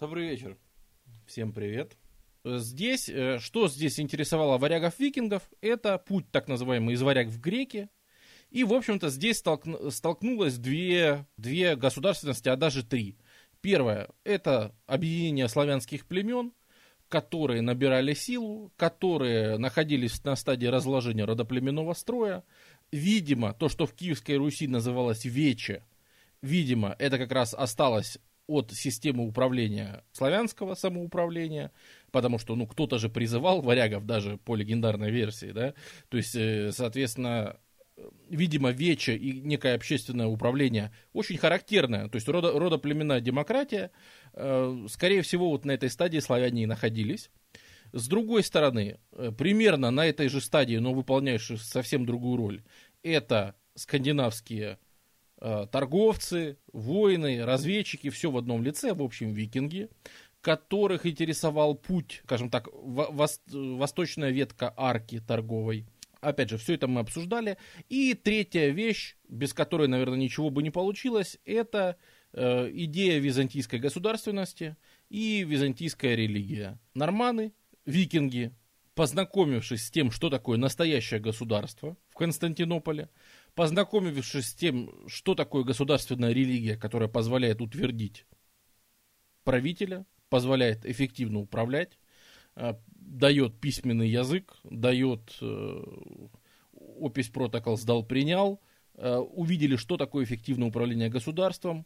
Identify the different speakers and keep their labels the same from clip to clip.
Speaker 1: Добрый вечер. Всем привет. Здесь, э, что здесь интересовало варягов-викингов, это путь так называемый из варяг в греки. И, в общем-то, здесь столкну, столкнулось две, две государственности, а даже три. Первое – это объединение славянских племен, которые набирали силу, которые находились на стадии разложения родоплеменного строя. Видимо, то, что в Киевской Руси называлось Вече, видимо, это как раз осталось от системы управления славянского самоуправления, потому что, ну, кто-то же призывал варягов даже по легендарной версии, да, то есть, э, соответственно, видимо, вече и некое общественное управление очень характерное, то есть родо, родоплеменная демократия, э, скорее всего, вот на этой стадии славяне и находились. С другой стороны, э, примерно на этой же стадии, но выполняющие совсем другую роль, это скандинавские э, торговцы, воины, разведчики, все в одном лице, в общем, викинги, которых интересовал путь, скажем так, вос, восточная ветка арки торговой. Опять же, все это мы обсуждали. И третья вещь, без которой, наверное, ничего бы не получилось, это э, идея византийской государственности и византийская религия. Норманы, викинги, познакомившись с тем, что такое настоящее государство в Константинополе, познакомившись с тем, что такое государственная религия, которая позволяет утвердить правителя, позволяет эффективно управлять, э, дает письменный язык, дает э, опись протокол сдал, принял, э, увидели, что такое эффективное управление государством,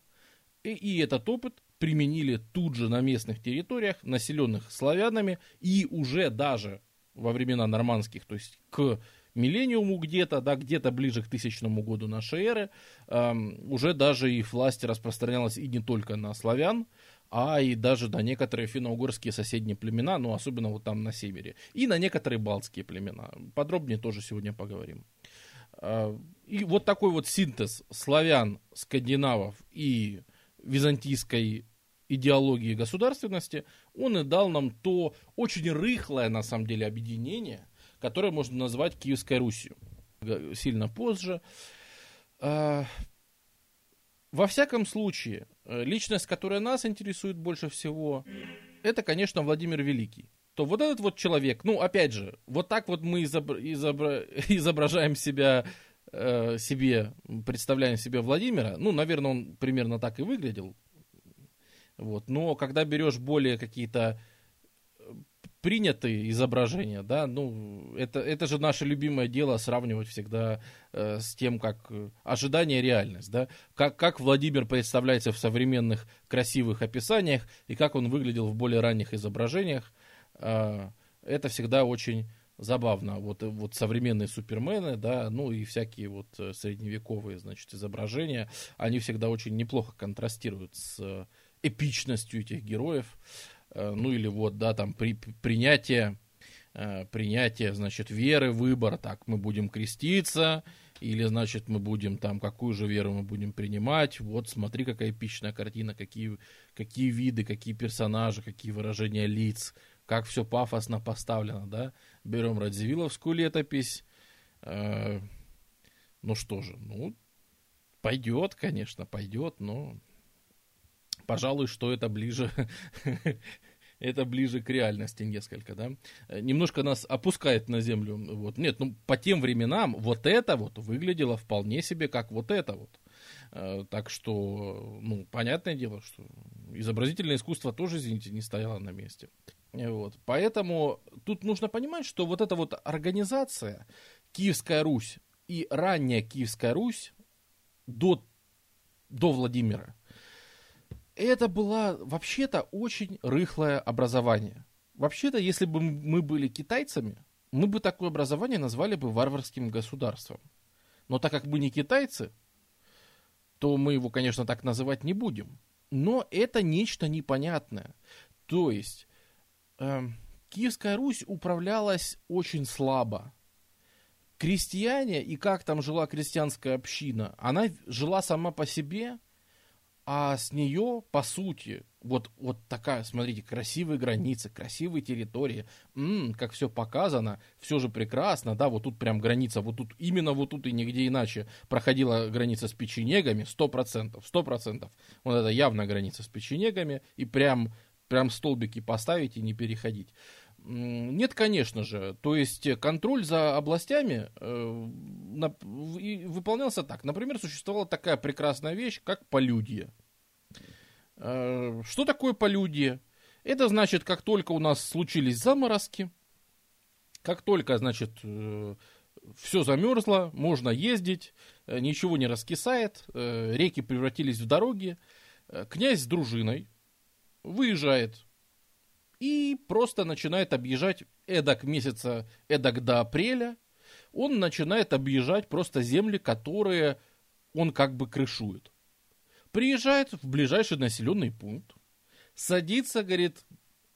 Speaker 1: и, и этот опыт применили тут же на местных территориях, населенных славянами, и уже даже во времена нормандских, то есть к миллениуму где-то, да, где-то ближе к тысячному году нашей эры, эм, уже даже их власть распространялась и не только на славян, а и даже на некоторые финно-угорские соседние племена, ну, особенно вот там на севере, и на некоторые балтские племена. Подробнее тоже сегодня поговорим. А, и вот такой вот синтез славян, скандинавов и византийской идеологии государственности, он и дал нам то очень рыхлое, на самом деле, объединение, которое можно назвать Киевской Русью. Сильно позже. А, во всяком случае, э, личность, которая нас интересует больше всего, это, конечно, Владимир Великий. То вот этот вот человек, ну, опять же, вот так вот мы изобра- изобра- изображаем себя, э, себе, представляем себе Владимира, ну, наверное, он примерно так и выглядел, вот, но когда берешь более какие-то принятые изображения, да, ну, это, это же наше любимое дело сравнивать всегда э, с тем, как э, ожидание реальность, да, как, как Владимир представляется в современных красивых описаниях и как он выглядел в более ранних изображениях, э, это всегда очень забавно. Вот, э, вот современные супермены, да, ну и всякие вот э, средневековые, значит, изображения, они всегда очень неплохо контрастируют с эпичностью этих героев. Э, ну или вот, да, там при, принятие, э, принятие, значит, веры, выбор, так, мы будем креститься, или, значит, мы будем там, какую же веру мы будем принимать, вот, смотри, какая эпичная картина, какие, какие виды, какие персонажи, какие выражения лиц, как все пафосно поставлено, да, берем Радзивилловскую летопись, э, ну что же, ну, пойдет, конечно, пойдет, но пожалуй, что это ближе, это ближе к реальности несколько, да. Немножко нас опускает на землю, вот. Нет, ну, по тем временам вот это вот выглядело вполне себе как вот это вот. Э, так что, ну, понятное дело, что изобразительное искусство тоже, извините, не стояло на месте. Вот. Поэтому тут нужно понимать, что вот эта вот организация Киевская Русь и ранняя Киевская Русь до, до Владимира, это было вообще-то очень рыхлое образование. Вообще-то, если бы мы были китайцами, мы бы такое образование назвали бы варварским государством. Но так как мы не китайцы, то мы его, конечно, так называть не будем. Но это нечто непонятное. То есть, э, Киевская Русь управлялась очень слабо. Крестьяне и как там жила крестьянская община, она жила сама по себе – а с нее, по сути, вот, вот такая, смотрите, красивые границы, красивые территории, м-м, как все показано, все же прекрасно, да, вот тут прям граница, вот тут, именно вот тут и нигде иначе проходила граница с печенегами, сто процентов, сто процентов, вот это явно граница с печенегами, и прям прям столбики поставить и не переходить. Нет, конечно же. То есть контроль за областями э, выполнялся так. Например, существовала такая прекрасная вещь, как полюдье. Э, что такое полюдье? Это значит, как только у нас случились заморозки, как только, значит, э, все замерзло, можно ездить, э, ничего не раскисает, э, реки превратились в дороги, э, князь с дружиной выезжает и просто начинает объезжать эдак месяца, эдак до апреля, он начинает объезжать просто земли, которые он как бы крышует. Приезжает в ближайший населенный пункт, садится, говорит,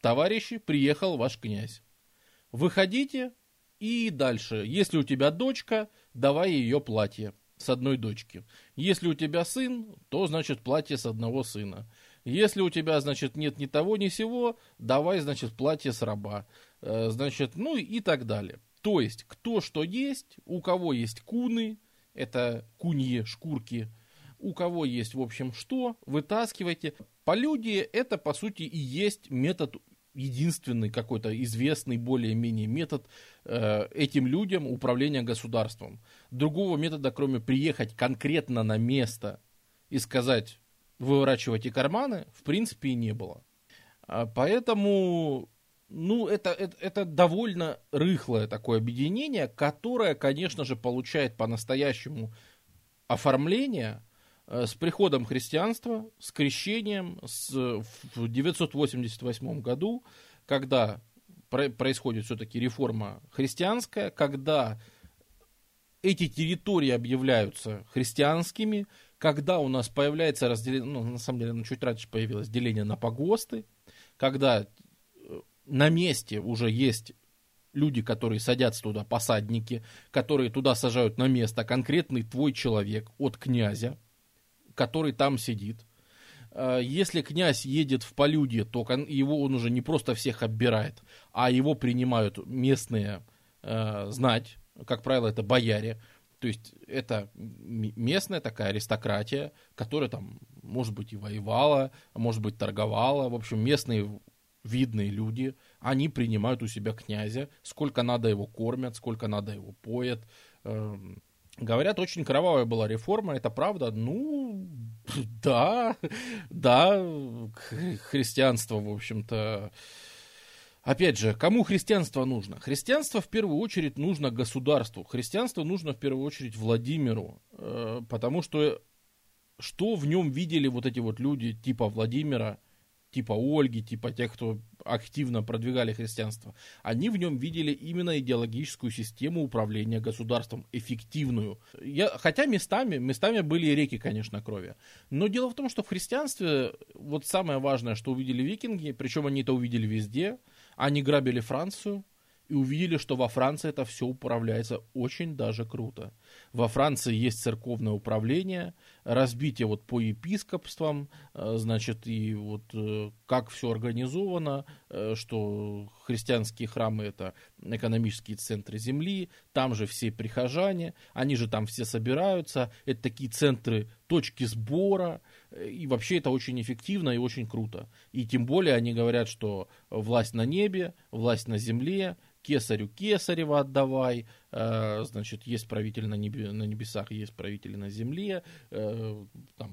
Speaker 1: товарищи, приехал ваш князь. Выходите и дальше. Если у тебя дочка, давай ее платье с одной дочки. Если у тебя сын, то значит платье с одного сына. Если у тебя, значит, нет ни того, ни сего, давай, значит, платье с раба. Э, значит, ну и так далее. То есть, кто что есть, у кого есть куны, это куньи, шкурки, у кого есть, в общем, что, вытаскивайте. Полюдие это, по сути, и есть метод единственный какой-то известный более-менее метод э, этим людям управления государством. Другого метода, кроме приехать конкретно на место и сказать, выворачивайте карманы, в принципе и не было. А поэтому, ну, это, это, это довольно рыхлое такое объединение, которое, конечно же, получает по-настоящему оформление Э, с приходом христианства, с крещением с, в 988 году, когда происходит все-таки реформа христианская, когда эти территории объявляются христианскими, когда у нас появляется разделение, ну, на самом деле, ну, чуть раньше появилось деление на погосты, когда э, на месте уже есть люди, которые садятся туда, посадники, которые туда сажают на место конкретный твой человек от князя, который там сидит. А, если князь едет в полюдье, то его он уже не просто всех оббирает, а его принимают местные э, знать, как правило, это бояре. То есть это местная такая аристократия, которая там, может быть, и воевала, может быть, торговала. В общем, местные видные люди, они принимают у себя князя, сколько надо его кормят, сколько надо его поят. Эм, Говорят, очень кровавая была реформа, это правда? Ну, да, да, христианство, в общем-то... Опять же, кому христианство нужно? Христианство в первую очередь нужно государству. Христианство нужно в первую очередь Владимиру, э, потому что что в нем видели вот эти вот люди типа Владимира, типа Ольги, типа тех, кто активно продвигали христианство, они в нем видели именно идеологическую систему управления государством, эффективную. Я, хотя местами, местами были реки, конечно, крови. Но дело в том, что в христианстве вот самое важное, что увидели викинги, причем они это увидели везде, они грабили Францию, и увидели, что во Франции это все управляется очень даже круто. Во Франции есть церковное управление, разбитие вот по епископствам, э, значит, и вот э, как все организовано, э, что христианские храмы это экономические центры земли, там же все прихожане, они же там все собираются, это такие центры, точки сбора, и вообще это очень эффективно и очень круто. И тем более они говорят, что власть на небе, власть на земле, кесарю кесарева отдавай, э, значит, есть правитель на, небе, на небесах, есть правитель на земле, э, там,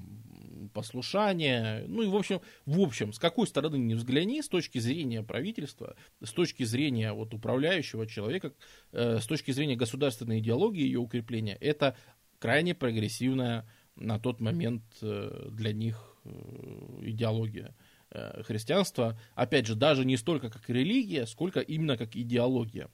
Speaker 1: послушание, ну и в общем, в общем, с какой стороны не взгляни, с точки зрения правительства, с точки зрения вот управляющего человека, э, с точки зрения государственной идеологии ее укрепления, это крайне прогрессивная на тот момент для них идеология. Э, христианство, опять же, даже не столько как религия, сколько именно как идеология.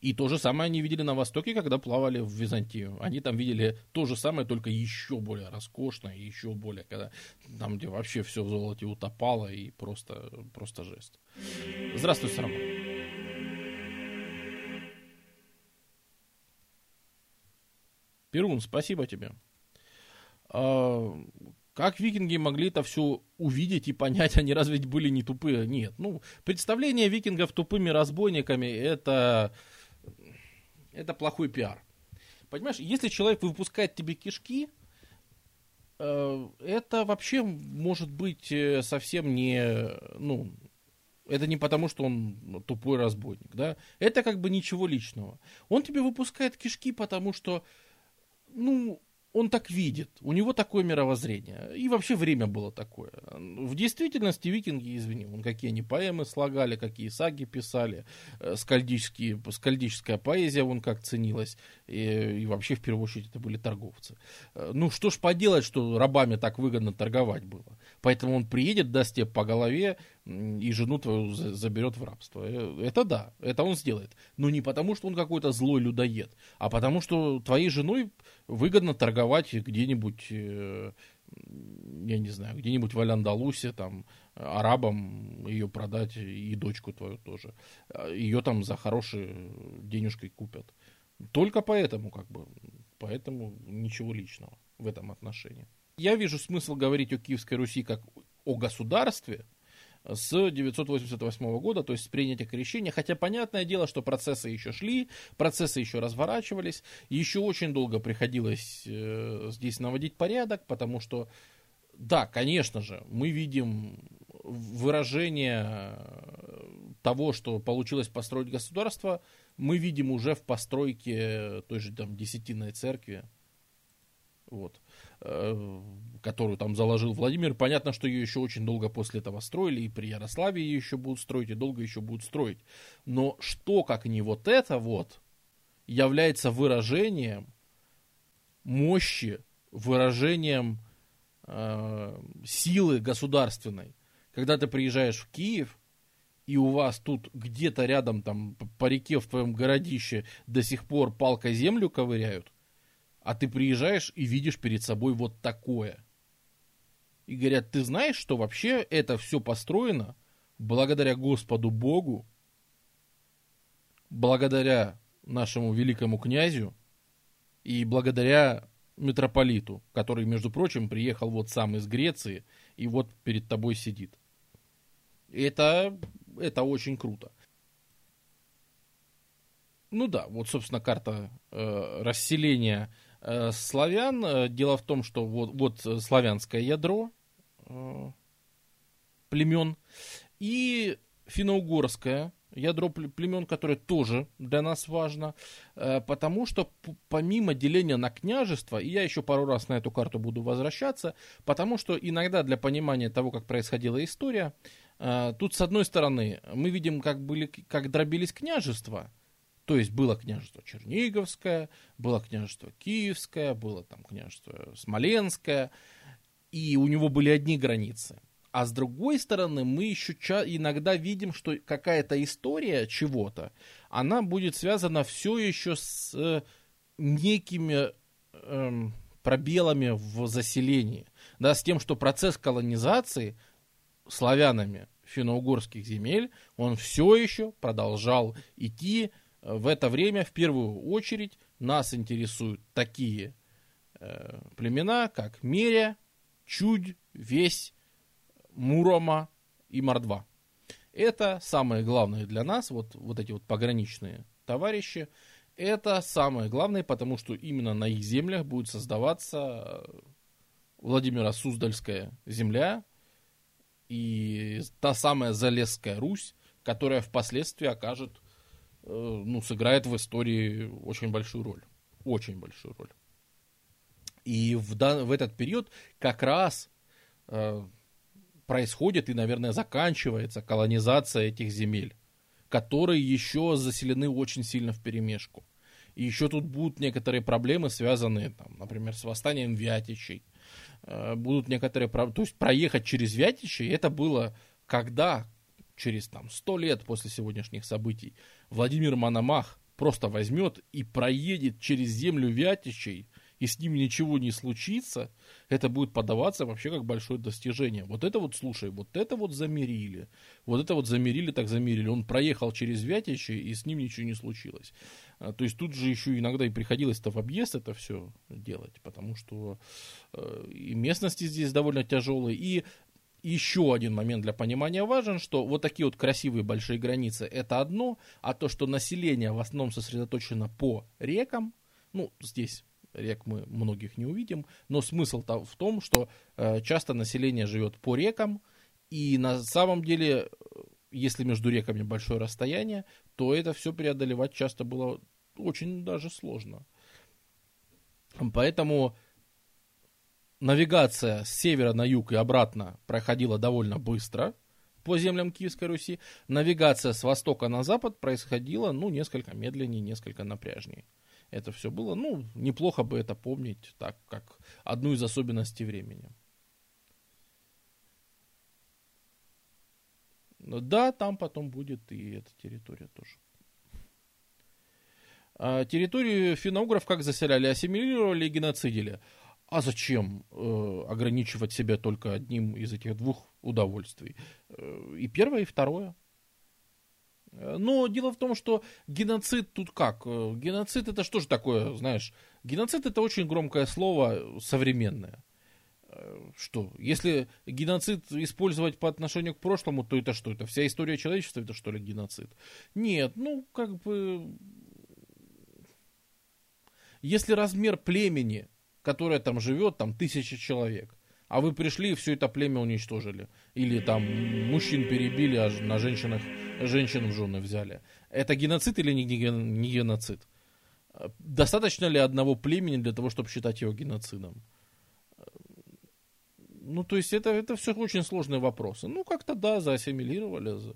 Speaker 1: И то же самое они видели на Востоке, когда плавали в Византию. Они там видели то же самое, только еще более роскошное, еще более, когда там, где вообще все в золоте утопало, и просто, просто жесть. Здравствуй, Сарма. Перун, спасибо тебе. Как викинги могли это все увидеть и понять, они разве были не тупые? Нет. Ну, представление викингов тупыми разбойниками это, это плохой пиар. Понимаешь, если человек выпускает тебе кишки, э, это вообще может быть э, совсем не, ну, это не потому, что он тупой разбойник, да. Это как бы ничего личного. Он тебе выпускает кишки, потому что, ну, он так видит, у него такое мировоззрение. И вообще время было такое. В действительности викинги, извини, вон какие они поэмы слагали, какие саги писали, э, скальдические, скальдическая поэзия вон как ценилась. И, и вообще, в первую очередь, это были торговцы. Э, ну, что ж поделать, что рабами так выгодно торговать было. Поэтому он приедет, даст тебе по голове, и жену твою заберет в рабство. Э, это да, это он сделает. Но не потому, что он какой-то злой людоед, а потому, что твоей женой выгодно торговать где-нибудь, э, я не знаю, где-нибудь в Аль-Андалусе, там, арабам ее продать, и дочку твою тоже. Ее там за хорошие денежкой купят. Только поэтому, как бы, поэтому ничего личного в этом отношении. Я вижу смысл говорить о Киевской Руси как о государстве, с 988 года, то есть с принятия крещения, хотя понятное дело, что процессы еще шли, процессы еще разворачивались, еще очень долго приходилось э, здесь наводить порядок, потому что, да, конечно же, мы видим выражение того, что получилось построить государство, мы видим уже в постройке той же там десятинной церкви, вот. Э, которую там заложил Владимир. Понятно, что ее еще очень долго после этого строили, и при Ярославе ее еще будут строить, и долго еще будут строить. Но что, как не вот это вот, является выражением мощи, выражением э, силы государственной. Когда ты приезжаешь в Киев, и у вас тут где-то рядом там по реке в твоем городище до сих пор палкой землю ковыряют – а ты приезжаешь и видишь перед собой вот такое. И говорят, ты знаешь, что вообще это все построено благодаря Господу Богу, благодаря нашему великому князю и благодаря митрополиту, который, между прочим, приехал вот сам из Греции и вот перед тобой сидит. Это, это очень круто. Ну да, вот, собственно, карта э, расселения славян. Э, дело в том, что вот, вот славянское ядро э, племен и финно-угорское ядро племен, которое тоже для нас важно, потому что помимо деления на княжество, и я еще пару раз на эту карту буду возвращаться, потому что иногда для понимания того, как происходила история, тут с одной стороны мы видим, как, были, как дробились княжества, то есть было княжество Черниговское, было княжество Киевское, было там княжество Смоленское, и у него были одни границы. А с другой стороны, мы еще иногда видим, что какая-то история чего-то, она будет связана все еще с э, некими э, пробелами в заселении. Да, с тем, что процесс колонизации славянами финно-угорских земель, он все еще продолжал идти в это время в первую очередь нас интересуют такие э, племена, как Меря, Чудь, Весь, Мурома и Мордва. Это самое главное для нас, вот, вот эти вот пограничные товарищи. Это самое главное, потому что именно на их землях будет создаваться Владимира Суздальская земля и та самая Залесская Русь, которая впоследствии окажет Э, ну, сыграет в истории очень большую роль. Очень большую роль. И в, дан, в этот период как раз э, происходит и, наверное, заканчивается колонизация этих земель, которые еще заселены очень сильно в перемешку. И еще тут будут некоторые проблемы, связанные, там, например, с восстанием Вятичей. Э, будут некоторые проблемы. То есть проехать через Вятичи, это было когда? через там, 100 лет после сегодняшних событий Владимир Мономах просто возьмет и проедет через землю Вятичей, и с ним ничего не случится, это будет подаваться вообще как большое достижение. Вот это вот, слушай, вот это вот замерили. Вот это вот замерили, так замерили. Он проехал через Вятичи, и с ним ничего не случилось. А, то есть тут же еще иногда и приходилось-то в объезд это все делать, потому что э, и местности здесь довольно тяжелые, и еще один момент для понимания важен, что вот такие вот красивые большие границы это одно, а то, что население в основном сосредоточено по рекам, ну, здесь рек мы многих не увидим, но смысл в том, что э, часто население живет по рекам, и на самом деле, если между реками большое расстояние, то это все преодолевать часто было очень даже сложно. Поэтому навигация с севера на юг и обратно проходила довольно быстро по землям Киевской Руси. Навигация с востока на запад происходила, ну, несколько медленнее, несколько напряжнее. Это все было, ну, неплохо бы это помнить, так как одну из особенностей времени. Да, там потом будет и эта территория тоже. А территорию финно как заселяли? Ассимилировали и геноцидили. А зачем э, ограничивать себя только одним из этих двух удовольствий? Э, и первое, и второе. Но дело в том, что геноцид тут как? Э, геноцид это что же такое, знаешь? Геноцид это очень громкое слово современное. Э, что? Если геноцид использовать по отношению к прошлому, то это что? Это вся история человечества, это что ли геноцид? Нет, ну как бы... Если размер племени которая там живет, там тысячи человек. А вы пришли и все это племя уничтожили. Или там мужчин перебили, а на женщинах, женщин в жены взяли. Это геноцид или не, не геноцид? Достаточно ли одного племени для того, чтобы считать его геноцидом? Ну, то есть это, это все очень сложные вопросы. Ну, как-то да, заассимилировали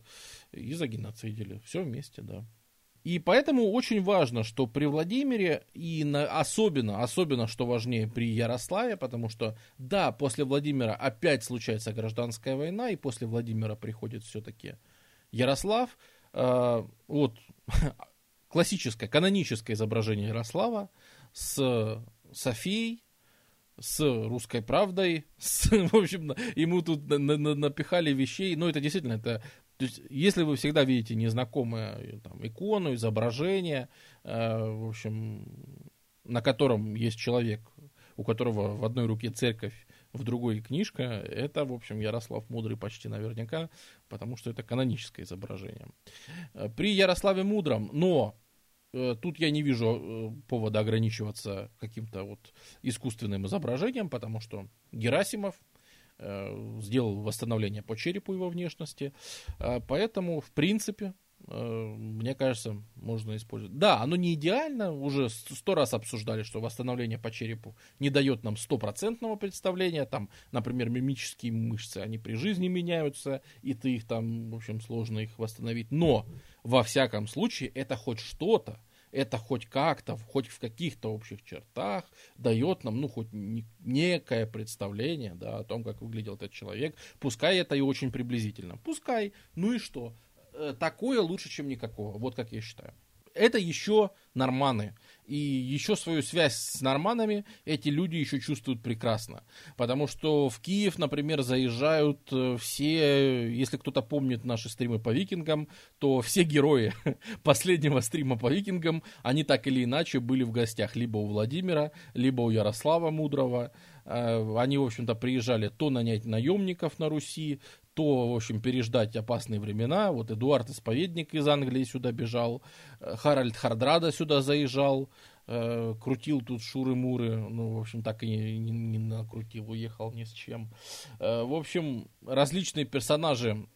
Speaker 1: и загеноцидили. Все вместе, да. И поэтому очень важно, что при Владимире, и на, особенно, особенно, что важнее, при Ярославе, потому что, да, после Владимира опять случается гражданская война, и после Владимира приходит все-таки Ярослав. Э, вот классическое, каноническое изображение Ярослава с Софией, с русской правдой, с, в общем, ему тут напихали вещей, но это действительно, это то есть, если вы всегда видите незнакомое там, икону, изображение, э, в общем, на котором есть человек, у которого в одной руке церковь, в другой книжка, это, в общем, Ярослав Мудрый почти наверняка, потому что это каноническое изображение. Э, при Ярославе Мудром, но э, тут я не вижу э, повода ограничиваться каким-то вот искусственным изображением, потому что Герасимов, сделал восстановление по черепу его внешности. Э, поэтому, в принципе, э, мне кажется, можно использовать. Да, оно не идеально, уже сто раз обсуждали, что восстановление по черепу не дает нам стопроцентного представления. Там, например, мимические мышцы, они при жизни меняются, и ты их там, в общем, сложно их восстановить. Но, во всяком случае, это хоть что-то, это хоть как-то, хоть в каких-то общих чертах дает нам, ну, хоть некое представление, да, о том, как выглядел этот человек. Пускай это и очень приблизительно. Пускай, ну и что? Э, такое лучше, чем никакого. Вот как я считаю это еще норманы. И еще свою связь с норманами эти люди еще чувствуют прекрасно. Потому что в Киев, например, заезжают э, все, если кто-то помнит наши стримы по викингам, то все герои последнего стрима по викингам, они так или иначе были в гостях либо у Владимира, либо у Ярослава Мудрого. Э, они, в общем-то, приезжали то нанять наемников на Руси, то, в общем, переждать опасные времена. Вот Эдуард Исповедник из Англии сюда бежал, э, Харальд Хардрада сюда заезжал, э, крутил тут шуры-муры, ну, в общем, так и не, не, не накрутил, уехал ни с чем. Э, в общем, различные персонажи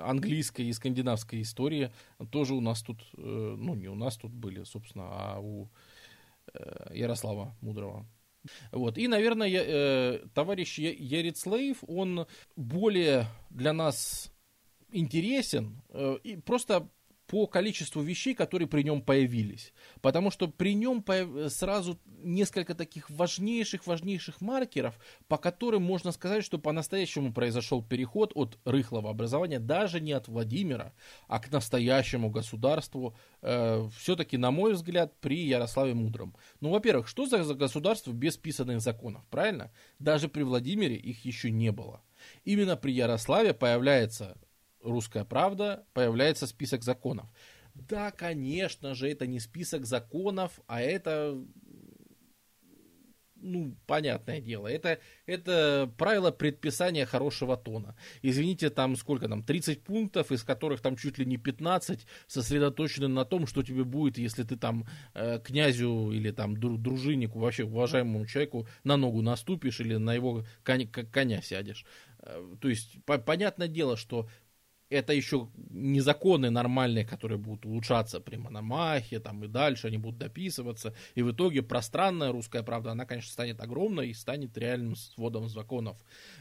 Speaker 1: английской и скандинавской истории тоже у нас тут, э, ну, не у нас тут были, собственно, а у э, Ярослава Мудрого. Вот. И, наверное, я, э, товарищ Ярицлейв, он более для нас интересен, э, и просто по количеству вещей, которые при нем появились. Потому что при нем сразу несколько таких важнейших, важнейших маркеров, по которым можно сказать, что по-настоящему произошел переход от рыхлого образования, даже не от Владимира, а к настоящему государству, э, все-таки, на мой взгляд, при Ярославе Мудром. Ну, во-первых, что за государство без писанных законов, правильно? Даже при Владимире их еще не было. Именно при Ярославе появляется «Русская правда» появляется список законов. Да, конечно же, это не список законов, а это ну, понятное дело. Это, это правило предписания хорошего тона. Извините, там сколько там, 30 пунктов, из которых там чуть ли не 15 сосредоточены на том, что тебе будет, если ты там э, князю или там дружиннику, вообще уважаемому человеку на ногу наступишь или на его коня, коня сядешь. Э, то есть, по, понятное дело, что это еще не нормальные, которые будут улучшаться при Мономахе, там и дальше они будут дописываться, и в итоге пространная русская правда, она, конечно, станет огромной и станет реальным сводом законов.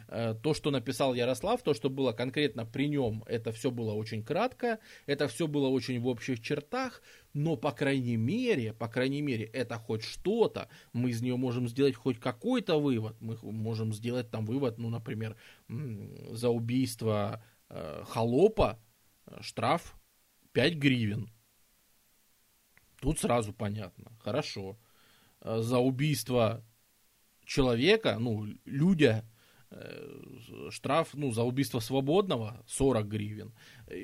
Speaker 1: Э, то, что написал Ярослав, то, что было конкретно при нем, это все было очень кратко, это все было очень в общих чертах, но, по крайней мере, по крайней мере, это хоть что-то, мы из нее можем сделать хоть какой-то вывод, мы можем сделать там вывод, ну, например, за убийство Э, холопа э, штраф 5 гривен. Тут сразу понятно. Хорошо. Э, за убийство человека, ну, людя, штраф, ну, за убийство свободного 40 гривен.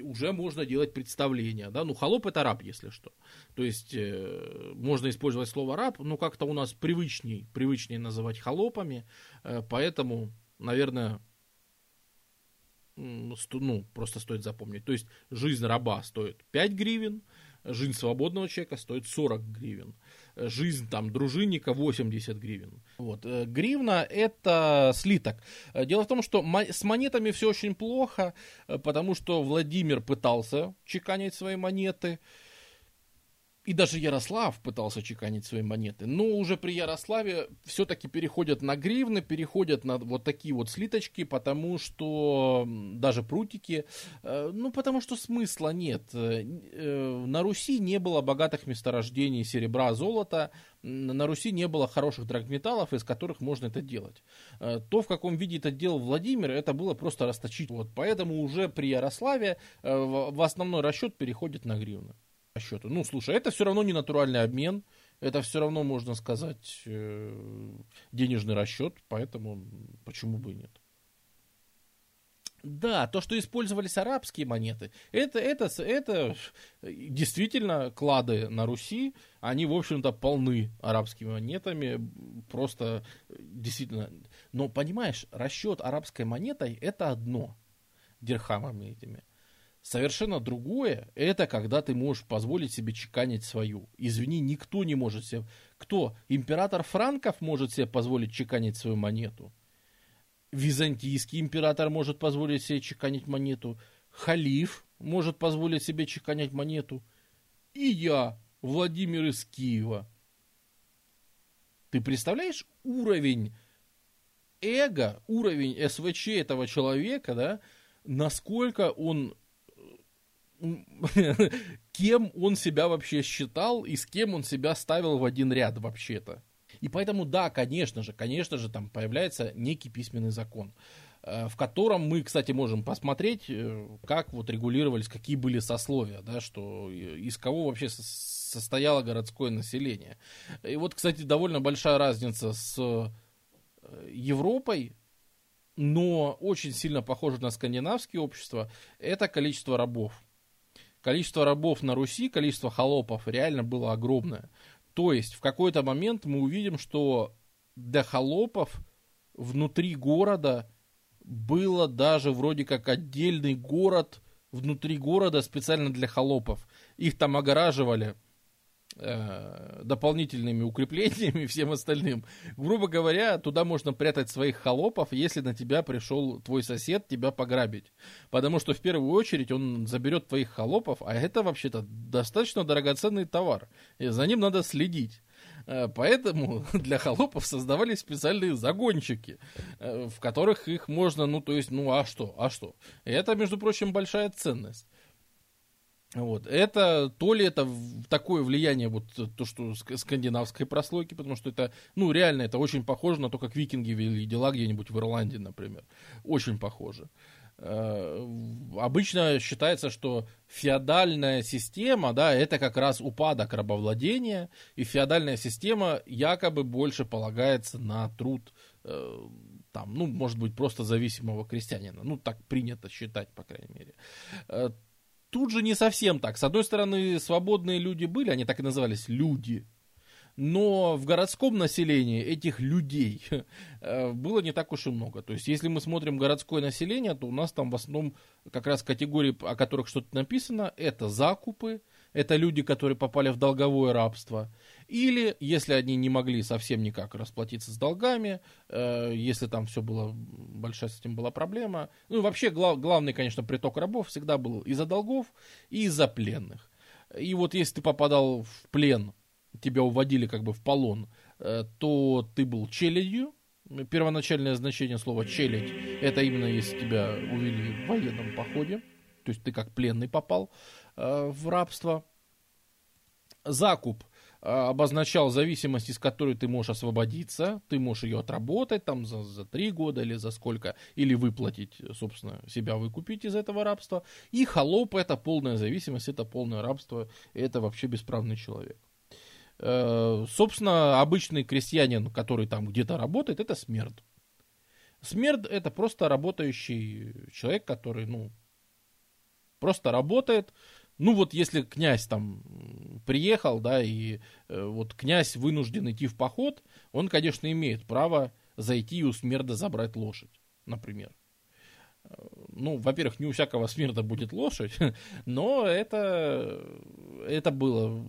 Speaker 1: Уже можно делать представление, да, ну, холоп это раб, если что. То есть, можно использовать слово раб, но как-то у нас привычней, привычнее называть холопами, поэтому, наверное, ну, просто стоит запомнить. То есть жизнь раба стоит 5 гривен, жизнь свободного человека стоит 40 гривен, жизнь там дружинника 80 гривен. Вот. Э, гривна это слиток. Э, дело в том, что с монетами все очень плохо, э, потому что Владимир пытался чеканить свои монеты, и даже Ярослав пытался чеканить свои монеты. Но уже при Ярославе все-таки переходят на гривны, переходят на вот такие вот слиточки, потому что даже прутики, э, ну потому что смысла нет. Э, э, на Руси не было богатых месторождений серебра, золота, на Руси не было хороших драгметаллов, из которых можно это делать. То, в каком виде это делал Владимир, это было просто расточить. Вот поэтому уже при Ярославе в основной расчет переходит на гривны счету. Ну, слушай, это все равно не натуральный обмен, это все равно, можно сказать, э, денежный расчет, поэтому почему бы и нет. Да, то, что использовались арабские монеты, это, это, это действительно клады на Руси, они, в общем-то, полны арабскими монетами, просто действительно. Но, понимаешь, расчет арабской монетой это одно, дирхамами этими. Совершенно другое – это когда ты можешь позволить себе чеканить свою. Извини, никто не может себе... Кто? Император Франков может себе позволить чеканить свою монету. Византийский император может позволить себе чеканить монету. Халиф может позволить себе чеканить монету. И я, Владимир из Киева. Ты представляешь уровень эго, уровень СВЧ этого человека, да, насколько он кем он себя вообще считал и с кем он себя ставил в один ряд вообще-то. И поэтому, да, конечно же, конечно же, там появляется некий письменный закон, э, в котором мы, кстати, можем посмотреть, э, как вот регулировались, какие были сословия, да, что из кого вообще состояло городское население. И вот, кстати, довольно большая разница с э, Европой, но очень сильно похоже на скандинавские общества, это количество рабов количество рабов на Руси, количество холопов реально было огромное. То есть в какой-то момент мы увидим, что для холопов внутри города было даже вроде как отдельный город внутри города специально для холопов. Их там огораживали э, дополнительными укреплениями и всем остальным. Грубо говоря, туда можно прятать своих холопов, если на тебя пришел твой сосед тебя пограбить. Потому что в первую очередь он заберет твоих холопов, а это вообще-то достаточно драгоценный товар. И за ним надо следить. Э, поэтому для холопов создавались специальные загончики, э, в которых их можно, ну, то есть, ну, а что, а что? Это, между прочим, большая ценность. Вот. Это, то ли это такое влияние, вот то, что скандинавской прослойки, потому что это, ну, реально, это очень похоже на то, как викинги вели дела где-нибудь в Ирландии, например. Очень похоже. Э, обычно считается, что феодальная система, да, это как раз упадок рабовладения, и феодальная система якобы больше полагается на труд э, там, ну, может быть, просто зависимого крестьянина. Ну, так принято считать, по крайней мере. Тут же не совсем так. С одной стороны, свободные люди были, они так и назывались люди. но в городском населении этих людей э, было не так уж и много. То есть, если мы смотрим городское население, то у нас там в основном как раз категории, о которых что-то написано, это закупы, это люди, которые попали в долговое рабство. Или, если они не могли совсем никак расплатиться с долгами, э, если там все было, большая с этим была проблема. Ну, вообще, глав, главный, конечно, приток рабов всегда был из-за долгов и из-за пленных. И вот если ты попадал в плен тебя уводили как бы в полон, э, то ты был челядью. Первоначальное значение слова челядь, это именно если тебя увели в военном походе, то есть ты как пленный попал э, в рабство. Закуп обозначал зависимость, из которой ты можешь освободиться, ты можешь ее отработать там за, за три года или за сколько, или выплатить, собственно, себя выкупить из этого рабства. И холоп это полная зависимость, это полное рабство, это вообще бесправный человек. Э, собственно, обычный крестьянин, который там где-то работает, это смерть. Смерть это просто работающий человек, который, ну, просто работает. Ну вот если князь там приехал, да, и э, вот князь вынужден идти в поход, он, конечно, имеет право зайти и у смерда забрать лошадь, например. Э, ну, во-первых, не у всякого смерда будет лошадь, но это, это было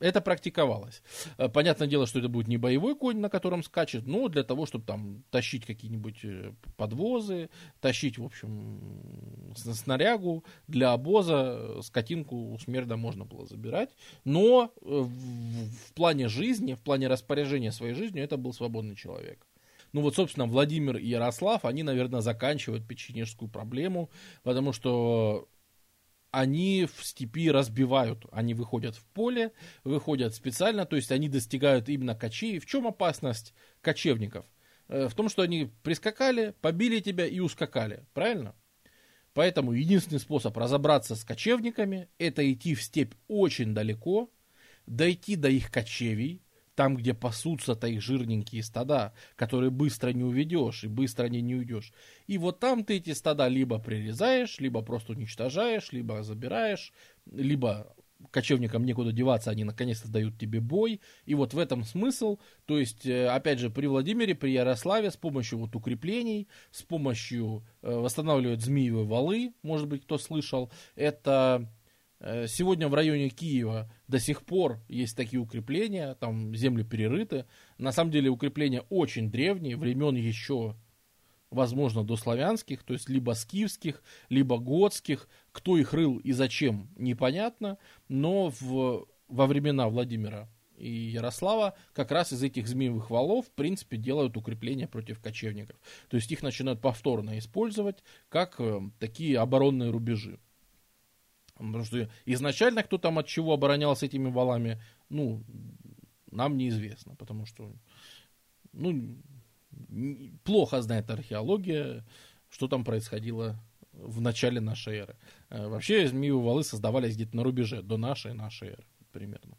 Speaker 1: это практиковалось. Э, понятное дело, что это будет не боевой конь, на котором скачет, но для того, чтобы там тащить какие-нибудь э, подвозы, тащить, в общем, снарягу для обоза, скотинку у смерда можно было забирать. Но э, в, в плане жизни, в плане распоряжения своей жизнью это был свободный человек. Ну вот, собственно, Владимир и Ярослав, они, наверное, заканчивают печенежскую проблему, потому что они в степи разбивают, они выходят в поле, выходят специально, то есть они достигают именно кочей. В чем опасность кочевников? Э, в том, что они прискакали, побили тебя и ускакали, правильно? Поэтому единственный способ разобраться с кочевниками, это идти в степь очень далеко, дойти до их кочевий, там, где пасутся-то их жирненькие стада, которые быстро не уведешь и быстро не, не уйдешь. И вот там ты эти стада либо прирезаешь, либо просто уничтожаешь, либо забираешь, либо кочевникам некуда деваться, они наконец-то дают тебе бой. И вот в этом смысл. То есть, э, опять же, при Владимире, при Ярославе с помощью вот укреплений, с помощью э, восстанавливают змеевые валы, может быть, кто слышал, это сегодня в районе Киева до сих пор есть такие укрепления, там земли перерыты. На самом деле укрепления очень древние, времен еще, возможно, до славянских, то есть либо скифских, либо готских. Кто их рыл и зачем, непонятно. Но в, во времена Владимира и Ярослава как раз из этих змеевых валов, в принципе, делают укрепления против кочевников. То есть их начинают повторно использовать как э, такие оборонные рубежи. Потому что изначально кто там от чего оборонялся этими валами, ну, нам неизвестно, потому что, ну, плохо знает археология, что там происходило в начале нашей эры. Э, вообще, змеевые валы создавались где-то на рубеже до нашей нашей эры примерно.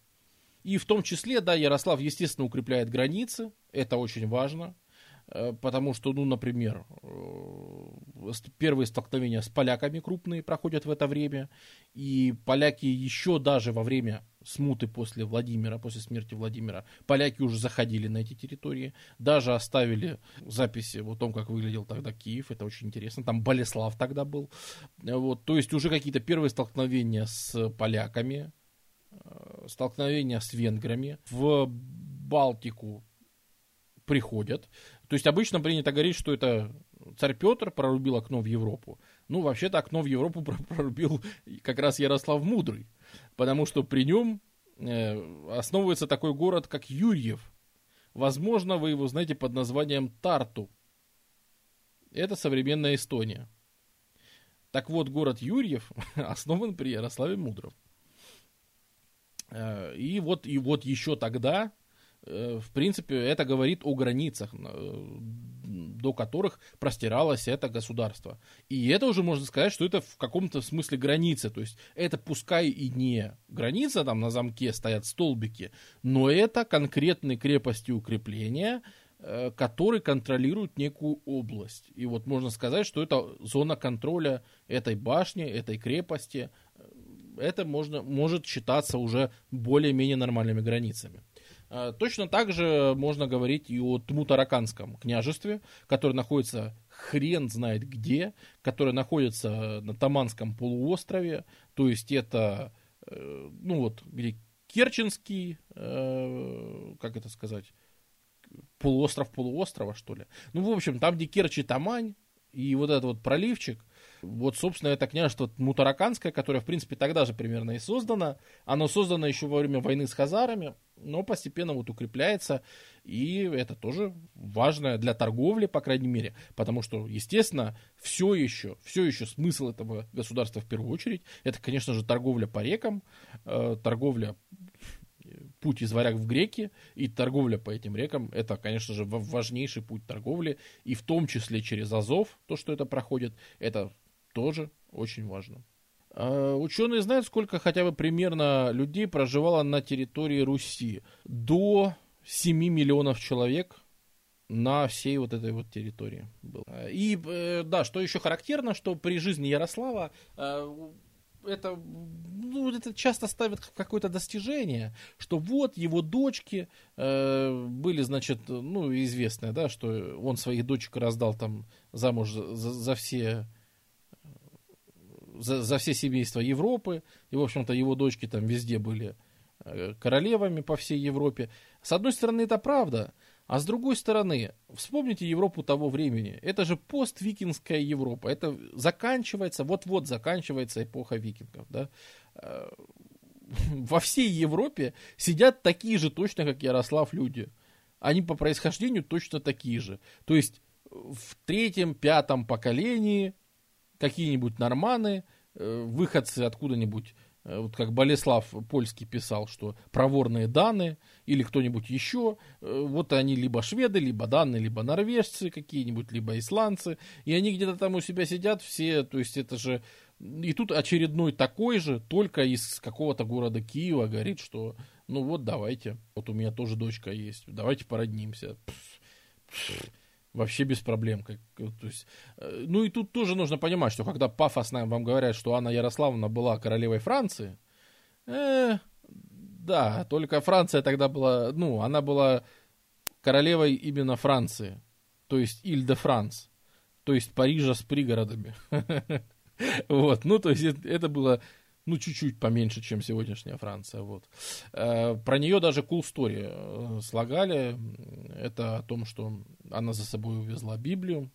Speaker 1: И в том числе, да, Ярослав, естественно, укрепляет границы, это очень важно. Э, потому что, ну, например, э, первые столкновения с поляками крупные проходят в это время, и поляки еще даже во время смуты после Владимира, после смерти Владимира, поляки уже заходили на эти территории, даже оставили записи о том, как выглядел тогда Киев, это очень интересно, там Болеслав тогда был, вот, то есть уже какие-то первые столкновения с поляками, э, столкновения с венграми, в Балтику приходят, то есть обычно принято говорить, что это царь Петр прорубил окно в Европу. Ну, вообще-то окно в Европу прорубил как раз Ярослав Мудрый, потому что при нем э, основывается такой город, как Юрьев. Возможно, вы его знаете под названием Тарту. Это современная Эстония. Так вот, город Юрьев основан при Ярославе Мудром. Э, и вот, и вот еще тогда в принципе, это говорит о границах, э, до которых простиралось это государство. И это уже можно сказать, что это в каком-то смысле граница. То есть это пускай и не граница, там на замке стоят столбики, но это конкретные крепости укрепления, э, которые контролируют некую область. И вот можно сказать, что это зона контроля этой башни, этой крепости. Это можно, может считаться уже более-менее нормальными границами. Э, точно так же можно говорить и о Тмутараканском княжестве, которое находится хрен знает где, которое находится на Таманском полуострове, то есть это, э, ну вот, где Керченский, э, как это сказать, полуостров полуострова, что ли. Ну, в общем, там, где Керчь и Тамань, и вот этот вот проливчик, вот, собственно, это княжество Мутараканское, которое, в принципе, тогда же примерно и создано. Оно создано еще во время войны с хазарами, но постепенно вот укрепляется. И это тоже важно для торговли, по крайней мере. Потому что, естественно, все еще, все еще смысл этого государства в первую очередь, это, конечно же, торговля по рекам, э, торговля путь из варяг в греки, и торговля по этим рекам, это, конечно же, важнейший путь торговли, и в том числе через Азов, то, что это проходит, это тоже очень важно. А, ученые знают, сколько хотя бы примерно людей проживало на территории Руси. До 7 миллионов человек на всей вот этой вот территории было. И э, да, что еще характерно, что при жизни Ярослава э, это, ну, это часто ставят какое-то достижение, что вот его дочки э, были, значит, ну, известное, да, что он своих дочек раздал там замуж за, за все за, за все семейства Европы, и, в общем-то, его дочки там везде были э, королевами по всей Европе. С одной стороны, это правда, а с другой стороны, вспомните Европу того времени. Это же поствикингская Европа. Это заканчивается, вот-вот заканчивается эпоха викингов. Да? Э, во всей Европе сидят такие же точно, как Ярослав, люди. Они по происхождению точно такие же. То есть в третьем, пятом поколении какие-нибудь норманы, э, выходцы откуда-нибудь Э, вот как Болеслав Польский писал, что проворные даны или кто-нибудь еще, э, вот они либо шведы, либо даны, либо норвежцы какие-нибудь, либо исландцы, и они где-то там у себя сидят все, то есть это же... И тут очередной такой же, только из какого-то города Киева, говорит, что ну вот давайте, вот у меня тоже дочка есть, давайте породнимся. Пфф, пфф вообще без проблем. Как, то есть, э, ну и тут тоже нужно понимать, что когда пафосно вам говорят, что Анна Ярославовна была королевой Франции, э, да, только Франция тогда была, ну, она была королевой именно Франции, то есть Иль-де-Франс, то есть Парижа с пригородами. Вот, ну, то есть это было ну, чуть-чуть поменьше, чем сегодняшняя Франция. Вот. Э, про нее даже cool story э, слагали. Это о том, что она за собой увезла Библию,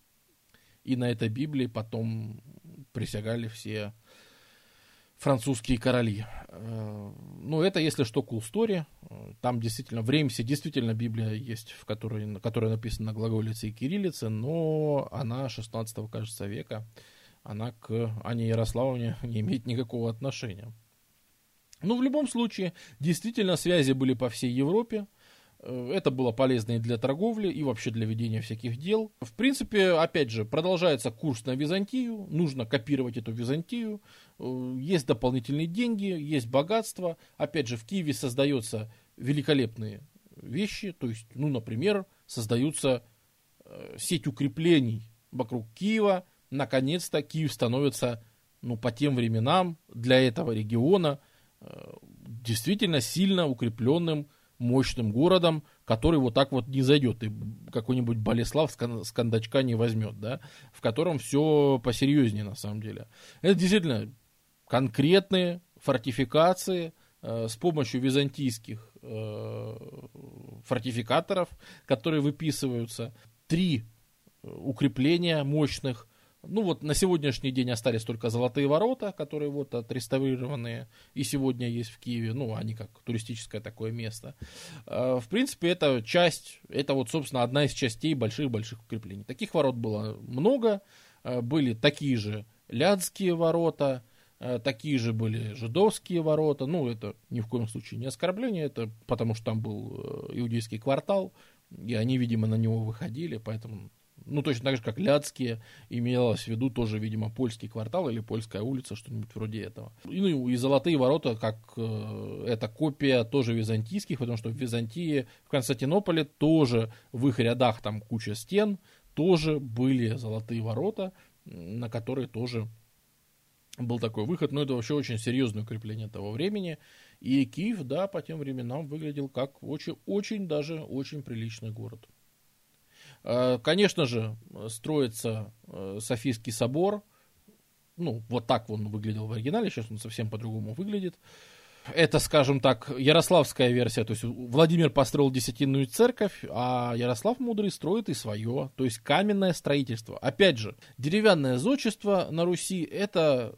Speaker 1: и на этой Библии потом присягали все французские короли. Э, ну, это, если что, cool story. Там действительно, в Реймсе действительно Библия есть, в которой, которая написана на глаголице и кириллице, но она 16 кажется, века она к Ане Ярославовне не имеет никакого отношения. Но ну, в любом случае, действительно, связи были по всей Европе. Э, это было полезно и для торговли, и вообще для ведения всяких дел. В принципе, опять же, продолжается курс на Византию. Нужно копировать эту Византию. Э, есть дополнительные деньги, есть богатство. Опять же, в Киеве создаются великолепные вещи. То есть, ну, например, создаются э, сеть укреплений вокруг Киева, наконец-то Киев становится, ну, по тем временам для этого региона э, действительно сильно укрепленным, мощным городом, который вот так вот не зайдет и какой-нибудь Болеслав с кондачка не возьмет, да, в котором все посерьезнее на самом деле. Это действительно конкретные фортификации э, с помощью византийских э, фортификаторов, которые выписываются, три укрепления мощных, ну вот на сегодняшний день остались только золотые ворота, которые вот отреставрированные и сегодня есть в Киеве. Ну, они как туристическое такое место. А, в принципе, это часть, это вот, собственно, одна из частей больших-больших укреплений. Таких ворот было много. А, были такие же Лядские ворота, а, такие же были жидовские ворота. Ну, это ни в коем случае не оскорбление, это потому что там был э, иудейский квартал, и они, видимо, на него выходили, поэтому ну, точно так же, как Ляцкие, имелось в виду тоже, видимо, польский квартал или польская улица, что-нибудь вроде этого. И, ну, и Золотые ворота, как э, это копия тоже византийских, потому что в Византии, в Константинополе тоже в их рядах там куча стен, тоже были Золотые ворота, на которые тоже был такой выход, но это вообще очень серьезное укрепление того времени, И Киев, да, по тем временам выглядел как очень, очень даже очень приличный город. Э, конечно же, строится э, Софийский собор. Ну, вот так он выглядел в оригинале, сейчас он совсем по-другому выглядит. Это, скажем так, ярославская версия. То есть Владимир построил десятинную церковь, а Ярослав Мудрый строит и свое. То есть каменное строительство. Опять же, деревянное зодчество на Руси это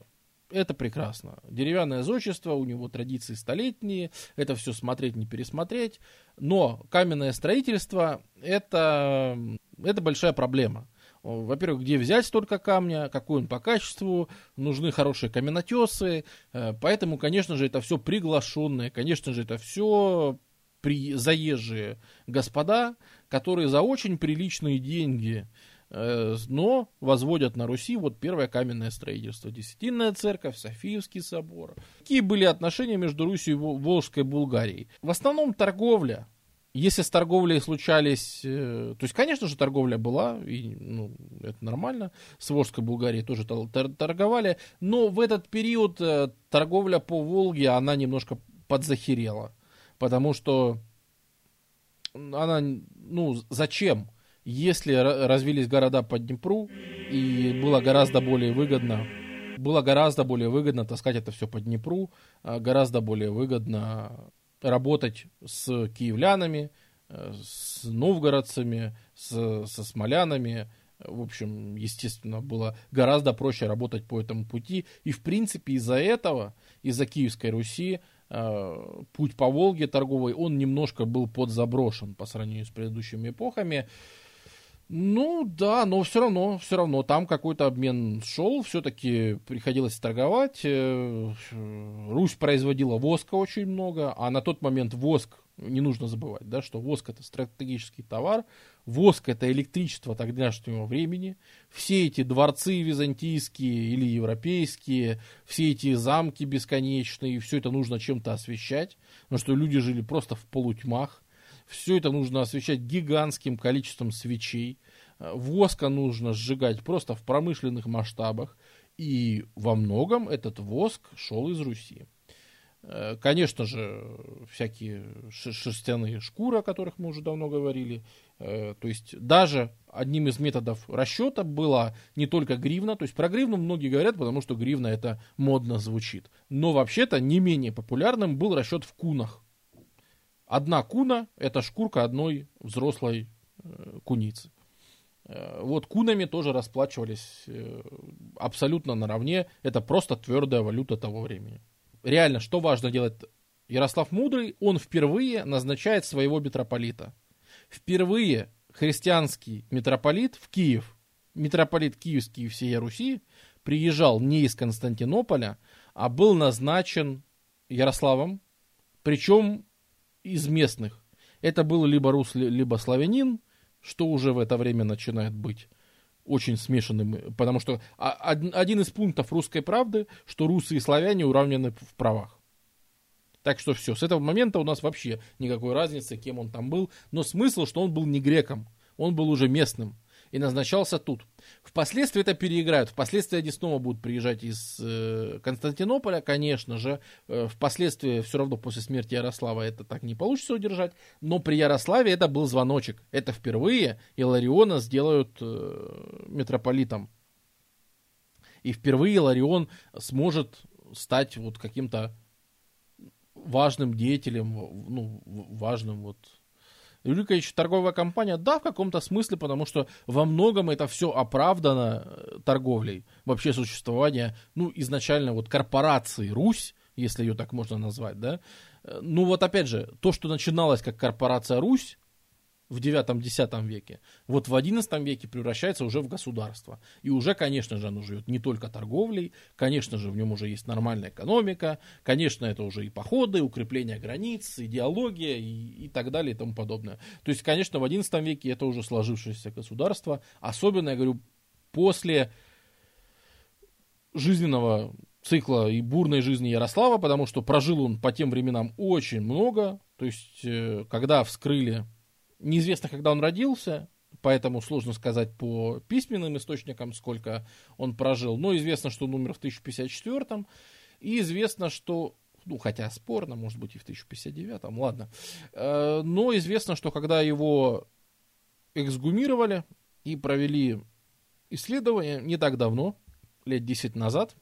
Speaker 1: это прекрасно. Деревянное зодчество, у него традиции столетние, это все смотреть, не пересмотреть. Но каменное строительство это, это большая проблема. Во-первых, где взять столько камня, какой он по качеству, нужны хорошие каменотесы. Э, поэтому, конечно же, это все приглашенные, конечно же, это все при заезжие господа, которые за очень приличные деньги но возводят на Руси вот первое каменное строительство. Десятинная церковь, Софиевский собор. Какие были отношения между Русью и Волжской Булгарией? В основном торговля. Если с торговлей случались... Э, то есть, конечно же, торговля была, и ну, это нормально. С Волжской Булгарией тоже торговали. Но в этот период э, торговля по Волге, она немножко подзахерела. Потому что она, ну, зачем? Если развились города по Днепру, и было гораздо более выгодно, было гораздо более выгодно таскать это все по Днепру, а гораздо более выгодно работать с киевлянами, э, с новгородцами, с, со смолянами. В общем, естественно, было гораздо проще работать по этому пути. И, в принципе, из-за этого, из-за Киевской Руси, э, путь по Волге торговый, он немножко был подзаброшен по сравнению с предыдущими эпохами. Ну да, но все равно, все равно там какой-то обмен шел, все-таки приходилось торговать. Э, Русь производила воска очень много, а на тот момент воск, не нужно забывать, да, что воск это стратегический товар, воск это электричество тогдашнего времени. Все эти дворцы византийские или европейские, все эти замки бесконечные, все это нужно чем-то освещать, потому что люди жили просто в полутьмах. Все это нужно освещать гигантским количеством свечей. Э, воска нужно сжигать просто в промышленных масштабах. И во многом этот воск шел из Руси. Э, конечно же, всякие шерстяные шкуры, о которых мы уже давно говорили. Э, то есть даже одним из методов расчета была не только гривна. То есть про гривну многие говорят, потому что гривна это модно звучит. Но вообще-то не менее популярным был расчет в кунах. Одна куна – это шкурка одной взрослой э, куницы. Э, вот кунами тоже расплачивались э, абсолютно наравне. Это просто твердая валюта того времени. Реально, что важно делать Ярослав Мудрый? Он впервые назначает своего митрополита. Впервые христианский митрополит в Киев, митрополит Киевский и всей Руси, приезжал не из Константинополя, а был назначен Ярославом, причем из местных. Это был либо рус, либо славянин, что уже в это время начинает быть очень смешанным, потому что один из пунктов русской правды, что русы и славяне уравнены в правах. Так что все, с этого момента у нас вообще никакой разницы, кем он там был, но смысл, что он был не греком, он был уже местным и назначался тут. Впоследствии это переиграют. Впоследствии они снова будут приезжать из э, Константинополя, конечно же. Э, впоследствии все равно после смерти Ярослава это так не получится удержать. Но при Ярославе это был звоночек. Это впервые Илариона сделают э, митрополитом. И впервые Иларион сможет стать вот каким-то важным деятелем, ну, важным вот Юрий торговая компания, да, в каком-то смысле, потому что во многом это все оправдано э, торговлей. Вообще существование, ну, изначально вот корпорации Русь, если ее так можно назвать, да. Э, ну вот опять же, то, что начиналось как корпорация Русь, в 9-10 веке, вот в 11 веке превращается уже в государство. И уже, конечно же, оно живет не только торговлей, конечно же, в нем уже есть нормальная экономика, конечно, это уже и походы, укрепление границ, идеология и, и так далее и тому подобное. То есть, конечно, в 11 веке это уже сложившееся государство, особенно, я говорю, после жизненного цикла и бурной жизни Ярослава, потому что прожил он по тем временам очень много. То есть, э, когда вскрыли Неизвестно, когда он родился, поэтому сложно сказать по письменным источникам, сколько он прожил. Но известно, что он умер в 1054 и известно, что ну, хотя спорно, может быть, и в 1059, ладно. Э, но известно, что когда его эксгумировали и провели исследование не так давно, лет 10 назад,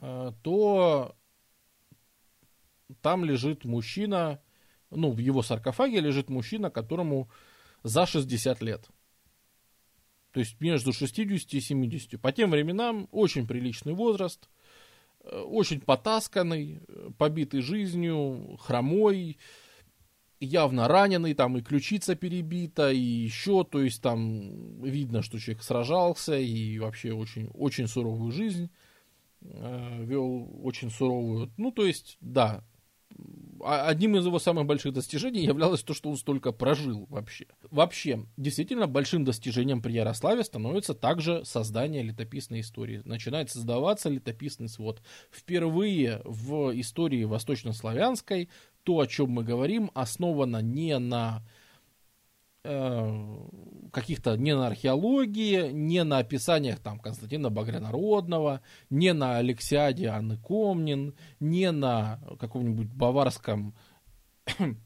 Speaker 1: э, то там лежит мужчина, ну, в его саркофаге лежит мужчина, которому за 60 лет. То есть между 60 и 70. По тем временам очень приличный возраст, э, очень потасканный, э, побитый жизнью, хромой, явно раненый, там и ключица перебита, и еще, то есть там видно, что человек сражался и вообще очень, очень суровую жизнь э, вел, очень суровую. Ну, то есть, да, одним из его самых больших достижений являлось то, что он столько прожил вообще. Вообще, действительно, большим достижением при Ярославе становится также создание летописной истории. Начинает создаваться летописный свод. Впервые в истории восточнославянской то, о чем мы говорим, основано не на каких-то не на археологии, не на описаниях там Константина Багрянародного, не на Алексиаде Анны Комнин, не на каком-нибудь баварском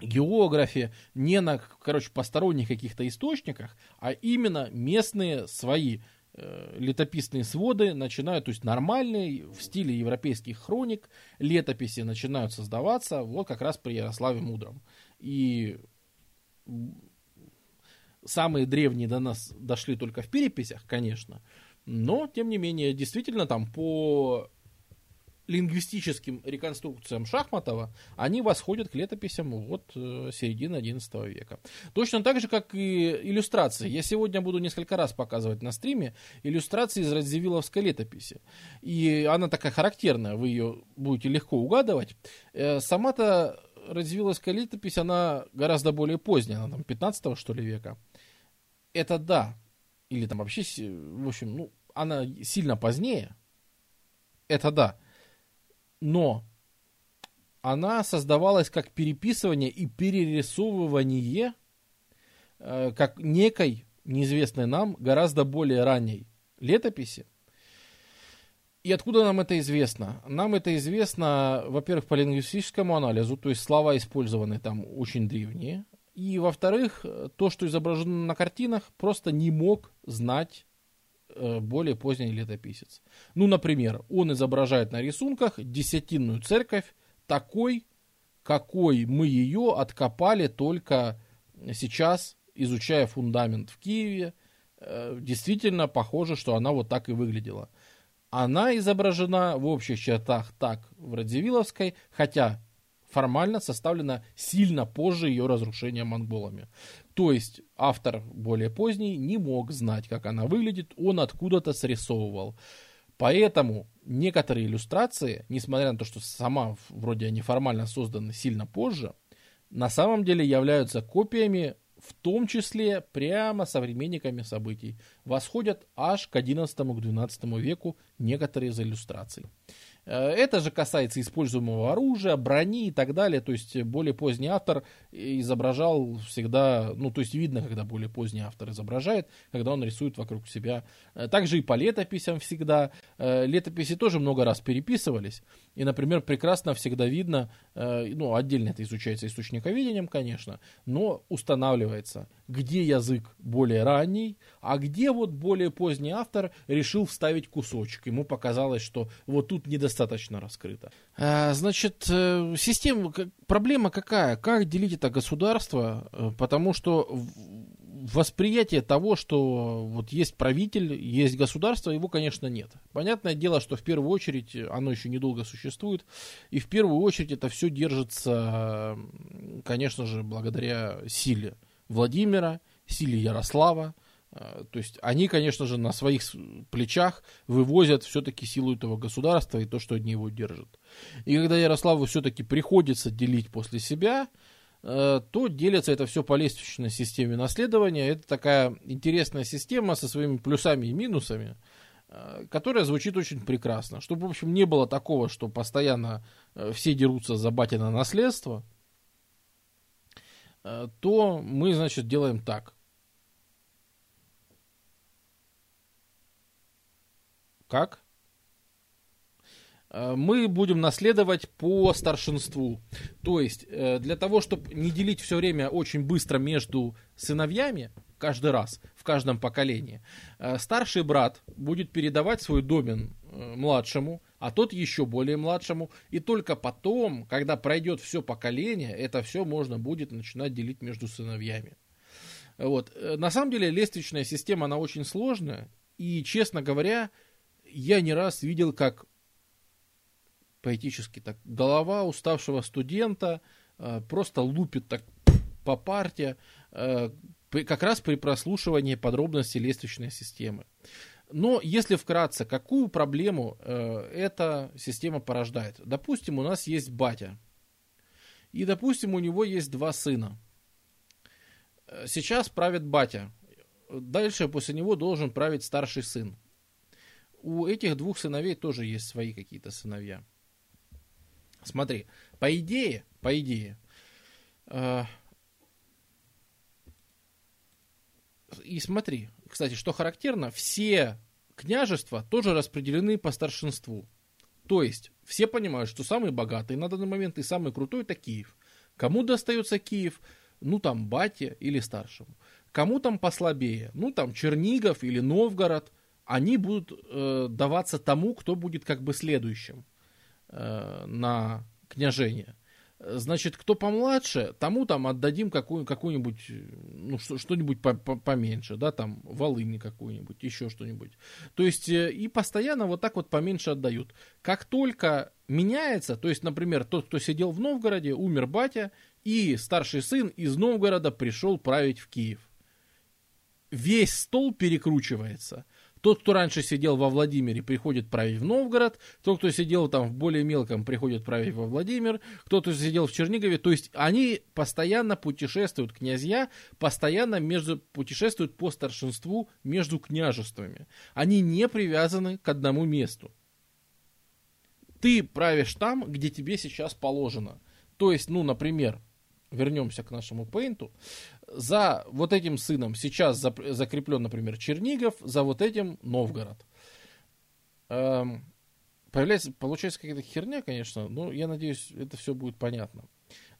Speaker 1: географе, не на, короче, посторонних каких-то источниках, а именно местные свои э, летописные своды начинают, то есть нормальные, в стиле европейских хроник, летописи начинают создаваться вот как раз при Ярославе Мудром. И самые древние до нас дошли только в переписях, конечно, но, тем не менее, действительно там по лингвистическим реконструкциям Шахматова, они восходят к летописям вот э, середины XI века. Точно так же, как и иллюстрации. Я сегодня буду несколько раз показывать на стриме иллюстрации из Радзивилловской летописи. И она такая характерная, вы ее будете легко угадывать. Э, сама-то Радзивилловская летопись, она гораздо более поздняя, она там 15 что ли века. Это да. Или там вообще, в общем, ну, она сильно позднее. Это да. Но она создавалась как переписывание и перерисовывание э, как некой, неизвестной нам, гораздо более ранней летописи, и откуда нам это известно? Нам это известно, во-первых, по лингвистическому анализу, то есть слова использованы там очень древние. И, во-вторых, то, что изображено на картинах, просто не мог знать э, более поздний летописец. Ну, например, он изображает на рисунках десятинную церковь такой, какой мы ее откопали только сейчас, изучая фундамент в Киеве. Э, действительно похоже, что она вот так и выглядела. Она изображена в общих чертах так в Радзивилловской, хотя формально составлена сильно позже ее разрушения монголами. То есть автор более поздний не мог знать, как она выглядит, он откуда-то срисовывал. Поэтому некоторые иллюстрации, несмотря на то, что сама вроде они формально созданы сильно позже, на самом деле являются копиями в том числе прямо современниками событий, восходят аж к XI-XII веку некоторые из иллюстраций. Э, это же касается используемого оружия, брони и так далее. То есть более поздний автор изображал всегда, ну то есть видно, когда более поздний автор изображает, когда он рисует вокруг себя. Э, также и по летописям всегда. Э, летописи тоже много раз переписывались. И, например, прекрасно всегда видно, ну отдельно это изучается источниковедением, конечно, но устанавливается, где язык более ранний, а где вот более поздний автор решил вставить кусочек. Ему показалось, что вот тут недостаточно раскрыто. А, значит, э, система, проблема какая? Как делить это государство? Э, потому что восприятие того, что вот есть правитель, есть государство, его, конечно, нет. Понятное дело, что в первую очередь оно еще недолго существует, и в первую очередь это все держится, конечно же, благодаря силе Владимира, силе Ярослава, а, то есть они, конечно же, на своих плечах вывозят все-таки силу этого государства и то, что они его держат. И когда Ярославу все-таки приходится делить после себя, э, то делится это все по лестничной системе наследования. Это такая интересная система со своими плюсами и минусами, э, которая звучит очень прекрасно. Чтобы, в общем, не было такого, что постоянно э, все дерутся за батина наследство, то мы, значит, делаем так. Как? Э, мы будем наследовать по старшинству. То есть, э, для того, чтобы не делить все время очень быстро между сыновьями, каждый раз, в каждом поколении, э, старший брат будет передавать свой домен младшему, а тот еще более младшему, и только потом, когда пройдет все поколение, это все можно будет начинать делить между сыновьями. Вот. На самом деле лестничная система, она очень сложная, и, честно говоря, я не раз видел, как поэтически так голова уставшего студента э, просто лупит так по парте, э, как раз при прослушивании подробностей лестничной системы. Но если вкратце, какую проблему э, эта система порождает? Допустим, у нас есть батя. И, допустим, у него есть два сына. Э, сейчас правит батя. Дальше после него должен править старший сын у этих двух сыновей тоже есть свои какие-то сыновья. Смотри, по идее, по идее, э, и смотри, кстати, что характерно, все княжества тоже распределены по старшинству. То есть, все понимают, что самый богатый на данный момент и самый крутой это Киев. Кому достается Киев? Ну, там, бате или старшему. Кому там послабее? Ну, там, Чернигов или Новгород – они будут э, даваться тому, кто будет как бы следующим на княжение. Значит, кто помладше, тому там отдадим какую, какую-нибудь, ну, что-нибудь по -по поменьше, да, там, волыни какую-нибудь, еще что-нибудь. То есть, э, и постоянно вот так вот поменьше отдают. Как только меняется, то есть, например, тот, кто сидел в Новгороде, умер батя, и старший сын из Новгорода пришел править в Киев. Весь стол перекручивается – тот, кто раньше сидел во Владимире, приходит править в Новгород. Тот, кто сидел там в более мелком, приходит править во Владимир. Кто-то сидел в Чернигове. То есть они постоянно путешествуют, князья, постоянно между, путешествуют по старшинству между княжествами. Они не привязаны к одному месту. Ты правишь там, где тебе сейчас положено. То есть, ну, например, вернемся к нашему пейнту, за вот этим сыном сейчас закреплен, например, Чернигов, за вот этим Новгород. Эм, появляется, получается какая-то херня, конечно, но я надеюсь, это все будет понятно.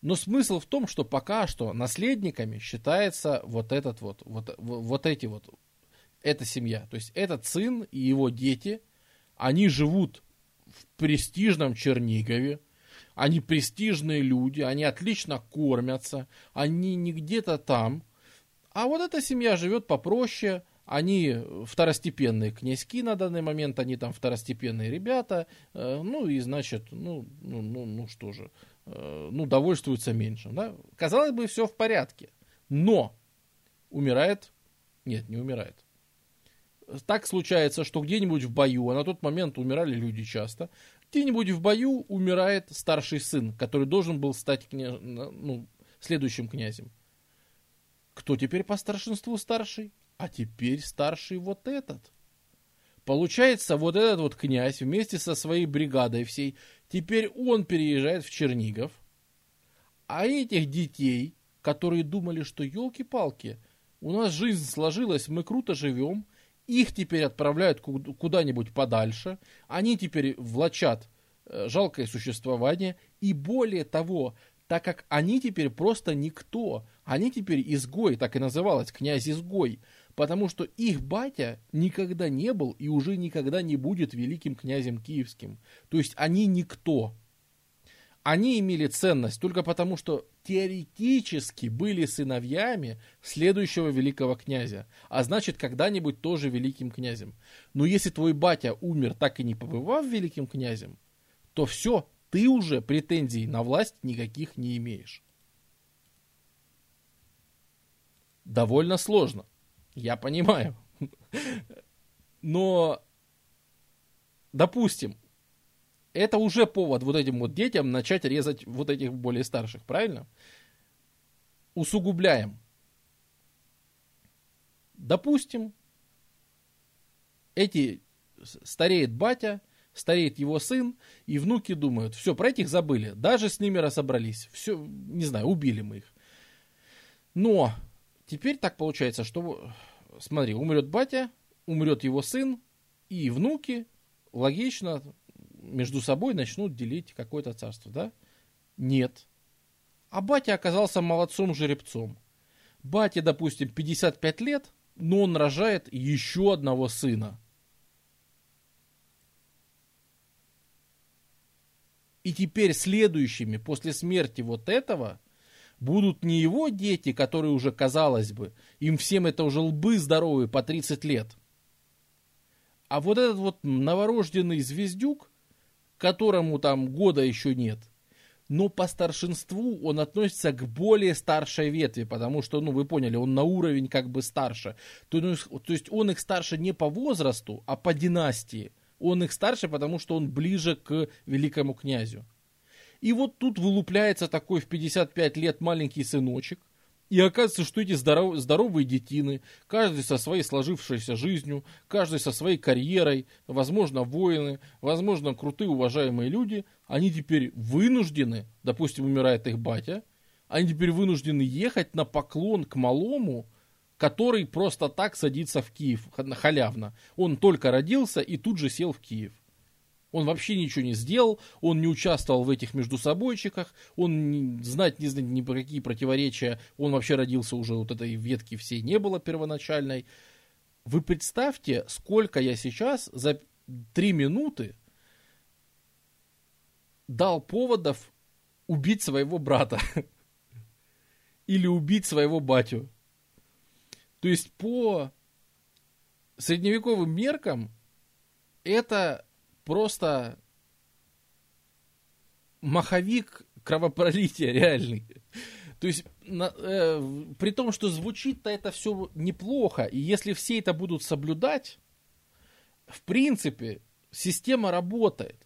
Speaker 1: Но смысл в том, что пока что наследниками считается вот этот вот, вот, вот эти вот, эта семья. То есть этот сын и его дети, они живут в престижном Чернигове, они престижные люди, они отлично кормятся, они не где-то там. А вот эта семья живет попроще, они второстепенные князьки на данный момент, они там второстепенные ребята, э, ну и значит, ну, ну, ну, ну что же, э, ну довольствуются меньшим. Да? Казалось бы, все в порядке, но умирает, нет, не умирает. Так случается, что где-нибудь в бою, а на тот момент умирали люди часто, где-нибудь в бою умирает старший сын, который должен был стать кня... ну, следующим князем. Кто теперь по старшинству старший? А теперь старший вот этот. Получается, вот этот вот князь вместе со своей бригадой всей, теперь он переезжает в Чернигов, а этих детей, которые думали, что елки-палки, у нас жизнь сложилась, мы круто живем, их теперь отправляют куда-нибудь подальше, они теперь влачат э, жалкое существование, и более того, так как они теперь просто никто, они теперь изгой, так и называлось, князь-изгой, потому что их батя никогда не был и уже никогда не будет великим князем киевским. То есть они никто они имели ценность только потому, что теоретически были сыновьями следующего великого князя, а значит, когда-нибудь тоже великим князем. Но если твой батя умер, так и не побывав великим князем, то все, ты уже претензий на власть никаких не имеешь. Довольно сложно, я понимаю. Но, допустим, это уже повод вот этим вот детям начать резать вот этих более старших, правильно? Усугубляем. Допустим, эти стареет батя, стареет его сын, и внуки думают, все, про этих забыли, даже с ними разобрались, все, не знаю, убили мы их. Но теперь так получается, что, смотри, умрет батя, умрет его сын, и внуки, логично, между собой начнут делить какое-то царство, да? Нет. А батя оказался молодцом-жеребцом. Батя, допустим, 55 лет, но он рожает еще одного сына. И теперь следующими после смерти вот этого будут не его дети, которые уже, казалось бы, им всем это уже лбы здоровые по 30 лет, а вот этот вот новорожденный звездюк, которому там года еще нет, но по старшинству он относится к более старшей ветви, потому что, ну, вы поняли, он на уровень как бы старше. То, ну, то есть он их старше не по возрасту, а по династии. Он их старше, потому что он ближе к великому князю. И вот тут вылупляется такой в 55 лет маленький сыночек, и оказывается, что эти здоров, здоровые детины, каждый со своей сложившейся жизнью, каждый со своей карьерой, возможно, воины, возможно, крутые, уважаемые люди, они теперь вынуждены, допустим, умирает их батя, они теперь вынуждены ехать на поклон к малому, который просто так садится в Киев халявно. Он только родился и тут же сел в Киев. Он вообще ничего не сделал, он не участвовал в этих междусобойчиках, он знать не знает ни про какие противоречия, он вообще родился уже вот этой ветки всей не было первоначальной. Вы представьте, сколько я сейчас за три минуты дал поводов убить своего брата или убить своего батю. То есть по средневековым меркам это просто маховик кровопролития реальный. То есть, на, э, при том, что звучит-то это все неплохо, и если все это будут соблюдать, в принципе, система работает.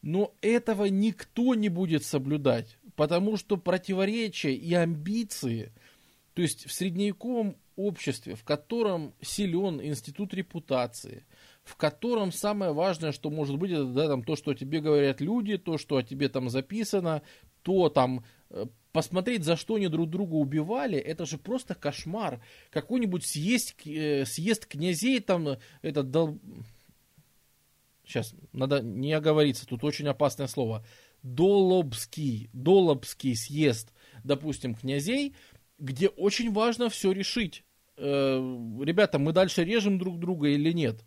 Speaker 1: Но этого никто не будет соблюдать, потому что противоречия и амбиции, то есть в средневековом обществе, в котором силен институт репутации – в котором самое важное, что может быть, это да, там, то, что тебе говорят люди, то, что о тебе там записано, то там э, посмотреть, за что они друг друга убивали, это же просто кошмар. Какой-нибудь съесть, э, съезд князей там, это дол... Сейчас, надо не оговориться, тут очень опасное слово. Долобский, Долобский съезд, допустим, князей, где очень важно все решить. Э, ребята, мы дальше режем друг друга или нет?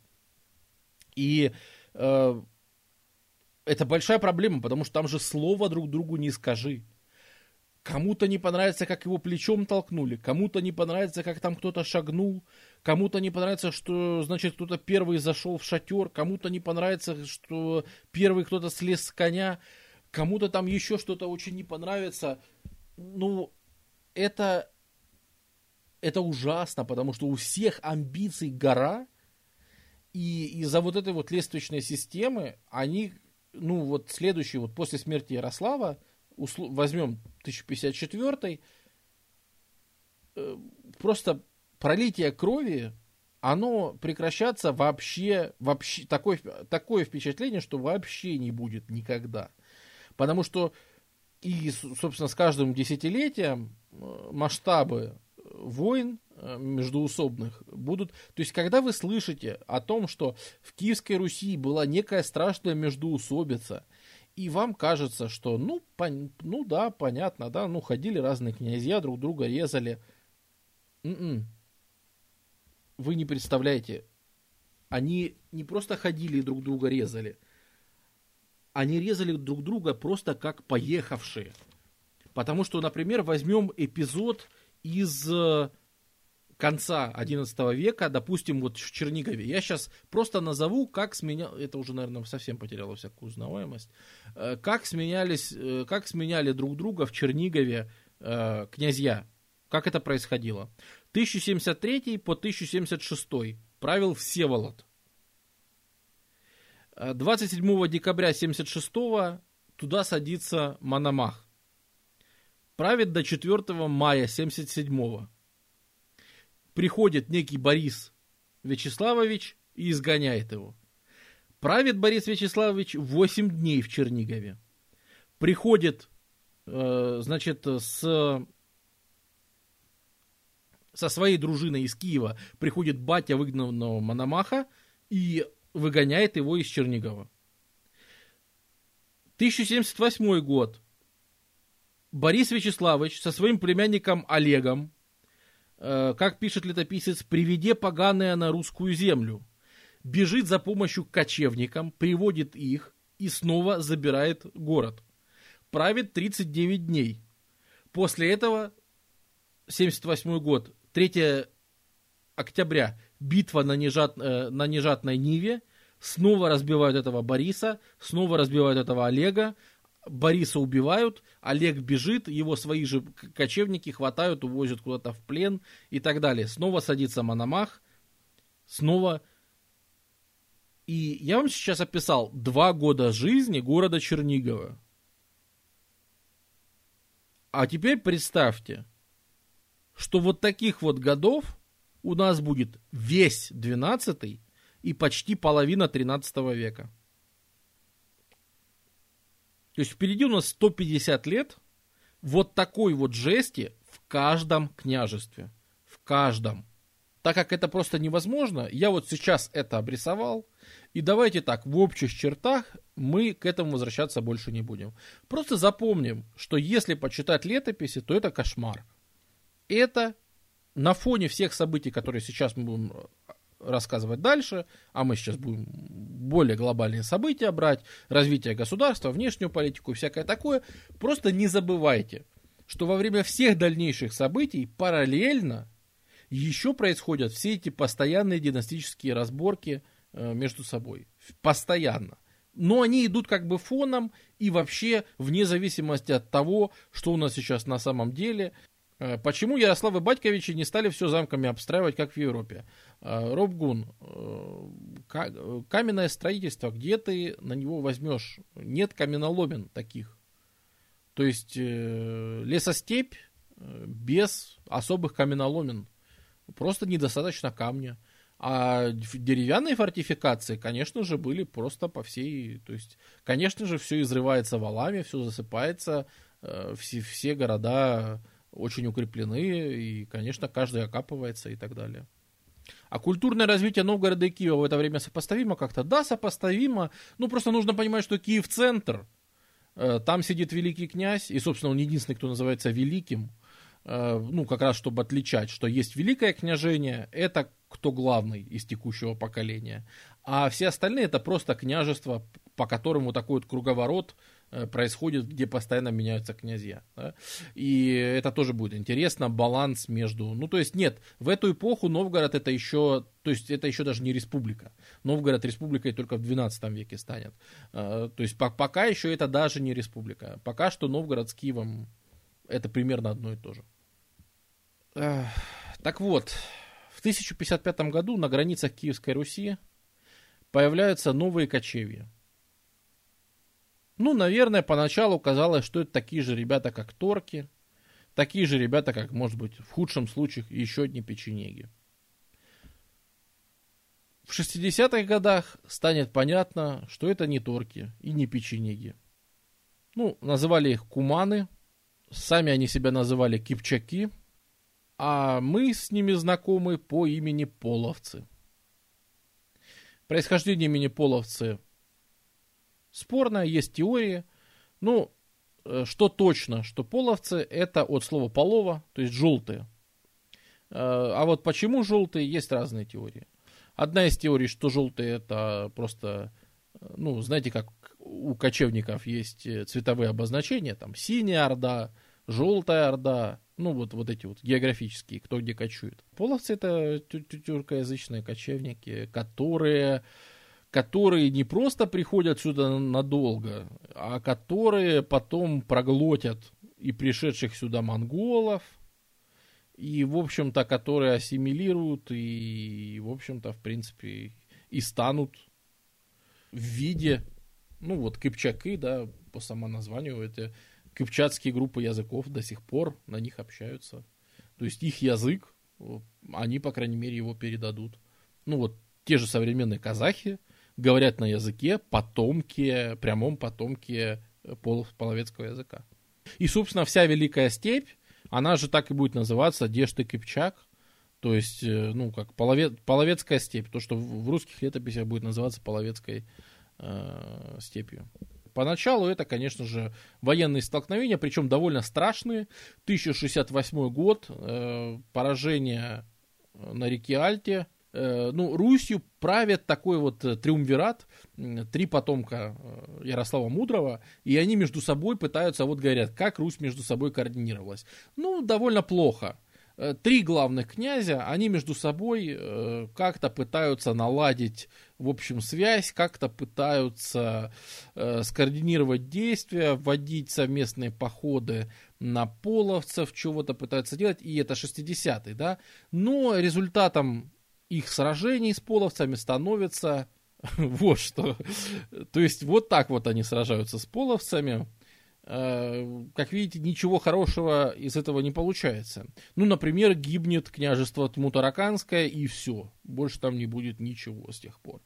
Speaker 1: И э, это большая проблема, потому что там же слова друг другу не скажи. Кому-то не понравится, как его плечом толкнули, кому-то не понравится, как там кто-то шагнул, кому-то не понравится, что, значит, кто-то первый зашел в шатер, кому-то не понравится, что первый кто-то слез с коня, кому-то там еще что-то очень не понравится. Ну, это, это ужасно, потому что у всех амбиций гора, и из-за вот этой вот лестничной системы они, ну вот следующий, вот после смерти Ярослава, услу, возьмем 1054 э, просто пролитие крови, оно прекращаться вообще, вообще такое, такое впечатление, что вообще не будет никогда. Потому что и, собственно, с каждым десятилетием э, масштабы войн Э, междуусобных будут... То есть, когда вы слышите о том, что в Киевской Руси была некая страшная междуусобица, и вам кажется, что, ну, пон... ну да, понятно, да, ну, ходили разные князья, друг друга резали. М-м. Вы не представляете, они не просто ходили и друг друга резали, они резали друг друга просто как поехавшие. Потому что, например, возьмем эпизод из э, конца XI века, допустим, вот в Чернигове. Я сейчас просто назову, как сменял, это уже, наверное, совсем потеряло всякую узнаваемость, э, как сменялись, э, как сменяли друг друга в Чернигове э, князья. Как это происходило? 1073 по 1076 правил Всеволод. 27 декабря 76 туда садится Мономах. Правит до 4 мая 77 приходит некий Борис Вячеславович и изгоняет его. Правит Борис Вячеславович 8 дней в Чернигове. Приходит, э, значит, с, со своей дружиной из Киева, приходит батя выгнанного Мономаха и выгоняет его из Чернигова. 1078 год. Борис Вячеславович со своим племянником Олегом, как пишет летописец, «приведе поганое на русскую землю», бежит за помощью к кочевникам, приводит их и снова забирает город. Правит 39 дней. После этого, 78 год, 3 октября, битва на, нежат, э, на Нежатной Ниве, снова разбивают этого Бориса, снова разбивают этого Олега, Бориса убивают, Олег бежит, его свои же кочевники хватают, увозят куда-то в плен и так далее. Снова садится Мономах, снова... И я вам сейчас описал два года жизни города Чернигова. А теперь представьте, что вот таких вот годов у нас будет весь 12 и почти половина 13 века. То есть впереди у нас 150 лет вот такой вот жести в каждом княжестве. В каждом. Так как это просто невозможно, я вот сейчас это обрисовал. И давайте так, в общих чертах мы к этому возвращаться больше не будем. Просто запомним, что если почитать летописи, то это кошмар. Это на фоне всех событий, которые сейчас мы будем рассказывать дальше, а мы сейчас будем более глобальные события брать, развитие государства, внешнюю политику, всякое такое, просто не забывайте, что во время всех дальнейших событий параллельно еще происходят все эти постоянные династические разборки э, между собой. Постоянно. Но они идут как бы фоном и вообще вне зависимости от того, что у нас сейчас на самом деле, Э, почему Ярославы Батьковичи не стали все замками обстраивать, как в Европе? Э, Роб Гун, э, каменное строительство, где ты на него возьмешь? Нет каменоломен таких. То есть лесостепь без особых каменоломен. Просто недостаточно камня. А деревянные фортификации, конечно же, были просто по всей... То есть, конечно же, все изрывается валами, все засыпается, все, все города очень укреплены, и, конечно, каждый окапывается и так далее. А культурное развитие Новгорода и Киева в это время сопоставимо как-то? Да, сопоставимо. Ну, просто нужно понимать, что Киев центр. Э, там сидит великий князь, и, собственно, он единственный, кто называется великим. Э, ну, как раз, чтобы отличать, что есть великое княжение, это кто главный из текущего поколения. А все остальные это просто княжество, по которому такой вот круговорот происходит, где постоянно меняются князья. Да? И это тоже будет интересно, баланс между... Ну, то есть, нет, в эту эпоху Новгород это еще... То есть, это еще даже не республика. Новгород республикой только в 12 веке станет. Э, то есть, пока еще это даже не республика. Пока что Новгород с Киевом это примерно одно и то же. Так вот, в 1055 году на границах Киевской Руси появляются новые кочевья. Ну, наверное, поначалу казалось, что это такие же ребята, как Торки, такие же ребята, как, может быть, в худшем случае еще одни печенеги. В 60-х годах станет понятно, что это не торки и не печенеги. Ну, называли их куманы, сами они себя называли кипчаки, а мы с ними знакомы по имени половцы. Происхождение имени половцы спорная, есть теории. Ну, э, что точно, что половцы это от слова полова, то есть желтые. Э, а вот почему желтые, есть разные теории. Одна из теорий, что желтые это просто, э, ну, знаете, как у кочевников есть цветовые обозначения, там синяя орда, желтая орда, ну вот, вот эти вот географические, кто где кочует. Половцы это тюркоязычные кочевники, которые которые не просто приходят сюда надолго, а которые потом проглотят и пришедших сюда монголов, и, в общем-то, которые ассимилируют и, в общем-то, в принципе, и станут в виде, ну вот, кыпчаки, да, по самоназванию, это кыпчатские группы языков до сих пор на них общаются. То есть их язык, они, по крайней мере, его передадут. Ну вот, те же современные казахи, говорят на языке потомки, прямом потомке э, пол, половецкого языка. И, собственно, вся Великая Степь, она же так и будет называться Дешты Кипчак, то есть, э, ну, как полове, половецкая степь, то, что в русских летописях будет называться половецкой э, степью. Поначалу это, конечно же, военные столкновения, причем довольно страшные. 1068 год, э, поражение на реке Альте, Э, ну, Русью правят такой вот э, триумвират, три потомка э, Ярослава Мудрого, и они между собой пытаются, вот говорят, как Русь между собой координировалась. Ну, довольно плохо. Три главных князя, они между собой как-то пытаются наладить, в общем, связь, как-то пытаются скоординировать действия, вводить совместные походы на половцев, чего-то пытаются делать, и это 60-й, да. Но результатом их сражений с половцами становится вот что. То есть вот так вот они сражаются с половцами. Э, как видите, ничего хорошего из этого не получается. Ну, например, гибнет княжество Тмутараканское и все. Больше там не будет ничего с тех пор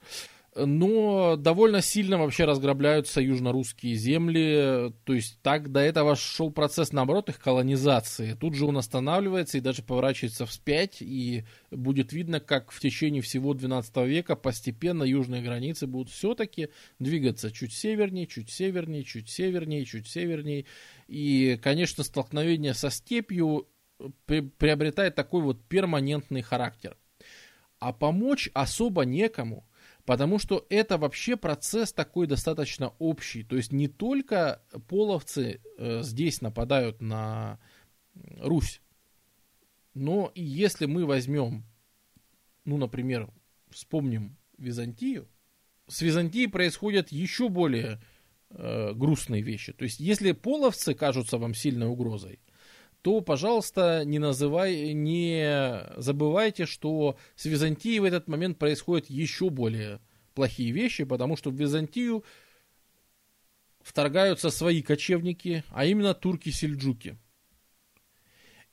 Speaker 1: но довольно сильно вообще разграбляются южно-русские земли, то есть так до этого шел процесс, наоборот, их колонизации. Тут же он останавливается и даже поворачивается вспять, и будет видно, как в течение всего 12 века постепенно южные границы будут все-таки двигаться чуть севернее, чуть севернее, чуть севернее, чуть севернее. И, конечно, столкновение со степью приобретает такой вот перманентный характер. А помочь особо некому – Потому что это вообще процесс такой достаточно общий. То есть не только половцы э, здесь нападают на Русь, но и если мы возьмем, ну, например, вспомним Византию, с Византией происходят еще более э, грустные вещи. То есть если половцы кажутся вам сильной угрозой, то, пожалуйста, не называй, не забывайте, что с Византией в этот момент происходят еще более плохие вещи, потому что в Византию вторгаются свои кочевники, а именно турки-сельджуки.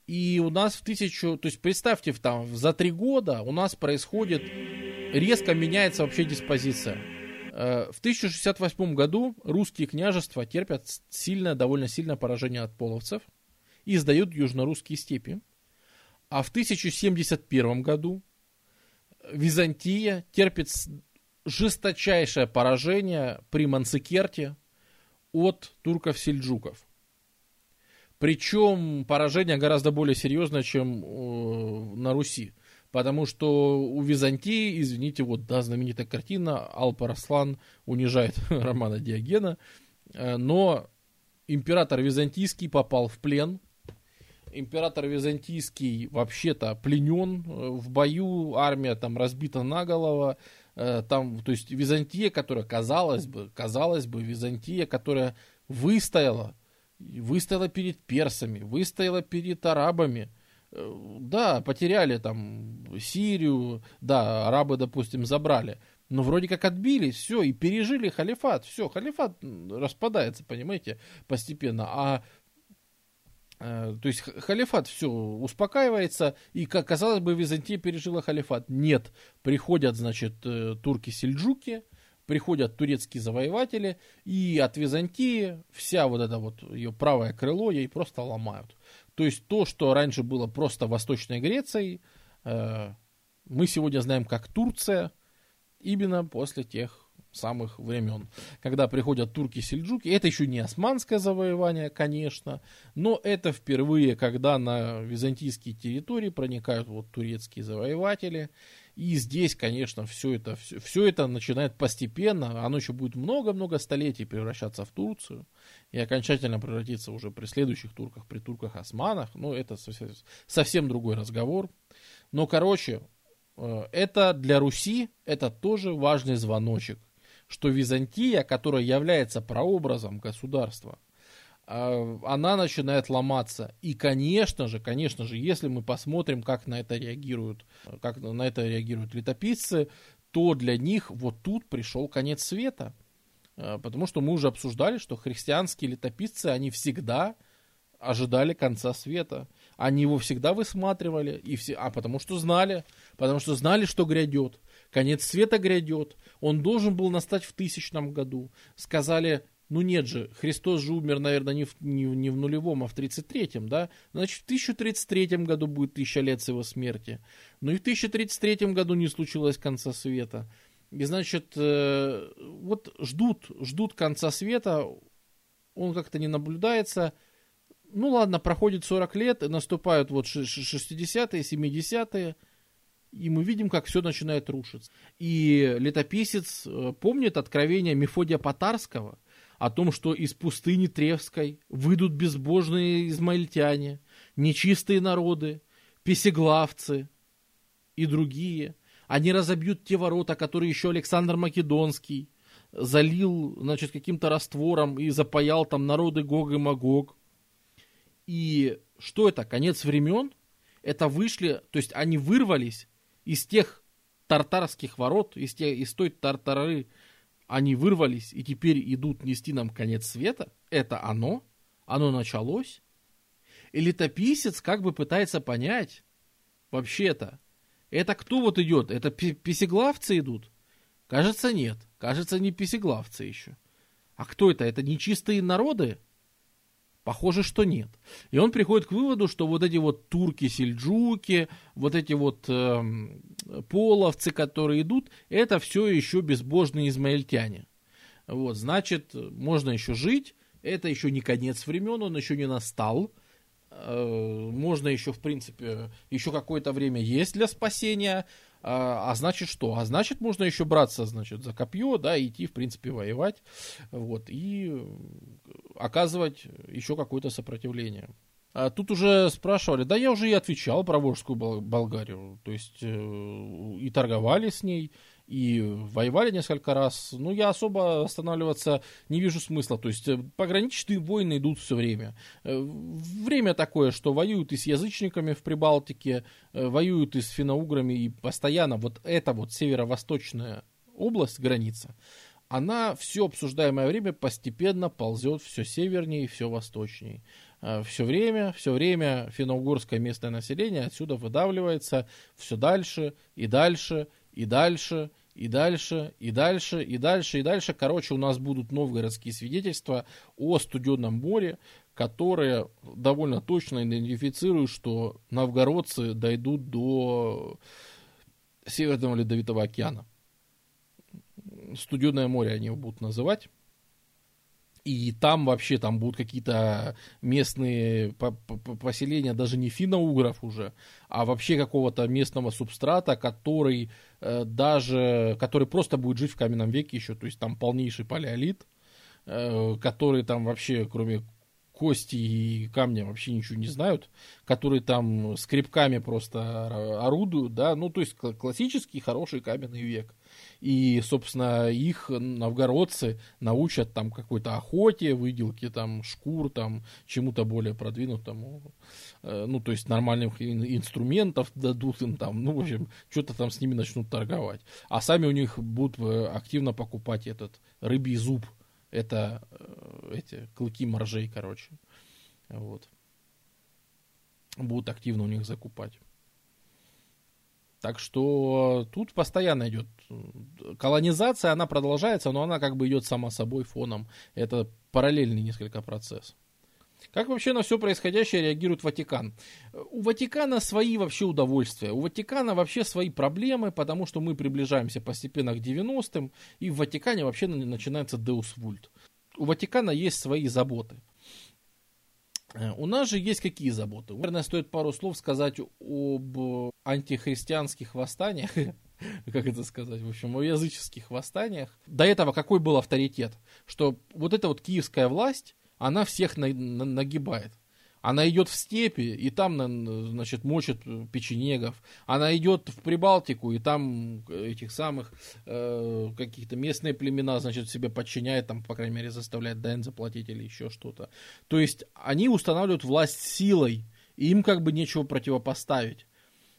Speaker 1: И у нас в тысячу, то есть представьте, там, за три года у нас происходит, резко меняется вообще диспозиция. Э, в 1068 году русские княжества терпят сильное, довольно сильное поражение от половцев – и сдают южно-русские степи. А в 1071 году Византия терпит жесточайшее поражение при Манцикерте от турков-сельджуков. Причем поражение гораздо более серьезное, чем э, на Руси. Потому что у Византии, извините, вот, да, знаменитая картина, Алпа Раслан унижает Романа Диогена, э, но император Византийский попал в плен император Византийский вообще-то пленен э, в бою, армия там разбита наголову, э, там, то есть Византия, которая, казалось бы, казалось бы, Византия, которая выстояла, выстояла перед персами, выстояла перед арабами, э, да, потеряли там Сирию, да, арабы, допустим, забрали, но вроде как отбились, все, и пережили халифат, все, халифат распадается, понимаете, постепенно, а то есть халифат все успокаивается, и, как казалось бы, Византия пережила халифат. Нет, приходят, значит, э, турки-сельджуки, приходят турецкие завоеватели, и от Византии вся вот эта вот ее правое крыло ей просто ломают. То есть то, что раньше было просто Восточной Грецией, э, мы сегодня знаем как Турция, именно после тех самых времен, когда приходят турки-сельджуки. Это еще не османское завоевание, конечно, но это впервые, когда на византийские территории проникают вот турецкие завоеватели. И здесь, конечно, все это, все, все это начинает постепенно, оно еще будет много-много столетий превращаться в Турцию и окончательно превратиться уже при следующих турках, при турках-османах. Ну, это совсем, другой разговор. Но, короче, э, это для Руси, это тоже важный звоночек что Византия, которая является прообразом государства, а, она начинает ломаться. И, конечно же, конечно же, если мы посмотрим, как на это реагируют, как на это реагируют летописцы, то для них вот тут пришел конец света. А, потому что мы уже обсуждали, что христианские летописцы, они всегда ожидали конца света. Они его всегда высматривали, и все, а потому что знали, потому что знали, что грядет. Конец света грядет. Он должен был настать в тысячном году. Сказали, ну нет же, Христос же умер, наверное, не в, не, не в нулевом, а в 33-м, да? Значит, в 1033 году будет тысяча лет с его смерти. Но и в 1033 году не случилось конца света. И, значит, э, вот ждут, ждут конца света, он как-то не наблюдается. Ну ладно, проходит 40 лет, наступают вот 60-е, 70-е, и мы видим, как все начинает рушиться. И летописец э, помнит откровение Мефодия Потарского о том, что из пустыни Тревской выйдут безбожные измаильтяне, нечистые народы, песеглавцы и другие – они разобьют те ворота, которые еще Александр Македонский залил, значит, каким-то раствором и запаял там народы Гог и Магог. И что это? Конец времен? Это вышли, то есть они вырвались из тех тартарских ворот, из, те, из той тартары, они вырвались и теперь идут нести нам конец света? Это оно? Оно началось? И летописец как бы пытается понять, вообще-то, это кто вот идет? Это писеглавцы идут? Кажется, нет. Кажется, не писеглавцы еще. А кто это? Это нечистые народы? Похоже, что нет. И он приходит к выводу, что вот эти вот турки-сельджуки, вот эти вот э, половцы, которые идут, это все еще безбожные измаильтяне. Вот, значит, можно еще жить, это еще не конец времен, он еще не настал. Э, можно еще, в принципе, еще какое-то время есть для спасения. А, а значит что? А значит, можно еще браться, значит, за копье, да, и идти, в принципе, воевать, вот, и оказывать еще какое-то сопротивление. А тут уже спрашивали, да я уже и отвечал про Волжскую Болгарию, то есть э, и торговали с ней, и воевали несколько раз. Ну, я особо останавливаться не вижу смысла. То есть э, пограничные войны идут все время. Э, время такое, что воюют и с язычниками в Прибалтике, э, воюют и с финно-уграми, и постоянно вот эта вот северо-восточная область, граница, она все обсуждаемое время постепенно ползет все севернее и все восточнее. Все время, все время финно-угорское местное население отсюда выдавливается все дальше и дальше и дальше, и дальше, и дальше, и дальше, и дальше. Короче, у нас будут новгородские свидетельства о студенном море, которые довольно точно идентифицируют, что новгородцы дойдут до Северного Ледовитого океана. Студенное море они его будут называть. И там вообще там будут какие-то местные поселения, даже не финно-угров уже, а вообще какого-то местного субстрата, который э, даже, который просто будет жить в каменном веке еще, то есть там полнейший палеолит, э, который там вообще, кроме кости и камня вообще ничего не знают, которые там скребками просто орудуют, да, ну, то есть классический хороший каменный век. И, собственно, их новгородцы научат там какой-то охоте, выделке там шкур, там чему-то более продвинутому. Э, ну, то есть нормальных инструментов дадут им там, ну, в общем, что-то там с ними начнут торговать. А сами у них будут э, активно покупать этот рыбий зуб, это э, эти клыки моржей, короче. Вот. Будут активно у них закупать. Так что тут постоянно идет колонизация, она продолжается, но она как бы идет сама собой фоном. Это параллельный несколько процесс. Как вообще на все происходящее реагирует Ватикан? У Ватикана свои вообще удовольствия, у Ватикана вообще свои проблемы, потому что мы приближаемся постепенно к 90-м, и в Ватикане вообще начинается Деус Вульт. У Ватикана есть свои заботы. Э, у нас же есть какие заботы? Наверное, стоит пару слов сказать об антихристианских восстаниях, как это сказать, в общем, о языческих восстаниях. До этого какой был авторитет? Что вот эта вот киевская власть, она всех на, на, нагибает. Она идет в степи, и там, значит, мочит печенегов. Она идет в Прибалтику, и там этих самых э, каких-то местные племена, значит, себе подчиняет, там, по крайней мере, заставляет дань заплатить или еще что-то. То есть они устанавливают власть силой, и им как бы нечего противопоставить.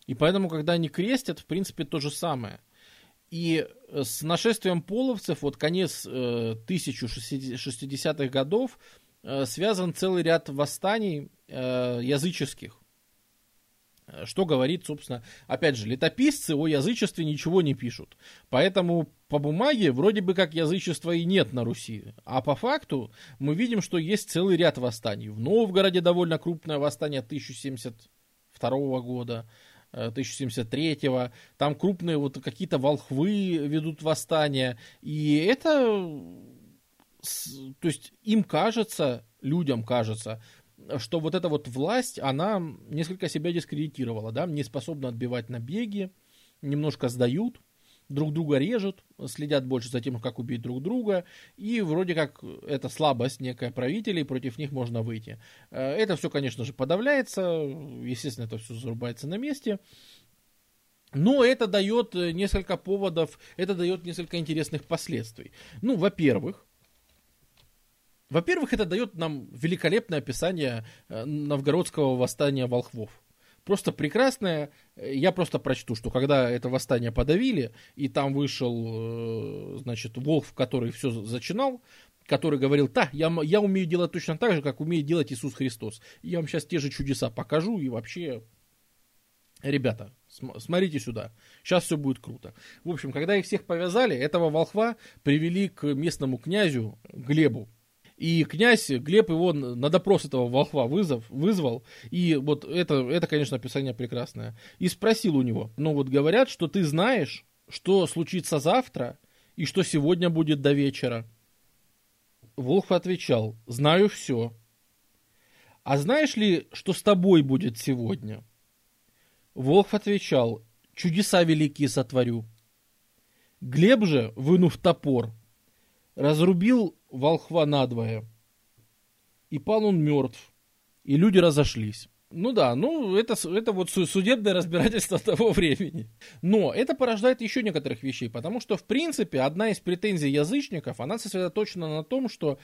Speaker 1: И поэтому, когда они крестят, в принципе, то же самое. И с нашествием половцев, вот конец э, 1060-х годов, Э, связан целый ряд восстаний э, языческих. Э, что говорит, собственно, опять же, летописцы о язычестве ничего не пишут. Поэтому по бумаге вроде бы как язычества и нет на Руси. А по факту мы видим, что есть целый ряд восстаний. В Новгороде довольно крупное восстание 1072 года. 1073-го, там крупные вот какие-то волхвы ведут восстания, и это, то есть им кажется, людям кажется, что вот эта вот власть, она несколько себя дискредитировала, да, не способна отбивать набеги, немножко сдают, друг друга режут, следят больше за тем, как убить друг друга, и вроде как это слабость некая правителей, против них можно выйти. Э, это все, конечно же, подавляется, естественно, это все зарубается на месте, но это дает несколько поводов, это дает несколько интересных последствий. Ну, во-первых, во-первых, это дает нам великолепное описание э, новгородского восстания волхвов. Просто прекрасное. Я просто прочту, что когда это восстание подавили, и там вышел, э, значит, волк, который все зачинал, который говорил, да, я, я умею делать точно так же, как умеет делать Иисус Христос. Я вам сейчас те же чудеса покажу, и вообще, ребята, смотрите сюда, сейчас все будет круто. В общем, когда их всех повязали, этого волхва привели к местному князю Глебу, и князь Глеб его на допрос этого волхва вызов, вызвал. И вот это, это, конечно, описание прекрасное. И спросил у него, ну вот говорят, что ты знаешь, что случится завтра и что сегодня будет до вечера. Волхв отвечал, знаю все. А знаешь ли, что с тобой будет сегодня? Волхв отвечал, чудеса великие сотворю. Глеб же, вынув топор, разрубил волхва надвое. И пал он мертв. И люди разошлись. Ну да, ну это, это вот судебное разбирательство того времени. Но это порождает еще некоторых вещей, потому что, в принципе, одна из претензий язычников, она сосредоточена на том, что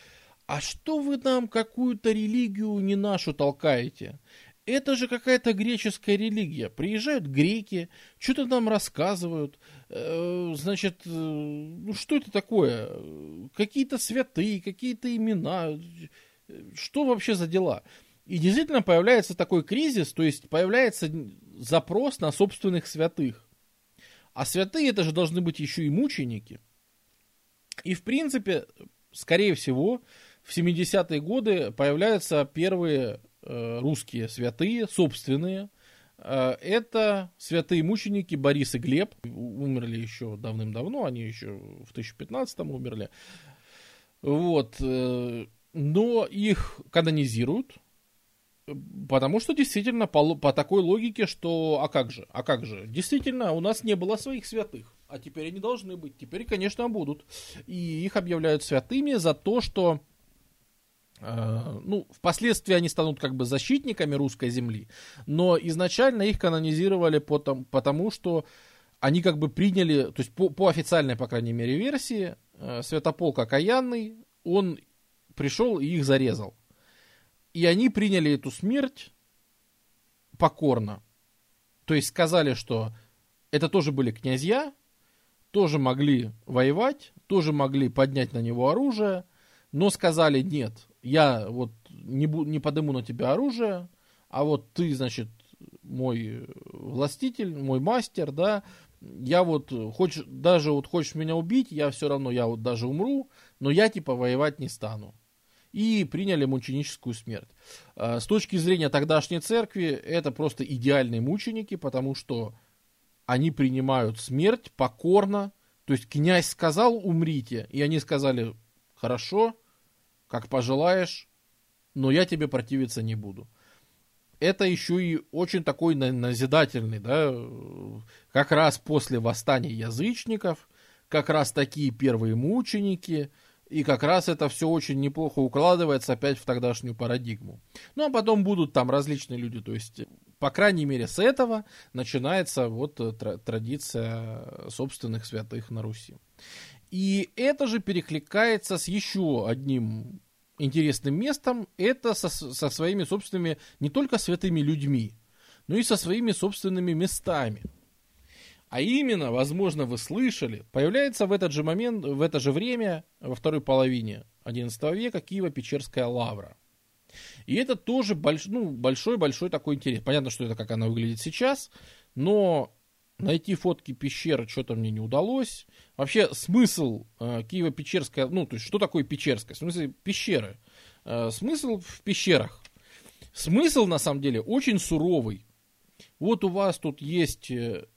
Speaker 1: а что вы нам какую-то религию не нашу толкаете? Это же какая-то греческая религия. Приезжают греки, что-то нам рассказывают. Э, значит, э, ну что это такое? Какие-то святые, какие-то имена. Что вообще за дела? И действительно появляется такой кризис, то есть появляется запрос на собственных святых. А святые это же должны быть еще и мученики. И в принципе, скорее всего, в 70-е годы появляются первые Э, русские святые, собственные. Э, это святые мученики Борис и Глеб. Умерли еще давным-давно, они еще в 1015-м умерли. Вот. Э, но их канонизируют, потому что действительно по, по такой логике, что а как же, а как же, действительно у нас не было своих святых, а теперь они должны быть, теперь, конечно, будут. И их объявляют святыми за то, что ну, впоследствии они станут как бы защитниками русской земли, но изначально их канонизировали потому, потому что они как бы приняли, то есть по, по официальной, по крайней мере, версии, э, Святополк окаянный, он пришел и их зарезал. И они приняли эту смерть покорно. То есть сказали, что это тоже были князья, тоже могли воевать, тоже могли поднять на него оружие, но сказали нет, я вот не, бу, не подыму на тебя оружие, а вот ты, значит, мой властитель, мой мастер, да, я вот, хочешь, даже вот хочешь меня убить, я все равно, я вот даже умру, но я типа воевать не стану. И приняли мученическую смерть. А, с точки зрения тогдашней церкви, это просто идеальные мученики, потому что они принимают смерть покорно. То есть князь сказал умрите, и они сказали хорошо, как пожелаешь, но я тебе противиться не буду. Это еще и очень такой назидательный, да, как раз после восстания язычников, как раз такие первые мученики, и как раз это все очень неплохо укладывается опять в тогдашнюю парадигму. Ну, а потом будут там различные люди, то есть, по крайней мере, с этого начинается вот традиция собственных святых на Руси. И это же перекликается с еще одним интересным местом, это со, со своими собственными, не только святыми людьми, но и со своими собственными местами. А именно, возможно, вы слышали, появляется в этот же момент, в это же время, во второй половине XI века, Киево-Печерская лавра. И это тоже ну, большой-большой такой интерес. Понятно, что это как она выглядит сейчас, но Найти фотки пещеры что-то мне не удалось. Вообще смысл э, Киево-Печерская, ну, то есть что такое Печерская? В смысле пещеры. Э, смысл в пещерах. Смысл, на самом деле, очень суровый. вот у вас тут есть э,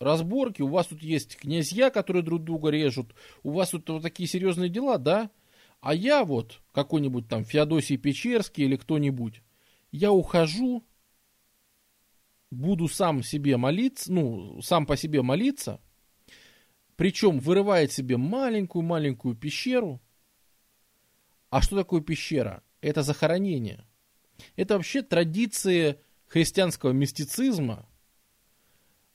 Speaker 1: разборки, у вас тут есть князья, которые друг друга режут, у вас тут вот такие серьезные дела, да? А я вот, какой-нибудь там Феодосий Печерский или кто-нибудь, я ухожу, буду сам себе молиться, ну, сам по себе молиться, причем вырывает себе маленькую-маленькую пещеру. А что такое пещера? Это захоронение. Это вообще традиции христианского мистицизма,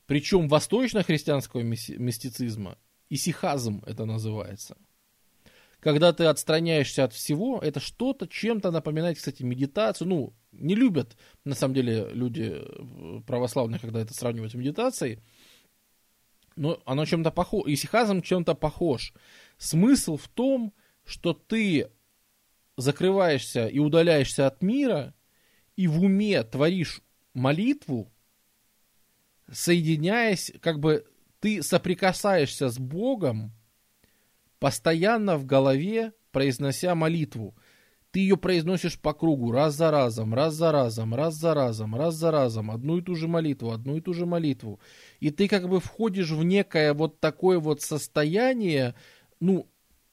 Speaker 1: причем восточно-христианского мистицизма, исихазм это называется. Когда ты отстраняешься от всего, это что-то чем-то напоминает, кстати, медитацию. Ну, не любят, на самом деле, люди э, православные, когда это сравнивают с медитацией. Но оно чем-то похоже, исихазм чем-то похож. Смысл в том, что ты закрываешься и удаляешься от мира, и в уме творишь молитву, соединяясь, как бы ты соприкасаешься с Богом, постоянно в голове произнося молитву. Ты ее произносишь по кругу, раз за разом, раз за разом, раз за разом, раз за разом, одну и ту же молитву, одну и ту же молитву. И ты как бы входишь в некое вот такое вот состояние, ну,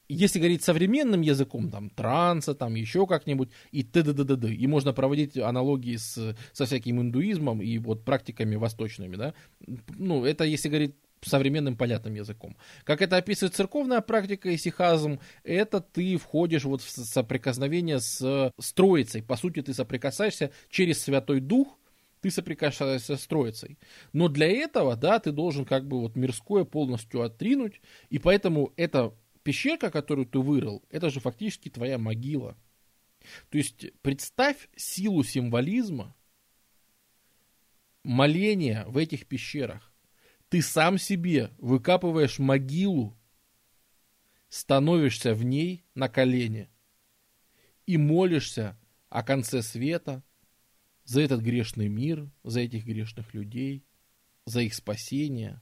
Speaker 1: если говорить современным языком, там, транса, там, еще как-нибудь, и т.д. И можно проводить аналогии с, со всяким индуизмом и вот практиками восточными, да. Ну, это если говорить современным понятным языком. Как это описывает церковная практика и сихазм, это ты входишь вот в соприкосновение с, с Троицей. По сути, ты соприкасаешься через Святой Дух, ты соприкасаешься с Троицей. Но для этого, да, ты должен как бы вот мирское полностью отринуть, и поэтому эта пещерка, которую ты вырыл, это же фактически твоя могила. То есть представь силу символизма моления в этих пещерах. Ты сам себе выкапываешь могилу, становишься в ней на колени и молишься о конце света за этот грешный мир, за этих грешных людей, за их спасение,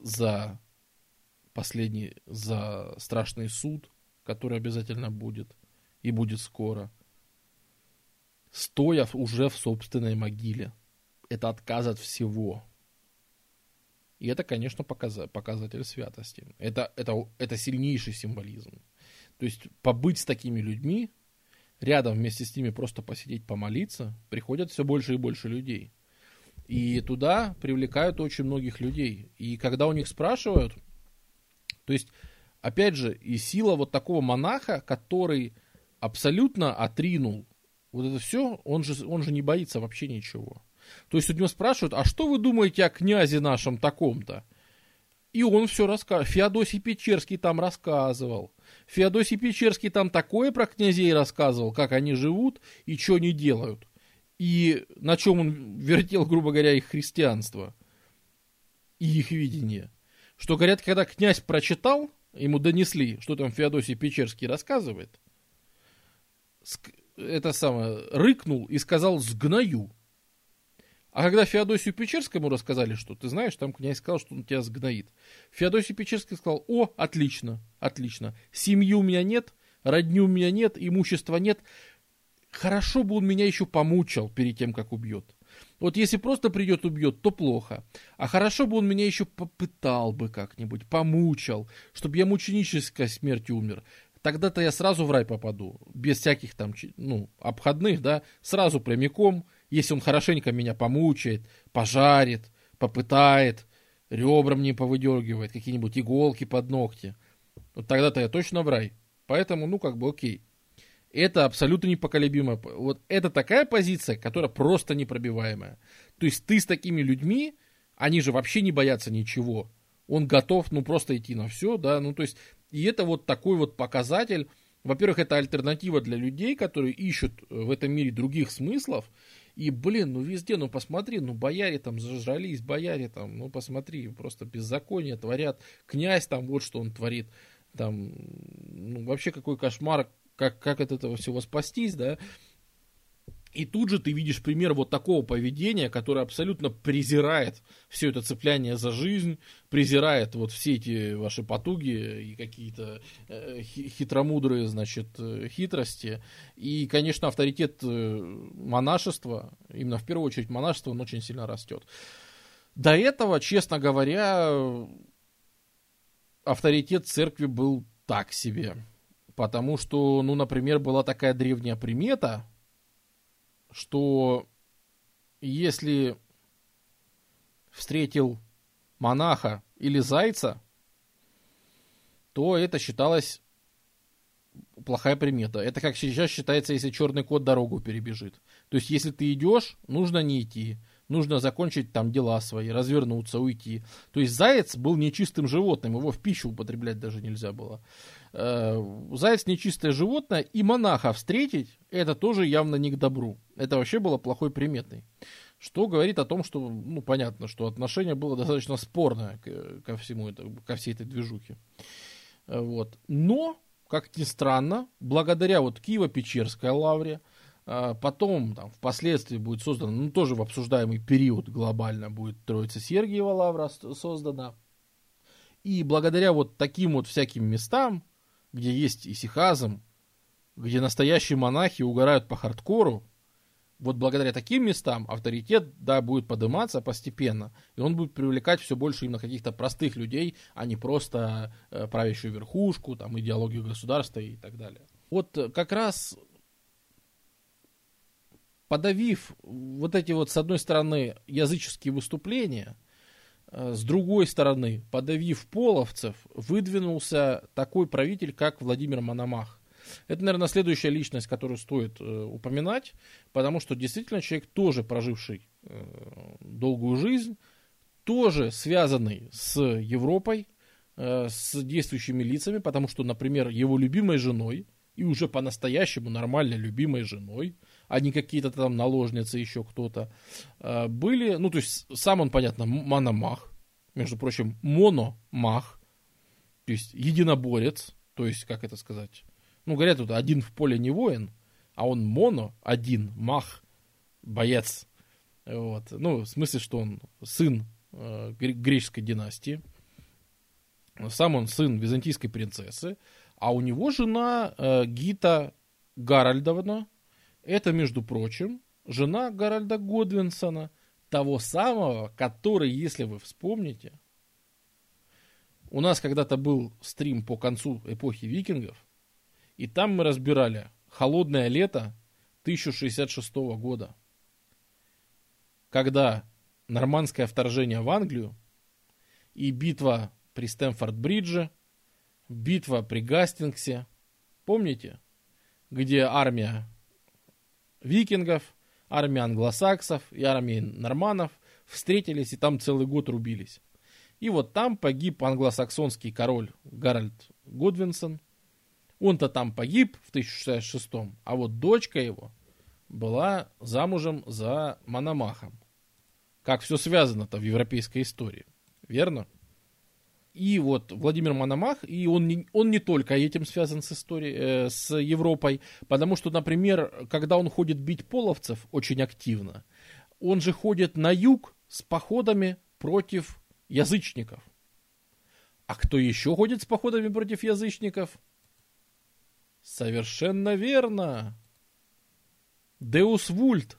Speaker 1: за последний за страшный суд, который обязательно будет и будет скоро, стоя уже в собственной могиле. Это отказ от всего. И это, конечно, показатель святости. Это, это, это сильнейший символизм. То есть побыть с такими людьми, рядом вместе с ними просто посидеть, помолиться, приходят все больше и больше людей. И туда привлекают очень многих людей. И когда у них спрашивают, то есть, опять же, и сила вот такого монаха, который абсолютно отринул вот это все, он же, он же не боится вообще ничего. То есть у него спрашивают, а что вы думаете о князе нашем таком-то? И он все рассказывает. Феодосий Печерский там рассказывал. Феодосий Печерский там такое про князей рассказывал, как они живут и что они делают. И на чем он вертел, грубо говоря, их христианство и их видение. Что, говорят, когда князь прочитал, ему донесли, что там Феодосий Печерский рассказывает, это самое, рыкнул и сказал «сгною». А когда Феодосию Печерскому рассказали, что ты знаешь, там князь сказал, что он тебя сгноит. Феодосий Печерский сказал, о, отлично, отлично, семьи у меня нет, родни у меня нет, имущества нет, хорошо бы он меня еще помучил перед тем, как убьет. Вот если просто придет, убьет, то плохо. А хорошо бы он меня еще попытал бы как-нибудь, помучил, чтобы я мученической смертью умер. Тогда-то я сразу в рай попаду, без всяких там, ну, обходных, да, сразу прямиком, если он хорошенько меня помучает, пожарит, попытает, ребра мне повыдергивает, какие-нибудь иголки под ногти. Вот тогда-то я точно в рай. Поэтому, ну, как бы окей. Это абсолютно непоколебимая. Вот это такая позиция, которая просто непробиваемая. То есть ты с такими людьми, они же вообще не боятся ничего. Он готов, ну, просто идти на все, да, ну, то есть, и это вот такой вот показатель. Во-первых, это альтернатива для людей, которые ищут в этом мире других смыслов. И, блин, ну везде, ну посмотри, ну бояре там зажрались, бояре там, ну посмотри, просто беззаконие творят. Князь там, вот что он творит. Там, ну вообще какой кошмар, как, как от этого всего спастись, да. И тут же ты видишь пример вот такого поведения, которое абсолютно презирает все это цепляние за жизнь, презирает вот все эти ваши потуги и какие-то э, хитромудрые, значит, э, хитрости. И, конечно, авторитет э, монашества, именно в первую очередь монашества, он очень сильно растет. До этого, честно говоря, авторитет церкви был так себе. Потому что, ну, например, была такая древняя примета, что если встретил монаха или зайца, то это считалось плохая примета. Это как сейчас считается, если черный кот дорогу перебежит. То есть, если ты идешь, нужно не идти. Нужно закончить там дела свои, развернуться, уйти. То есть заяц был нечистым животным, его в пищу употреблять даже нельзя было. Э, заяц нечистое животное, и монаха встретить, это тоже явно не к добру. Это вообще было плохой приметой. Что говорит о том, что, ну, понятно, что отношение было достаточно спорное ко всему это, ко всей этой движухе. Э, вот. Но, как ни странно, благодаря вот Киево-Печерской лавре, э, потом, там, впоследствии будет создана, ну, тоже в обсуждаемый период глобально будет Троица Сергиева лавра создана. И благодаря вот таким вот всяким местам, где есть исихазм, где настоящие монахи угорают по хардкору, вот благодаря таким местам авторитет, да, будет подниматься постепенно, и он будет привлекать все больше именно каких-то простых людей, а не просто э, правящую верхушку, там, идеологию государства и так далее. Вот э, как раз подавив вот эти вот, с одной стороны, языческие выступления – с другой стороны, подавив половцев, выдвинулся такой правитель, как Владимир Мономах. Это, наверное, следующая личность, которую стоит э, упоминать, потому что действительно человек тоже проживший э, долгую жизнь, тоже связанный с Европой, э, с действующими лицами, потому что, например, его любимой женой, и уже по-настоящему нормально любимой женой, а не какие-то там наложницы, еще кто-то, э, были, ну, то есть, сам он, понятно, мономах, между прочим, мономах, то есть, единоборец, то есть, как это сказать, ну, говорят тут, один в поле не воин, а он моно, один, мах, боец, вот, ну, в смысле, что он сын э, греческой династии, сам он сын византийской принцессы, а у него жена э, Гита Гаральдовна, это, между прочим, жена Гарольда Годвинсона, того самого, который, если вы вспомните, у нас когда-то был стрим по концу эпохи викингов, и там мы разбирали холодное лето 1066 года, когда нормандское вторжение в Англию и битва при Стэнфорд-Бридже, битва при Гастингсе, помните, где армия викингов, армия англосаксов и армия норманов встретились и там целый год рубились. И вот там погиб англосаксонский король Гарольд Гудвинсон. Он-то там погиб в 1066, а вот дочка его была замужем за Мономахом. Как все связано-то в европейской истории. Верно? И вот Владимир Мономах, и он не, он не только этим связан с историей, э, с Европой, потому что, например, когда он ходит бить половцев очень активно, он же ходит на юг с походами против язычников. А кто еще ходит с походами против язычников? Совершенно верно. Деус Вульт.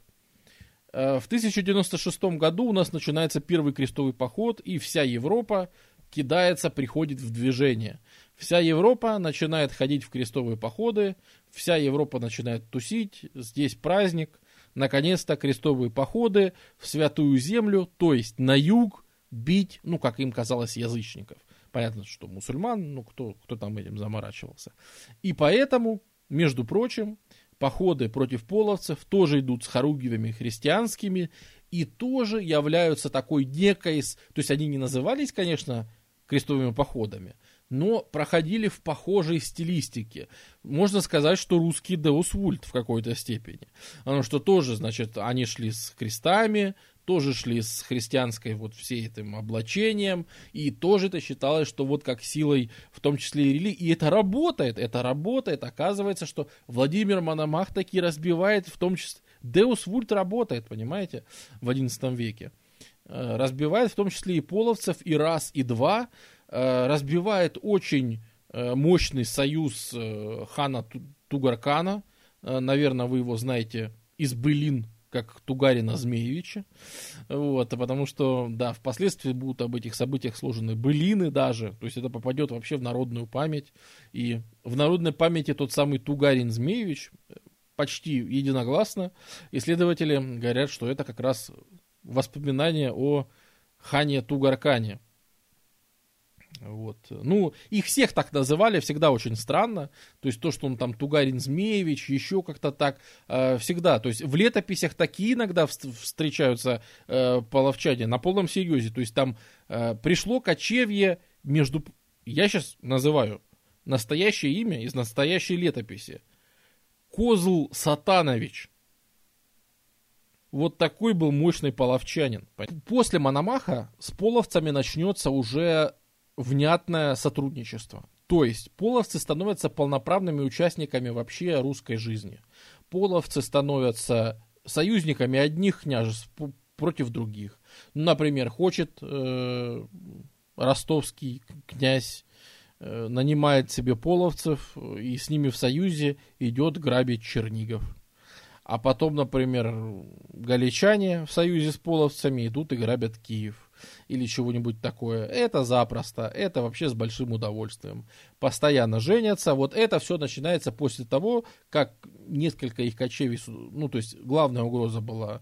Speaker 1: Э, в 1096 году у нас начинается первый крестовый поход, и вся Европа кидается, приходит в движение. Вся Европа начинает ходить в крестовые походы, вся Европа начинает тусить, здесь праздник. Наконец-то крестовые походы в Святую Землю, то есть на юг, бить, ну, как им казалось, язычников. Понятно, что мусульман, ну, кто, кто там этим заморачивался. И поэтому, между прочим, походы против половцев тоже идут с хоругвями христианскими и тоже являются такой некой, то есть они не назывались, конечно, крестовыми походами, но проходили в похожей стилистике. Можно сказать, что русский Деус Вульт в какой-то степени. Потому что тоже, значит, они шли с крестами, тоже шли с христианской вот всей этим облачением, и тоже это считалось, что вот как силой, в том числе и религии, и это работает, это работает, оказывается, что Владимир Мономах таки разбивает, в том числе, Деус Вульт работает, понимаете, в XI веке. Э, разбивает в том числе и половцев, и раз, и два, э, разбивает очень э, мощный союз хана Тугаркана, наверное, вы его знаете из былин как Тугарина Змеевича. Вот, потому что, да, впоследствии будут об этих событиях сложены былины даже, то есть это попадет вообще в народную память. И в народной памяти тот самый Тугарин Змеевич почти единогласно исследователи говорят, что это как раз воспоминания о хане Тугаркане. Вот. Ну, их всех так называли, всегда очень странно. То есть то, что он там Тугарин Змеевич, еще как-то так, э, всегда. То есть в летописях такие иногда встречаются э, половчане на полном серьезе. То есть там э, пришло кочевье между... Я сейчас называю настоящее имя из настоящей летописи. Козл Сатанович. Вот такой был мощный половчанин. После Мономаха с половцами начнется уже внятное сотрудничество. То есть половцы становятся полноправными участниками вообще русской жизни. Половцы становятся союзниками одних княжеств против других. Например, хочет э, ростовский князь э, нанимает себе половцев и с ними в союзе идет грабить Чернигов. А потом, например, галичане в союзе с половцами идут и грабят Киев или чего-нибудь такое. Это запросто, это вообще с большим удовольствием. Постоянно женятся. Вот это все начинается после того, как несколько их кочевий, ну то есть главная угроза была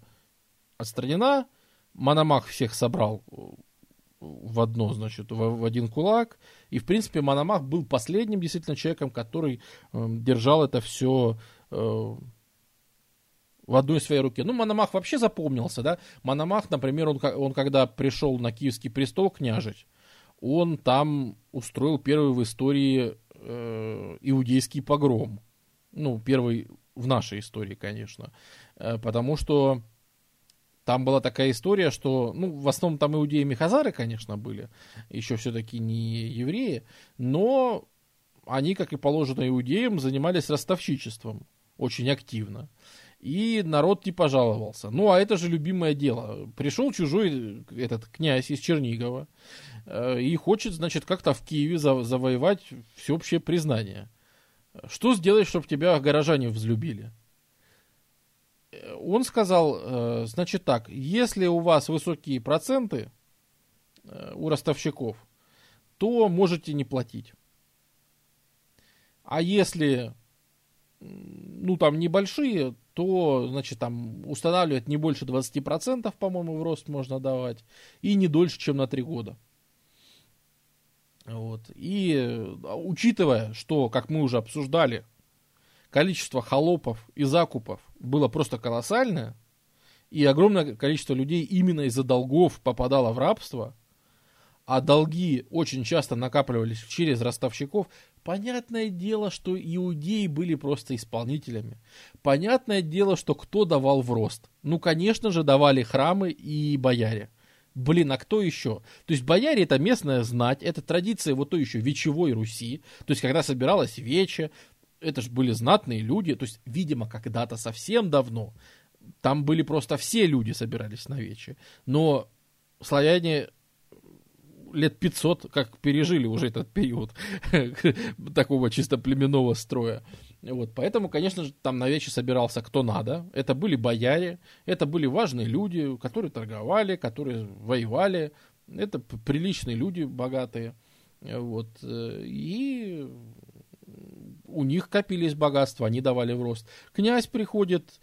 Speaker 1: отстранена, Мономах всех собрал в одно, значит, в, в один кулак. И, в принципе, Мономах был последним действительно человеком, который э, держал это все э, в одной своей руке. Ну, Мономах вообще запомнился, да. Мономах, например, он, он когда пришел на киевский престол княжить, он там устроил первый в истории э, иудейский погром. Ну, первый в нашей истории, конечно. Э, потому что там была такая история, что, ну, в основном там иудеи и хазары, конечно, были, еще все-таки не евреи, но они, как и положено иудеям, занимались ростовщичеством очень активно. И народ не пожаловался. Ну, а это же любимое дело. Пришел чужой этот князь из Чернигова э, и хочет, значит, как-то в Киеве за, завоевать всеобщее признание. Что сделать, чтобы тебя горожане взлюбили? Он сказал, э, значит так, если у вас высокие проценты э, у ростовщиков, то можете не платить. А если ну, там небольшие, то, значит, там устанавливать не больше 20%, по-моему, в рост можно давать, и не дольше, чем на 3 года. Вот. И а, учитывая, что, как мы уже обсуждали, количество холопов и закупов было просто колоссальное, и огромное количество людей именно из-за долгов попадало в рабство, а долги очень часто накапливались через ростовщиков, понятное дело, что иудеи были просто исполнителями. Понятное дело, что кто давал в рост? Ну, конечно же, давали храмы и бояре. Блин, а кто еще? То есть бояре это местная знать, это традиция вот той еще вечевой Руси. То есть когда собиралась вече, это же были знатные люди, то есть, видимо, когда-то совсем давно там были просто все люди собирались на вече. Но славяне лет 500 как пережили уже этот период такого чисто племенного строя. Вот, поэтому, конечно же, там на вече собирался кто надо. Это были бояре, это были важные люди, которые торговали, которые воевали. Это приличные люди, богатые. Вот, э, и у них копились богатства, они давали в рост. Князь приходит,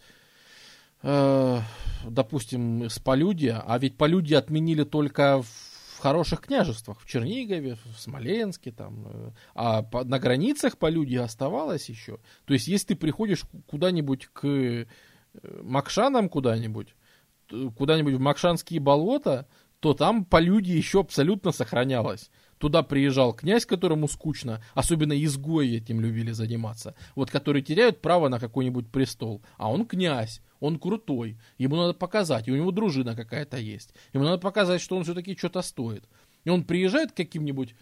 Speaker 1: э, допустим, с полюдия, а ведь полюдия отменили только в в хороших княжествах, в Чернигове, в Смоленске, там, э, а по, на границах по люди оставалось еще. То есть, если ты приходишь куда-нибудь к э, Макшанам куда-нибудь, куда-нибудь в Макшанские болота, то там по люди еще абсолютно сохранялось. Туда приезжал князь, которому скучно, особенно изгои этим любили заниматься, вот которые теряют право на какой-нибудь престол, а он князь, он крутой, ему надо показать, и у него дружина какая-то есть. Ему надо показать, что он все-таки что-то стоит. И он приезжает к каким-нибудь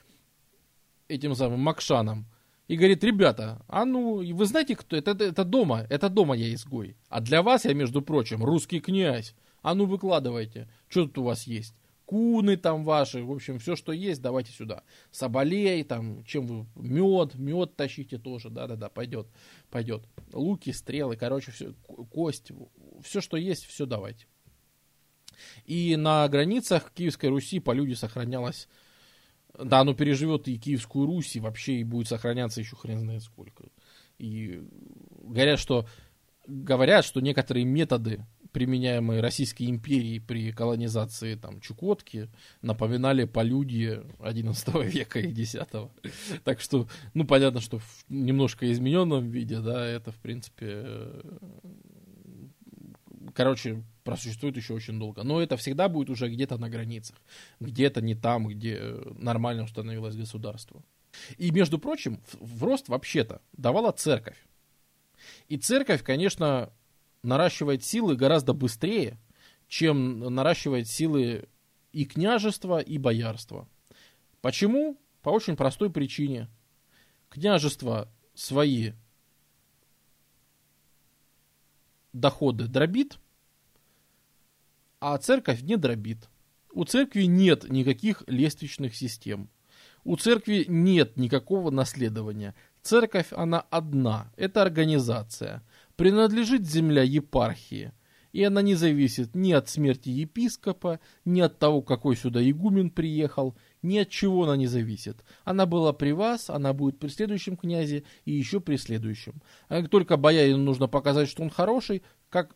Speaker 1: этим самым Макшанам и говорит, ребята, а ну, вы знаете, кто это? Это, это дома, это дома я изгой. А для вас я, между прочим, русский князь. А ну, выкладывайте, что тут у вас есть куны там ваши, в общем, все, что есть, давайте сюда. Соболей, там, чем вы, мед, мед тащите тоже, да-да-да, пойдет, пойдет. Луки, стрелы, короче, все, кость, все, что есть, все давайте. И на границах Киевской Руси по люди сохранялось, да, оно переживет и Киевскую Русь, и вообще и будет сохраняться еще хрен знает сколько. И говорят, что говорят, что некоторые методы применяемые Российской империей при колонизации там, Чукотки, напоминали полюдье 11 века и 10 Так что, ну, понятно, что в немножко измененном виде, да, это, в принципе, э, короче, просуществует еще очень долго. Но это всегда будет уже где-то на границах, где-то не там, где нормально установилось государство. И, между прочим, в рост вообще-то давала церковь. И церковь, конечно, наращивает силы гораздо быстрее, чем наращивает силы и княжество, и боярство. Почему? По очень простой причине. Княжество свои доходы дробит, а церковь не дробит. У церкви нет никаких лестничных систем. У церкви нет никакого наследования. Церковь, она одна. Это организация принадлежит земля епархии, и она не зависит ни от смерти епископа, ни от того, какой сюда игумен приехал, ни от чего она не зависит. Она была при вас, она будет при следующем князе и еще при следующем. А как только боярину нужно показать, что он хороший, как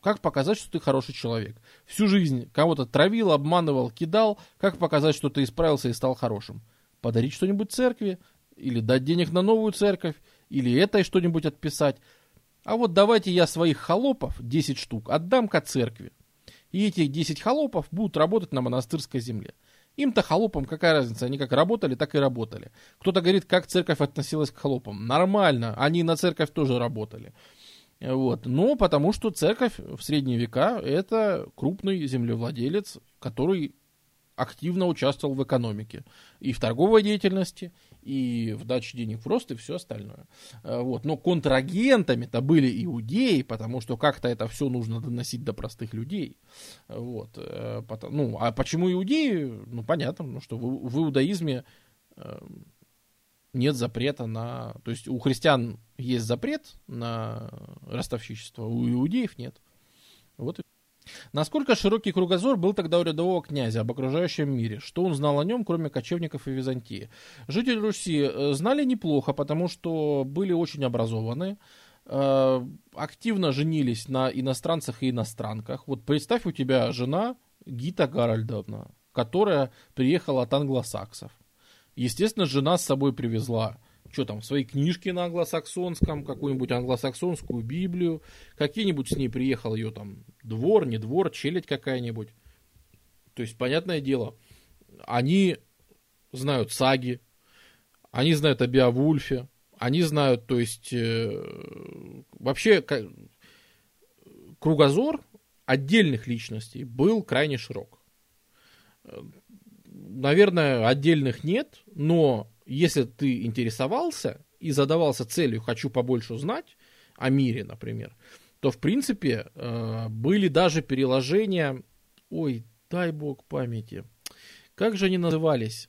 Speaker 1: как показать, что ты хороший человек? Всю жизнь кого-то травил, обманывал, кидал. Как показать, что ты исправился и стал хорошим? Подарить что-нибудь церкви? Или дать денег на новую церковь? Или этой что-нибудь отписать? А вот давайте я своих холопов, 10 штук, отдам-ка церкви. И эти 10 холопов будут работать на монастырской земле. Им-то холопам какая разница, они как работали, так и работали. Кто-то говорит, как церковь относилась к холопам. Нормально, они на церковь тоже работали. Вот. Но потому что церковь в средние века это крупный землевладелец, который активно участвовал в экономике. И в торговой деятельности, и в даче денег в рост, и все остальное. Э, вот. Но контрагентами-то были иудеи, потому что как-то это все нужно доносить до простых людей. Вот. Э, ну, а почему иудеи? Ну, понятно, ну, что в, в иудаизме э, нет запрета на... То есть у христиан есть запрет на ростовщичество, у иудеев нет. Вот и Насколько широкий кругозор был тогда у рядового князя об окружающем мире? Что он знал о нем, кроме кочевников и Византии? Жители Руси э, знали неплохо, потому что были очень образованы, э, активно женились на иностранцах и иностранках. Вот представь, у тебя жена Гита Гарольдовна, которая приехала от англосаксов. Естественно, жена с собой привезла что там, свои книжки на англосаксонском, какую-нибудь англосаксонскую Библию, какие-нибудь с ней приехал ее там двор, не двор, челядь какая-нибудь. То есть, понятное дело, они знают саги, они знают о Биовульфе, они знают, то есть, э, вообще кругозор отдельных личностей был крайне широк. Наверное, отдельных нет, но если ты интересовался и задавался целью «хочу побольше узнать» о мире, например, то, в принципе, э, были даже переложения, ой, дай бог памяти, как же они назывались?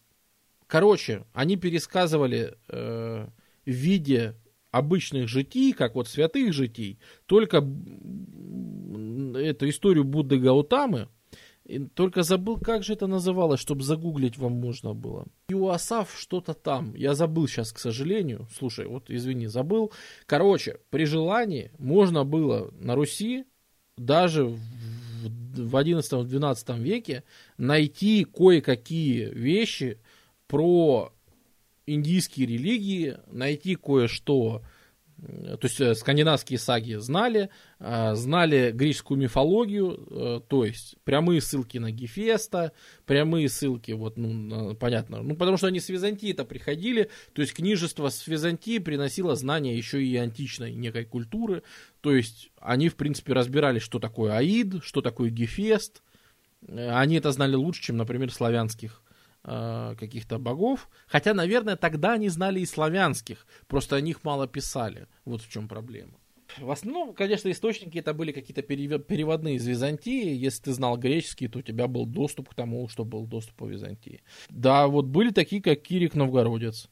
Speaker 1: Короче, они пересказывали э, в виде обычных житий, как вот святых житий, только эту историю Будды Гаутамы, только забыл, как же это называлось, чтобы загуглить вам можно было. Юасав что-то там. Я забыл сейчас, к сожалению. Слушай, вот извини, забыл. Короче, при желании можно было на Руси даже в 11-12 веке найти кое-какие вещи про индийские религии, найти кое-что то есть э, скандинавские саги знали, э, знали греческую мифологию, э, то есть прямые ссылки на Гефеста, прямые ссылки, вот, ну, понятно, ну, потому что они с Византии-то приходили, то есть книжество с Византии приносило знания еще и античной некой культуры, то есть они, в принципе, разбирались, что такое Аид, что такое Гефест, они это знали лучше, чем, например, славянских Э, каких-то богов. Хотя, наверное, тогда они знали и славянских, просто о них мало писали. Вот в чем проблема. В основном, конечно, источники это были какие-то переводные из Византии. Если ты знал греческий, то у тебя был доступ к тому, что был доступ по Византии. Да, вот были такие, как Кирик Новгородец.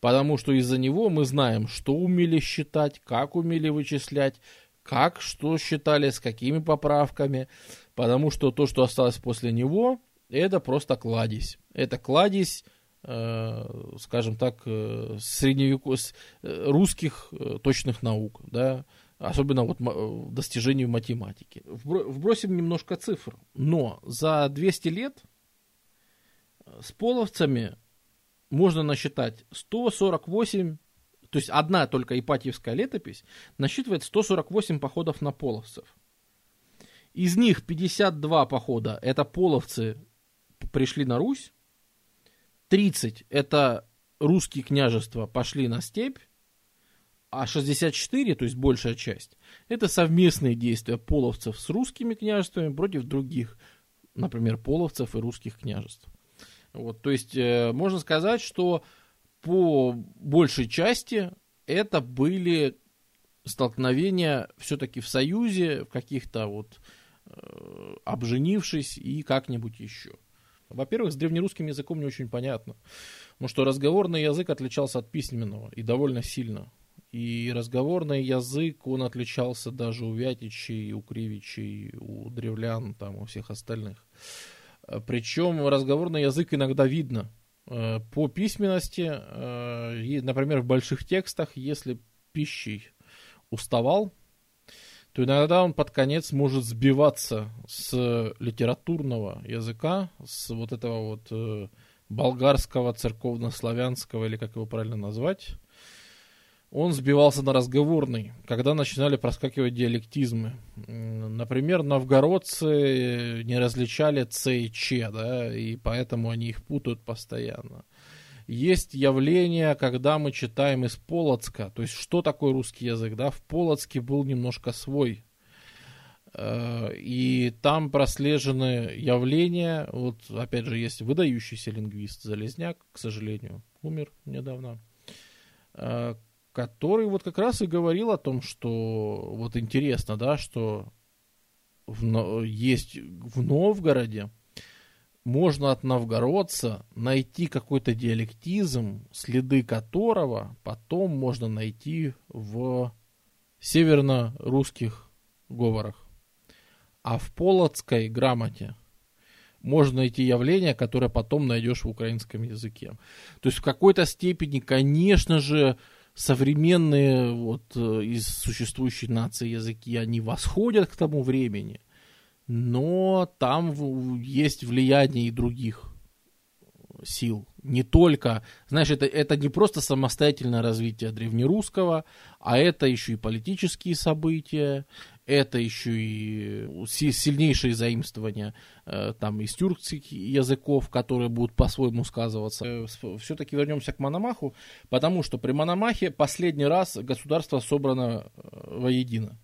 Speaker 1: Потому что из-за него мы знаем, что умели считать, как умели вычислять, как что считали, с какими поправками. Потому что то, что осталось после него, это просто кладезь. Это кладезь, э, скажем так, э, средневеку... Э, русских э, точных наук, да, особенно вот в достижении математики. Вбросим немножко цифр, но за 200 лет с половцами можно насчитать 148, то есть одна только Ипатьевская летопись насчитывает 148 походов на половцев. Из них 52 похода это половцы пришли на Русь, 30 это русские княжества пошли на степь, а 64, то есть большая часть, это совместные действия половцев с русскими княжествами против других, например, половцев и русских княжеств. Вот, то есть э, можно сказать, что по большей части это были столкновения все-таки в союзе, в каких-то вот э, обженившись и как-нибудь еще. Во-первых, с древнерусским языком не очень понятно. Потому что разговорный язык отличался от письменного и довольно сильно. И разговорный язык, он отличался даже у Вятичей, у Кривичей, у древлян, там, у всех остальных. Причем разговорный язык иногда видно. Э, по письменности, э, например, в больших текстах, если пищей уставал, то иногда он под конец может сбиваться с литературного языка, с вот этого вот э, болгарского, церковно-славянского, или как его правильно назвать. Он сбивался на разговорный, когда начинали проскакивать диалектизмы. Например, новгородцы не различали Ц и Ч, да, и поэтому они их путают постоянно есть явление, когда мы читаем из Полоцка. То есть, что такое русский язык? Да? В Полоцке был немножко свой. Э, и там прослежены явления. Вот, опять же, есть выдающийся лингвист Залезняк, к сожалению, умер недавно, э, который вот как раз и говорил о том, что вот интересно, да, что в, есть в Новгороде можно от новгородца найти какой-то диалектизм, следы которого потом можно найти в северно-русских говорах. А в полоцкой грамоте можно найти явления, которые потом найдешь в украинском языке. То есть в какой-то степени, конечно же, современные вот э, из существующей нации языки, они восходят к тому времени – но там есть влияние и других сил. Не только, знаешь, это, это не просто самостоятельное развитие древнерусского, а это еще и политические события, это еще и сильнейшие заимствования э, там из тюркских языков, которые будут по-своему сказываться. Э, Все-таки вернемся к Мономаху, потому что при Мономахе последний раз государство собрано э, воедино.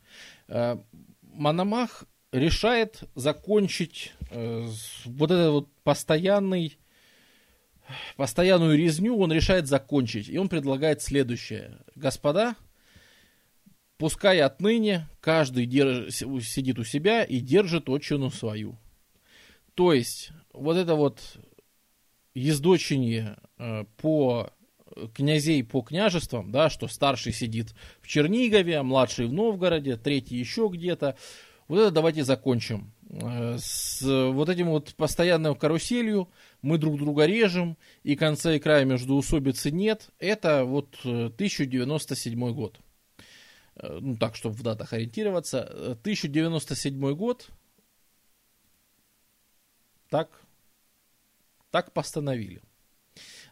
Speaker 1: Мономах решает закончить э, вот этот вот постоянный, постоянную резню, он решает закончить. И он предлагает следующее. Господа, пускай отныне каждый держ, сидит у себя и держит отчину свою. То есть, вот это вот ездочение э, по князей по княжествам, да, что старший сидит в Чернигове, а младший в Новгороде, третий еще где-то. Вот это давайте закончим. Э, с вот этим вот постоянным каруселью мы друг друга режем, и конца и края между усобицы нет. Это вот 1097 э, год. Э, ну, так, чтобы в датах ориентироваться. 1097 год. Так, так постановили.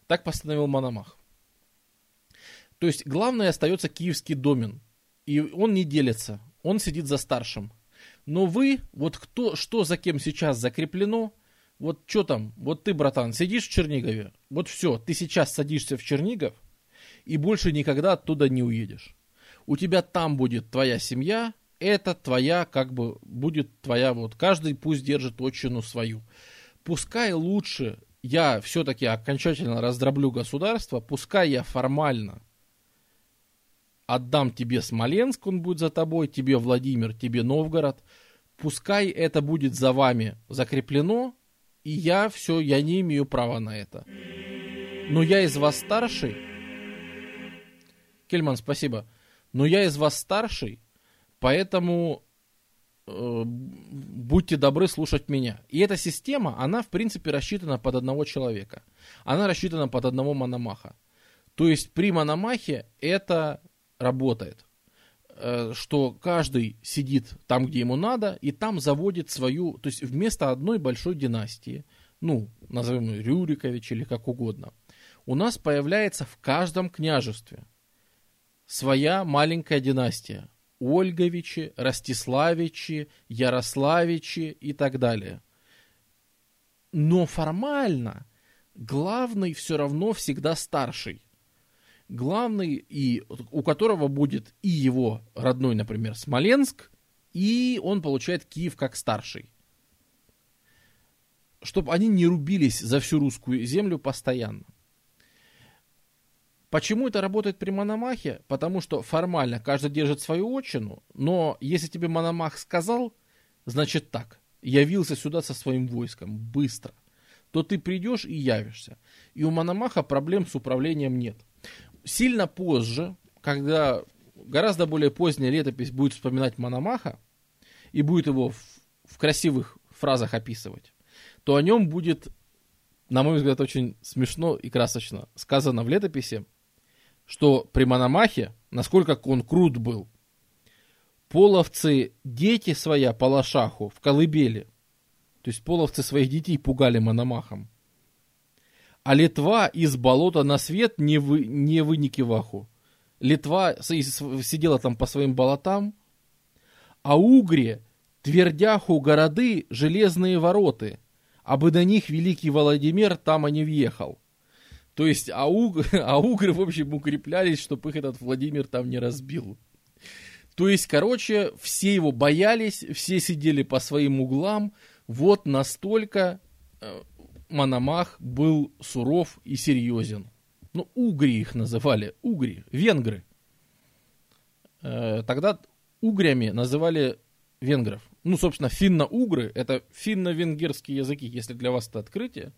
Speaker 1: Так постановил Мономах. То есть главное остается киевский домен. И он не делится, он сидит за старшим. Но вы, вот кто, что за кем сейчас закреплено, вот что там, вот ты, братан, сидишь в Чернигове, вот все, ты сейчас садишься в Чернигов, и больше никогда оттуда не уедешь. У тебя там будет твоя семья, это твоя, как бы, будет твоя, вот, каждый пусть держит отчину свою. Пускай лучше я все-таки окончательно раздроблю государство, пускай я формально отдам тебе Смоленск, он будет за тобой, тебе Владимир, тебе Новгород, пускай это будет за вами закреплено, и я все, я не имею права на это. Но я из вас старший. Кельман, спасибо. Но я из вас старший, поэтому э, будьте добры слушать меня. И эта система, она в принципе рассчитана под одного человека. Она рассчитана под одного мономаха. То есть при мономахе это работает. Э, что каждый сидит там, где ему надо, и там заводит свою, то есть вместо одной большой династии, ну, назовем ее Рюрикович или как угодно, у нас появляется в каждом княжестве своя маленькая династия. Ольговичи, Ростиславичи, Ярославичи и так далее. Но формально главный все равно всегда старший главный, и у которого будет и его родной, например, Смоленск, и он получает Киев как старший. Чтобы они не рубились за всю русскую землю постоянно. Почему это работает при Мономахе? Потому что формально каждый держит свою отчину, но если тебе Мономах сказал, значит так, явился сюда со своим войском, быстро, то ты придешь и явишься. И у Мономаха проблем с управлением нет сильно позже, когда гораздо более поздняя летопись будет вспоминать Мономаха и будет его в, в красивых фразах описывать, то о нем будет, на мой взгляд, очень смешно и красочно сказано в летописи, что при Мономахе, насколько он крут был, половцы дети своя по лошаху в колыбели, то есть половцы своих детей пугали Мономахом, а Литва из болота на свет не, вы, не выники ваху. Литва сидела там по своим болотам, а Угре твердяху городы железные вороты, а бы до них великий Владимир там и не въехал. То есть, а, а угры, в общем, укреплялись, чтобы их этот Владимир там не разбил. То есть, короче, все его боялись, все сидели по своим углам. Вот настолько э, Мономах был суров и серьезен. Ну, угри их называли, угри, венгры. Э, тогда угрями называли венгров. Ну, собственно, финно-угры – это финно-венгерские языки. Если для вас это открытие,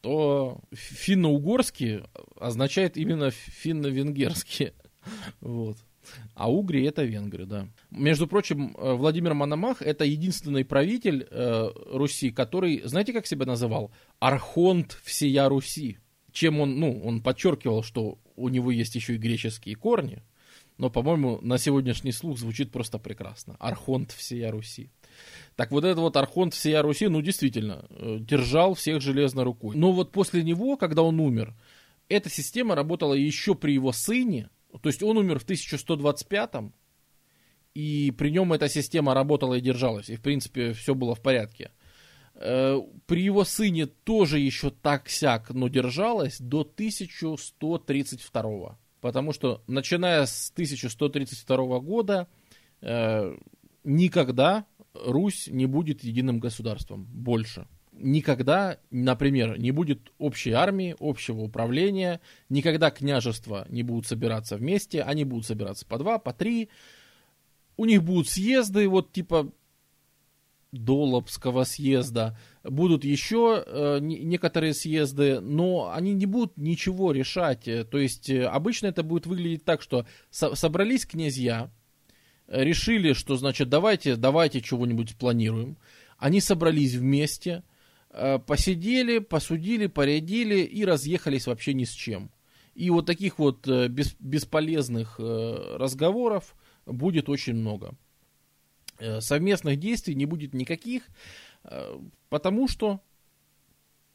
Speaker 1: то финно-угорский означает именно финно-венгерские. Вот. А угри это венгры, да. Между прочим, э, Владимир Мономах это единственный правитель э, Руси, который, знаете, как себя называл? Архонт всея Руси. Чем он, ну, он подчеркивал, что у него есть еще и греческие корни, но, по-моему, на сегодняшний слух звучит просто прекрасно. Архонт всея Руси. Так вот этот вот Архонт всея Руси, ну, действительно, э, держал всех железной рукой. Но вот после него, когда он умер, эта система работала еще при его сыне, то есть он умер в 1125 и при нем эта система работала и держалась, и в принципе все было в порядке. Э, при его сыне тоже еще так-сяк, но держалась до 1132. Потому что начиная с 1132 года э, никогда Русь не будет единым государством больше никогда, например, не будет общей армии, общего управления, никогда княжества не будут собираться вместе, они будут собираться по два, по три, у них будут съезды, вот типа Долобского съезда, будут еще э, некоторые съезды, но они не будут ничего решать. То есть э, обычно это будет выглядеть так, что со- собрались князья, решили, что значит давайте, давайте чего-нибудь спланируем. Они собрались вместе, Э, посидели, посудили, порядили и разъехались вообще ни с чем. И вот таких вот э, бес, бесполезных э, разговоров будет очень много. Совместных действий не будет никаких, потому что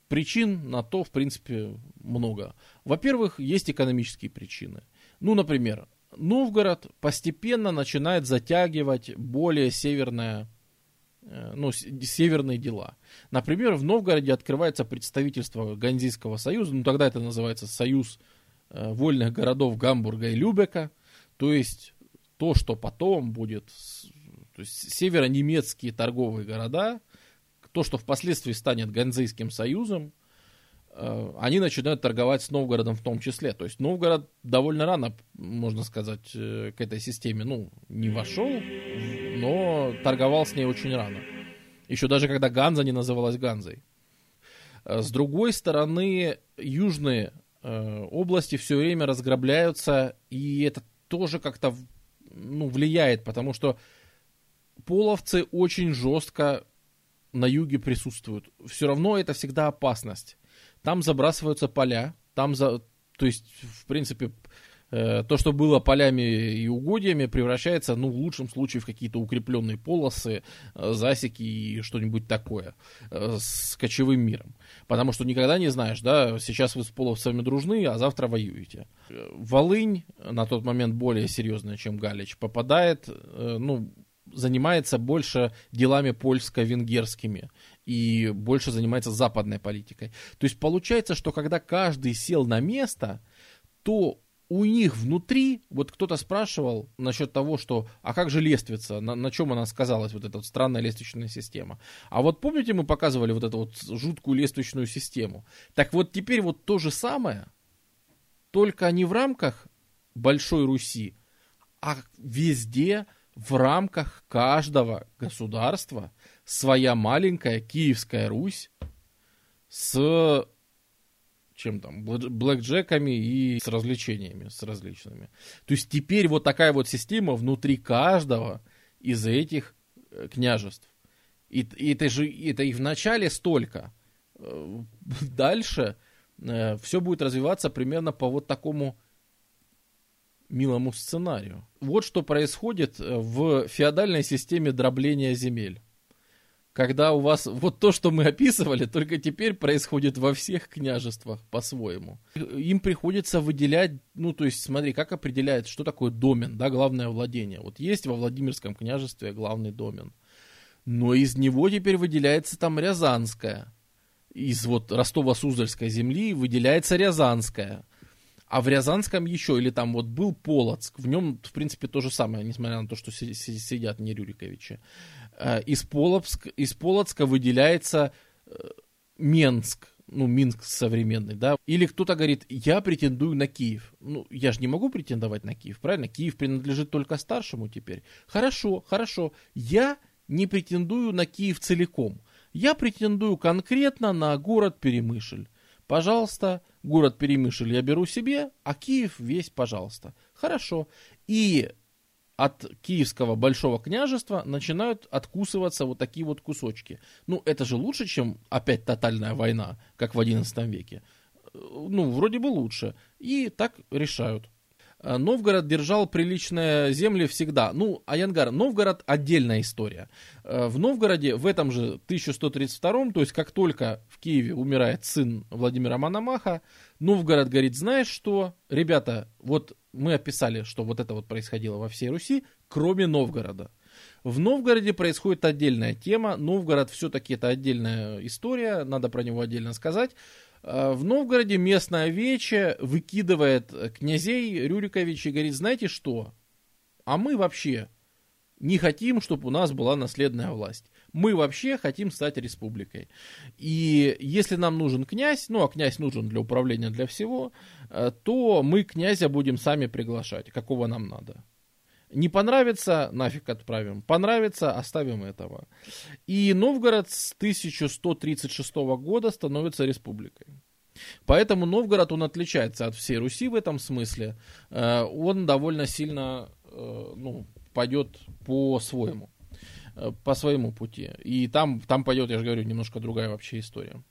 Speaker 1: причин на то, в принципе, много. Во-первых, есть экономические причины. Ну, например, Новгород постепенно начинает затягивать более северное, э, ну, северные дела. Например, в Новгороде открывается представительство Ганзийского союза, ну тогда это называется Союз э, вольных городов Гамбурга и Любека, то есть то, что потом будет, то есть северонемецкие торговые города, то, что впоследствии станет Ганзейским союзом, Э, они начинают торговать с Новгородом в том числе. То есть Новгород довольно рано, можно сказать, э, к этой системе, ну, не вошел, но торговал с ней очень рано. Еще даже когда Ганза не называлась Ганзой. Э, с другой стороны, южные области все время разграбляются, и это тоже как-то ну, влияет, потому что половцы очень жестко на юге присутствуют. Все равно это всегда опасность там забрасываются поля, там за, то есть, в принципе, э, то, что было полями и угодьями, превращается, ну, в лучшем случае, в какие-то укрепленные полосы, э, засеки и что-нибудь такое э, с кочевым миром. Потому что никогда не знаешь, да, сейчас вы с половцами дружны, а завтра воюете. Волынь, на тот момент более серьезная, чем Галич, попадает, ну, занимается больше делами польско-венгерскими и больше занимается западной политикой. То есть получается, что когда каждый сел на место, то у них внутри, вот кто-то спрашивал насчет того, что, а как же лествица, на, на чем она сказалась, вот эта вот странная лестничная система. А вот помните, мы показывали вот эту вот жуткую лестничную систему? Так вот теперь вот то же самое, только не в рамках Большой Руси, а везде в рамках каждого государства своя маленькая Киевская Русь с чем там, блэкджеками и с развлечениями, с различными. То есть теперь вот такая вот система внутри каждого из этих э, княжеств. И, и это же это и в начале столько. Э, дальше э, все будет развиваться примерно по вот такому милому сценарию. Вот что происходит в феодальной системе дробления земель когда у вас вот то, что мы описывали, только теперь происходит во всех княжествах по-своему. Им приходится выделять, ну, то есть, смотри, как определяет, что такое домен, да, главное владение. Вот есть во Владимирском княжестве главный домен, но из него теперь выделяется там Рязанская. Из вот Ростова-Суздальской земли выделяется Рязанская. А в Рязанском еще, или там вот был Полоцк, в нем, в принципе, то же самое, несмотря на то, что сидят не Рюриковичи. Э, из, Полоцк, из Полоцка выделяется э, Менск, ну, Минск современный, да, или кто-то говорит, я претендую на Киев. Ну, я же не могу претендовать на Киев, правильно? Киев принадлежит только старшему теперь. Хорошо, хорошо, я не претендую на Киев целиком. Я претендую конкретно на город Перемышль. Пожалуйста, город Перемышль я беру себе, а Киев весь, пожалуйста. Хорошо. И от киевского большого княжества начинают откусываться вот такие вот кусочки. Ну, это же лучше, чем опять тотальная война, как в XI веке. Ну, вроде бы лучше. И так решают. Э, Новгород держал приличные земли всегда. Ну, Аянгар, Новгород отдельная история. Э, в Новгороде в этом же 1132, то есть как только в Киеве умирает сын Владимира Мономаха, Новгород говорит, знаешь что, ребята, вот мы описали, что вот это вот происходило во всей Руси, кроме Новгорода. В Новгороде происходит отдельная тема. Новгород все-таки это отдельная история, надо про него отдельно сказать. Э, в Новгороде местная вече выкидывает князей Рюрикович и говорит, знаете что? А мы вообще не хотим, чтобы у нас была наследная власть. Мы вообще хотим стать республикой. И если нам нужен князь, ну а князь нужен для управления для всего, э, то мы князя будем сами приглашать, какого нам надо. Не понравится, нафиг отправим. Понравится, оставим этого. И Новгород с 1136 года становится республикой. Поэтому Новгород, он отличается от всей Руси в этом смысле. Э, он довольно сильно э, ну, пойдет по-своему, по своему пути. И там, там пойдет, я же говорю, немножко другая вообще история.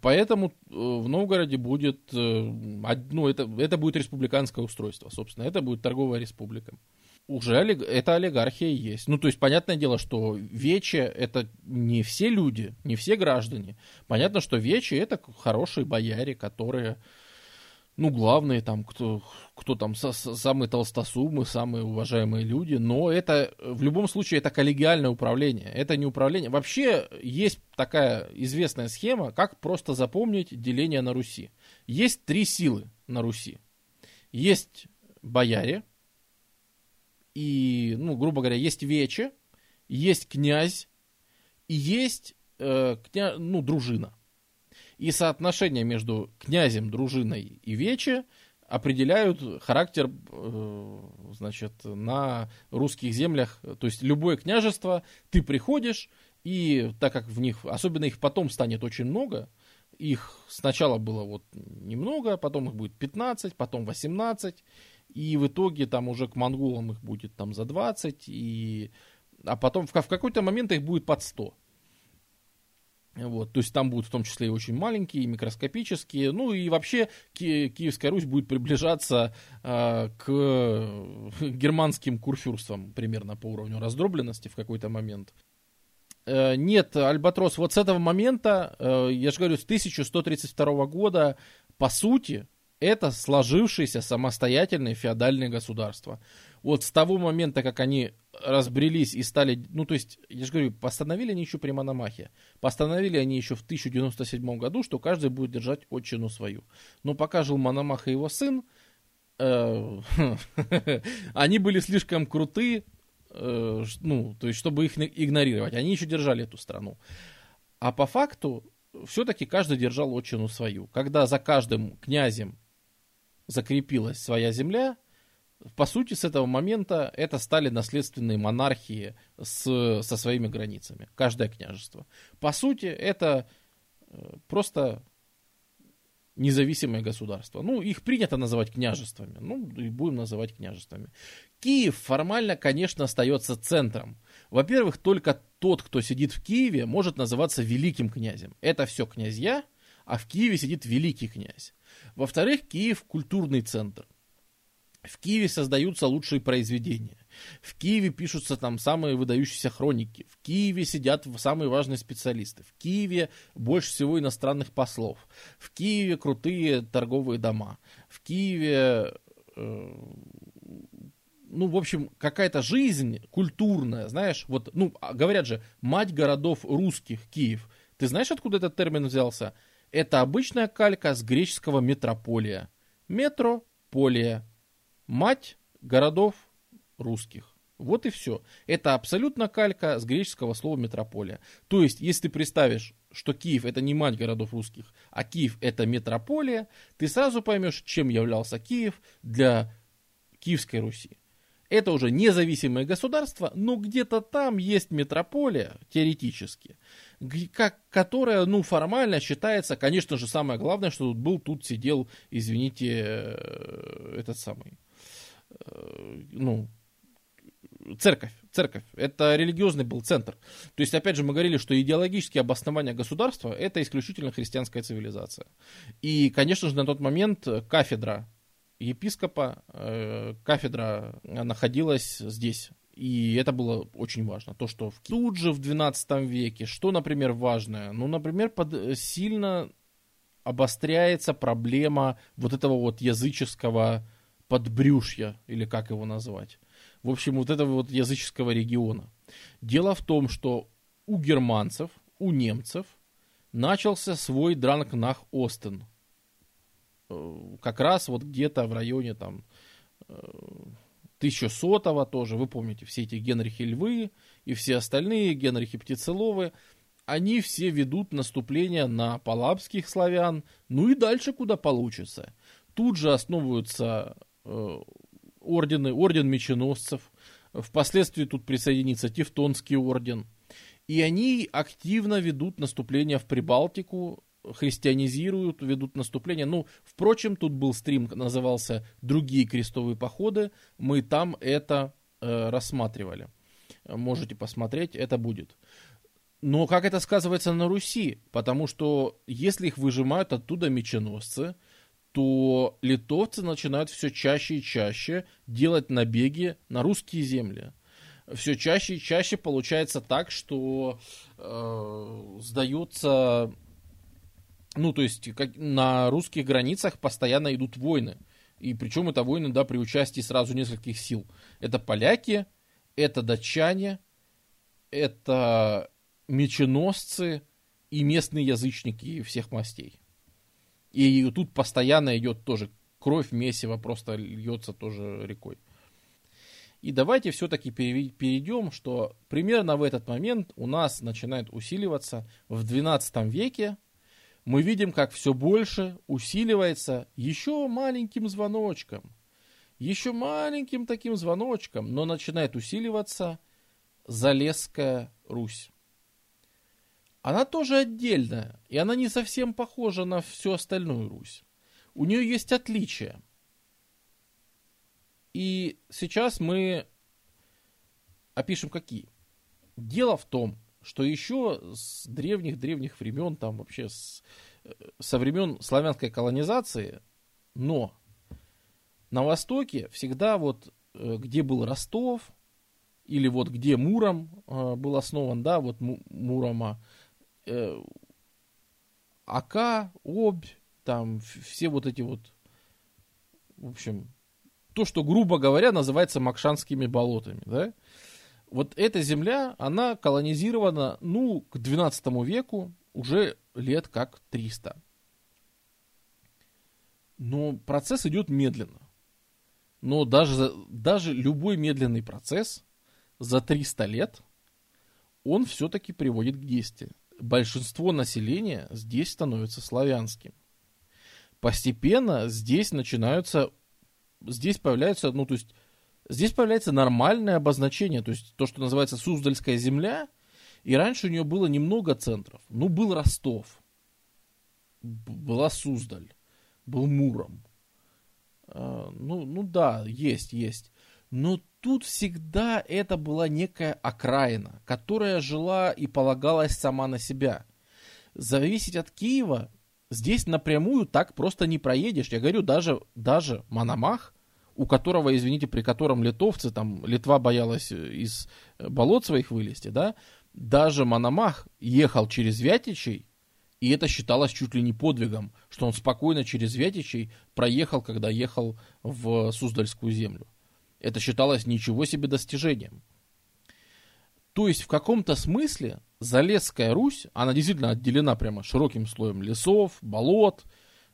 Speaker 1: Поэтому э, в Новгороде будет, э, ну, это, это будет республиканское устройство, собственно, это будет торговая республика. Уже олиг, это олигархия есть. Ну, то есть, понятное дело, что Вече это не все люди, не все граждане. Понятно, что Вече это хорошие бояре, которые ну, главные там, кто, кто там со, самые толстосумы, самые уважаемые люди, но это в любом случае это коллегиальное управление, это не управление. Вообще есть такая известная схема, как просто запомнить деление на Руси. Есть три силы на Руси. Есть бояре, и, ну, грубо говоря, есть вече, есть князь, и есть э, кня, ну, дружина. И соотношение между князем, дружиной и вече определяют характер, э, значит, на русских землях. То есть любое княжество, ты приходишь, и так как в них, особенно их потом станет очень много, их сначала было вот немного, потом их будет 15, потом 18, и в итоге там уже к монголам их будет там за 20, и, а потом в, в какой-то момент их будет под 100. Вот, то есть там будут в том числе и очень маленькие, микроскопические. Ну и вообще Ки- Киевская Русь будет приближаться э, к германским курфюрствам примерно по уровню раздробленности в какой-то момент. Э, нет, Альбатрос, вот с этого момента, э, я же говорю, с 1132 года, по сути, это сложившееся самостоятельное феодальное государство. Вот с того момента, как они разбрелись и стали, ну то есть, я же говорю, постановили они еще при Мономахе. Постановили они еще в 1097 году, что каждый будет держать отчину свою. Но пока жил Мономах и его сын, э, они были слишком круты, э, ну, то есть, чтобы их игнорировать. Они еще держали эту страну. А по факту, все-таки каждый держал отчину свою. Когда за каждым князем закрепилась своя земля, по сути, с этого момента это стали наследственные монархии с, со своими границами. Каждое княжество. По сути, это э, просто независимое государство. Ну, их принято называть княжествами. Ну, и будем называть княжествами. Киев формально, конечно, остается центром. Во-первых, только тот, кто сидит в Киеве, может называться великим князем. Это все князья, а в Киеве сидит великий князь. Во-вторых, Киев культурный центр. В Киеве создаются лучшие произведения. В Киеве пишутся там самые выдающиеся хроники. В Киеве сидят самые важные специалисты. В Киеве больше всего иностранных послов. В Киеве крутые торговые дома. В Киеве, э, ну, в общем, какая-то жизнь культурная, знаешь, вот, ну, а говорят же, мать городов русских, Киев. Ты знаешь, откуда этот термин взялся? Это обычная калька с греческого метрополия. Метрополия мать городов русских. Вот и все. Это абсолютно калька с греческого слова метрополия. То есть, если ты представишь, что Киев это не мать городов русских, а Киев это метрополия, ты сразу поймешь, чем являлся Киев для Киевской Руси. Это уже независимое государство, но где-то там есть метрополия, теоретически, как, которая, ну, формально считается, конечно же, самое главное, что тут был, тут сидел, извините, э, этот самый, ну, церковь, церковь, это религиозный был центр. То есть, опять же, мы говорили, что идеологические обоснования государства это исключительно христианская цивилизация. И, конечно же, на тот момент кафедра епископа, э, кафедра находилась здесь. И это было очень важно. То, что в... тут же в 12 веке, что, например, важное? Ну, например, под... сильно обостряется проблема вот этого вот языческого подбрюшья, или как его назвать. В общем, вот этого вот языческого региона. Дело в том, что у германцев, у немцев начался свой Дранкнах Остен. Э, как раз вот где-то в районе там 1100-го э, тоже, вы помните, все эти Генрихи Львы и все остальные, Генрихи Птицеловы, они все ведут наступление на палабских славян, ну и дальше куда получится. Тут же основываются ордены, орден меченосцев, впоследствии тут присоединится Тевтонский орден. И они активно ведут наступление в Прибалтику, христианизируют, ведут наступление. Ну, впрочем, тут был стрим, назывался «Другие крестовые походы». Мы там это э, рассматривали. Можете посмотреть, это будет. Но как это сказывается на Руси? Потому что если их выжимают оттуда меченосцы, то литовцы начинают все чаще и чаще делать набеги на русские земли. Все чаще и чаще получается так, что э, сдаются ну, то есть как, на русских границах постоянно идут войны. И причем это войны, да, при участии сразу нескольких сил. Это поляки, это датчане, это меченосцы и местные язычники всех мастей. И тут постоянно идет тоже кровь месиво, просто льется тоже рекой. И давайте все-таки перейдем, что примерно в этот момент у нас начинает усиливаться в 12 веке. Мы видим, как все больше усиливается еще маленьким звоночком. Еще маленьким таким звоночком, но начинает усиливаться Залесская Русь. Она тоже отдельная, и она не совсем похожа на всю остальную Русь. У нее есть отличия. И сейчас мы опишем какие. Дело в том, что еще с древних-древних времен, там вообще с, э, со времен славянской колонизации, но на Востоке всегда вот э, где был Ростов, или вот где Муром э, был основан, да, вот Мурома, Ака, Обь, там все вот эти вот, в общем, то, что, грубо говоря, называется Макшанскими болотами, да, вот эта земля, она колонизирована, ну, к 12 веку уже лет как 300. Но процесс идет медленно. Но даже, даже любой медленный процесс за 300 лет, он все-таки приводит к действию. Большинство населения здесь становится славянским. Постепенно здесь начинаются здесь появляется, ну, то есть, здесь появляется нормальное обозначение, то есть, то, что называется Суздальская земля, и раньше у нее было немного центров. Ну, был Ростов, была Суздаль, был Муром. А, ну, ну да, есть, есть. Но тут всегда это была некая окраина, которая жила и полагалась сама на себя. Зависеть от Киева здесь напрямую так просто не проедешь. Я говорю, даже, даже Мономах, у которого, извините, при котором литовцы, там, Литва боялась из болот своих вылезти, да, даже Мономах ехал через Вятичей, и это считалось чуть ли не подвигом, что он спокойно через Вятичей проехал, когда ехал в Суздальскую землю. Это считалось ничего себе достижением. То есть в каком-то смысле Залесская Русь, она действительно отделена прямо широким слоем лесов, болот,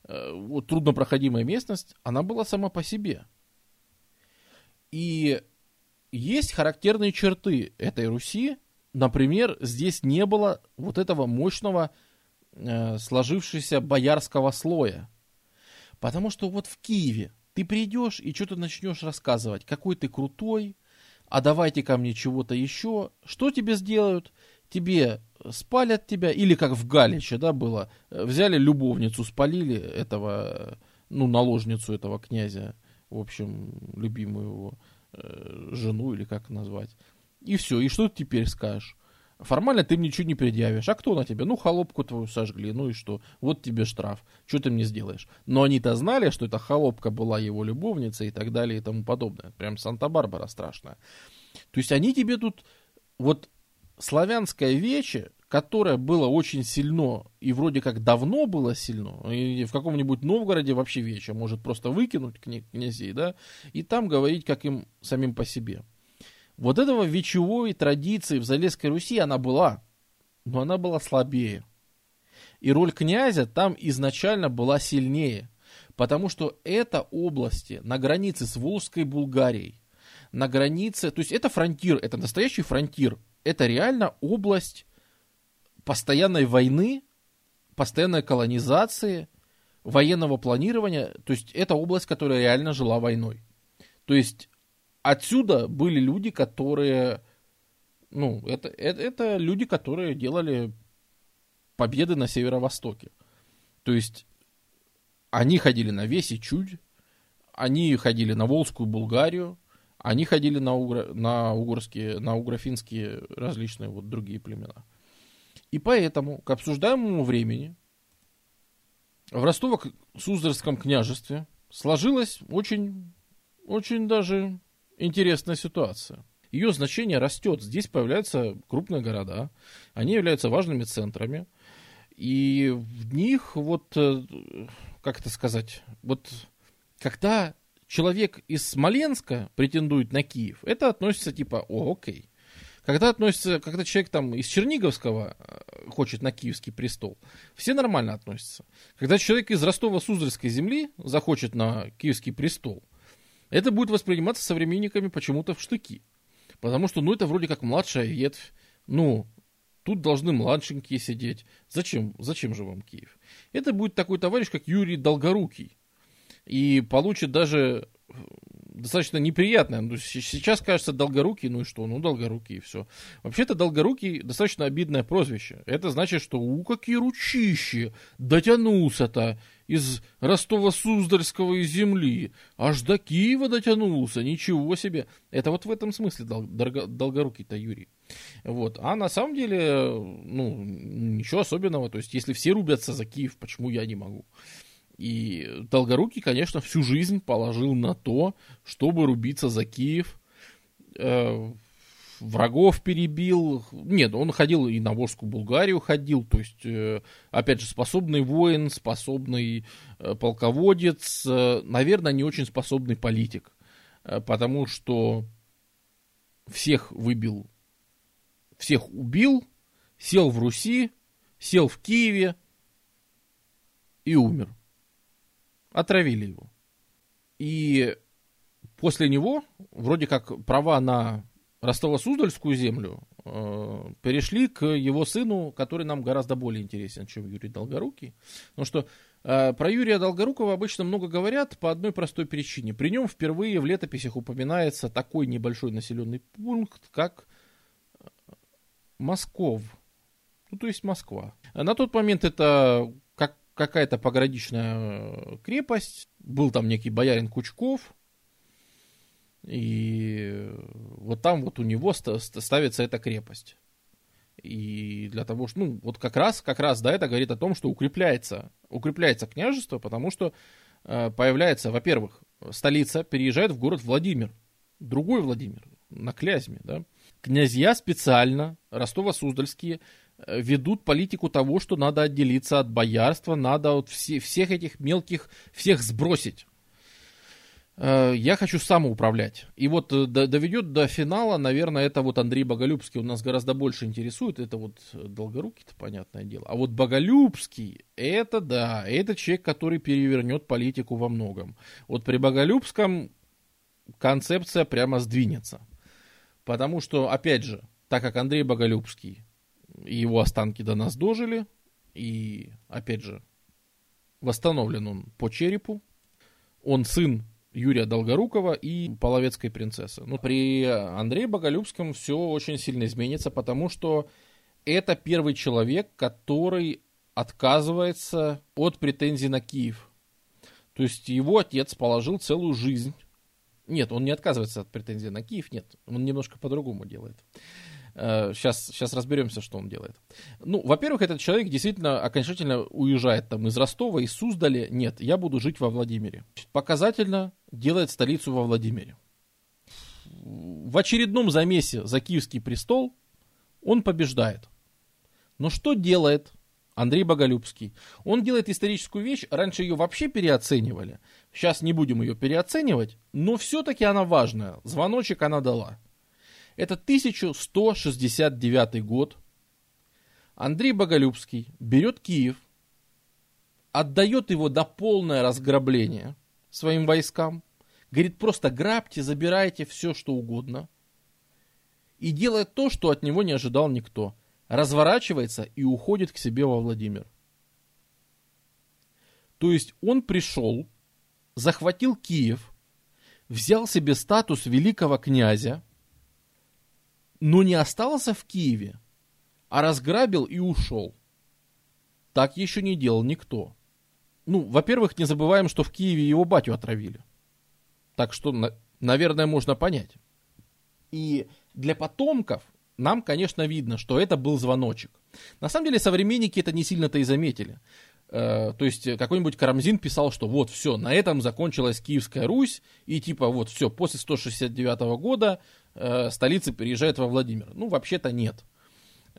Speaker 1: э, вот труднопроходимая местность, она была сама по себе. И есть характерные черты этой Руси. Например, здесь не было вот этого мощного э, сложившегося боярского слоя. Потому что вот в Киеве ты придешь и что-то начнешь рассказывать, какой ты крутой, а давайте ко мне чего-то еще. Что тебе сделают? Тебе спалят тебя, или как в Галиче, да, было, взяли любовницу, спалили этого, ну, наложницу этого князя, в общем, любимую его э, жену, или как назвать. И все, и что ты теперь скажешь? Формально ты ничего не предъявишь. А кто на тебя? Ну, холопку твою сожгли, ну и что? Вот тебе штраф. Что ты мне сделаешь? Но они-то знали, что эта холопка была его любовница и так далее и тому подобное. Прям Санта-Барбара страшная. То есть они тебе тут... Вот славянское вече, которое было очень сильно и вроде как давно было сильно, и в каком-нибудь Новгороде вообще вече может просто выкинуть князей, да, и там говорить как им самим по себе. Вот этого вечевой традиции в Залесской Руси она была, но она была слабее. И роль князя там изначально была сильнее, потому что это области на границе с Волжской Булгарией, на границе, то есть это фронтир, это настоящий фронтир, это реально область постоянной войны, постоянной колонизации, военного планирования, то есть это область, которая реально жила войной. То есть отсюда были люди, которые, ну, это, это, это люди, которые делали победы на северо-востоке. То есть они ходили на весь и чуть, они ходили на Волжскую Булгарию, они ходили на, угро, на угорские, на угрофинские различные вот другие племена. И поэтому к обсуждаемому времени в Ростово-Суздальском княжестве сложилась очень, очень даже интересная ситуация. Ее значение растет. Здесь появляются крупные города. Они являются важными центрами. И в них вот, э, как это сказать, вот когда человек из Смоленска претендует на Киев, это относится типа, о, окей. Когда относится, когда человек там из Черниговского э, хочет на киевский престол, все нормально относятся. Когда человек из Ростова-Суздальской земли захочет на киевский престол, это будет восприниматься современниками почему-то в штыки. Потому что, ну, это вроде как младшая ветвь. Ну, тут должны младшенькие сидеть. Зачем? Зачем же вам Киев? Это будет такой товарищ, как Юрий Долгорукий. И получит даже достаточно неприятное. Ну, сейчас кажется Долгорукий, ну и что? Ну, Долгорукий и все. Вообще-то Долгорукий достаточно обидное прозвище. Это значит, что у какие ручищи дотянулся-то из Ростова-Суздальского земли, аж до Киева дотянулся, ничего себе. Это вот в этом смысле дол- Долгорукий-то Юрий. Вот. А на самом деле, ну, ничего особенного. То есть, если все рубятся за Киев, почему я не могу? И Долгорукий, конечно, всю жизнь положил на то, чтобы рубиться за Киев. Э, врагов перебил. Нет, он ходил и на Волжскую Булгарию ходил. То есть, э, опять же, способный воин, способный э, полководец. Э, наверное, не очень способный политик. Потому что всех выбил, всех убил, сел в Руси, сел в Киеве и умер. Отравили его. И после него, вроде как, права на Ростово-Суздальскую землю э, перешли к его сыну, который нам гораздо более интересен, чем Юрий Долгорукий. Потому что э, про Юрия Долгорукова обычно много говорят по одной простой причине. При нем впервые в летописях упоминается такой небольшой населенный пункт, как э, Москов. Ну, то есть Москва. На тот момент это какая-то пограничная э, крепость, был там некий боярин Кучков, и вот там вот у него ставится эта крепость. И для того, что, ну, вот как раз, как раз, да, это говорит о том, что укрепляется, укрепляется княжество, потому что э, появляется, во-первых, столица переезжает в город Владимир, другой Владимир, на Клязьме, да. Князья специально, Ростово-Суздальские, Э, ведут политику того, что надо отделиться от боярства, надо вот все, всех этих мелких, всех сбросить. Э, я хочу самоуправлять. И вот э, доведет до финала, наверное, это вот Андрей Боголюбский. Он нас гораздо больше интересует. Это вот Долгорукий-то, понятное дело. А вот Боголюбский, это да, это человек, который перевернет политику во многом. Вот при Боголюбском концепция прямо сдвинется. Потому что, опять же, так как Андрей Боголюбский его останки до нас дожили. И, опять же, восстановлен он по черепу. Он сын Юрия Долгорукова и Половецкой принцессы. Но при Андрее Боголюбском все очень сильно изменится, потому что это первый человек, который отказывается от претензий на Киев. То есть его отец положил целую жизнь. Нет, он не отказывается от претензий на Киев, нет, он немножко по-другому делает. Сейчас, э, сейчас разберемся, что он делает. Ну, во-первых, этот человек действительно окончательно уезжает там из Ростова, из Суздали. Нет, я буду жить во Владимире. Показательно делает столицу во Владимире. В очередном замесе за Киевский престол он побеждает. Но что делает Андрей Боголюбский? Он делает историческую вещь, раньше ее вообще переоценивали. Сейчас не будем ее переоценивать, но все-таки она важная. Звоночек она дала. Это 1169 год. Андрей Боголюбский берет Киев, отдает его до полное разграбление своим войскам, говорит, просто грабьте, забирайте все, что угодно, и делает то, что от него не ожидал никто. Разворачивается и уходит к себе во Владимир. То есть он пришел, захватил Киев, взял себе статус великого князя, но не остался в Киеве, а разграбил и ушел. Так еще не делал никто. Ну, во-первых, не забываем, что в Киеве его батю отравили. Так что, наверное, можно понять. И для потомков нам, конечно, видно, что это был звоночек. На самом деле, современники это не сильно-то и заметили. Э, то есть какой-нибудь Карамзин писал, что вот все, на этом закончилась Киевская Русь, и типа вот все, после 169 года э, столица переезжает во Владимир. Ну, вообще-то нет.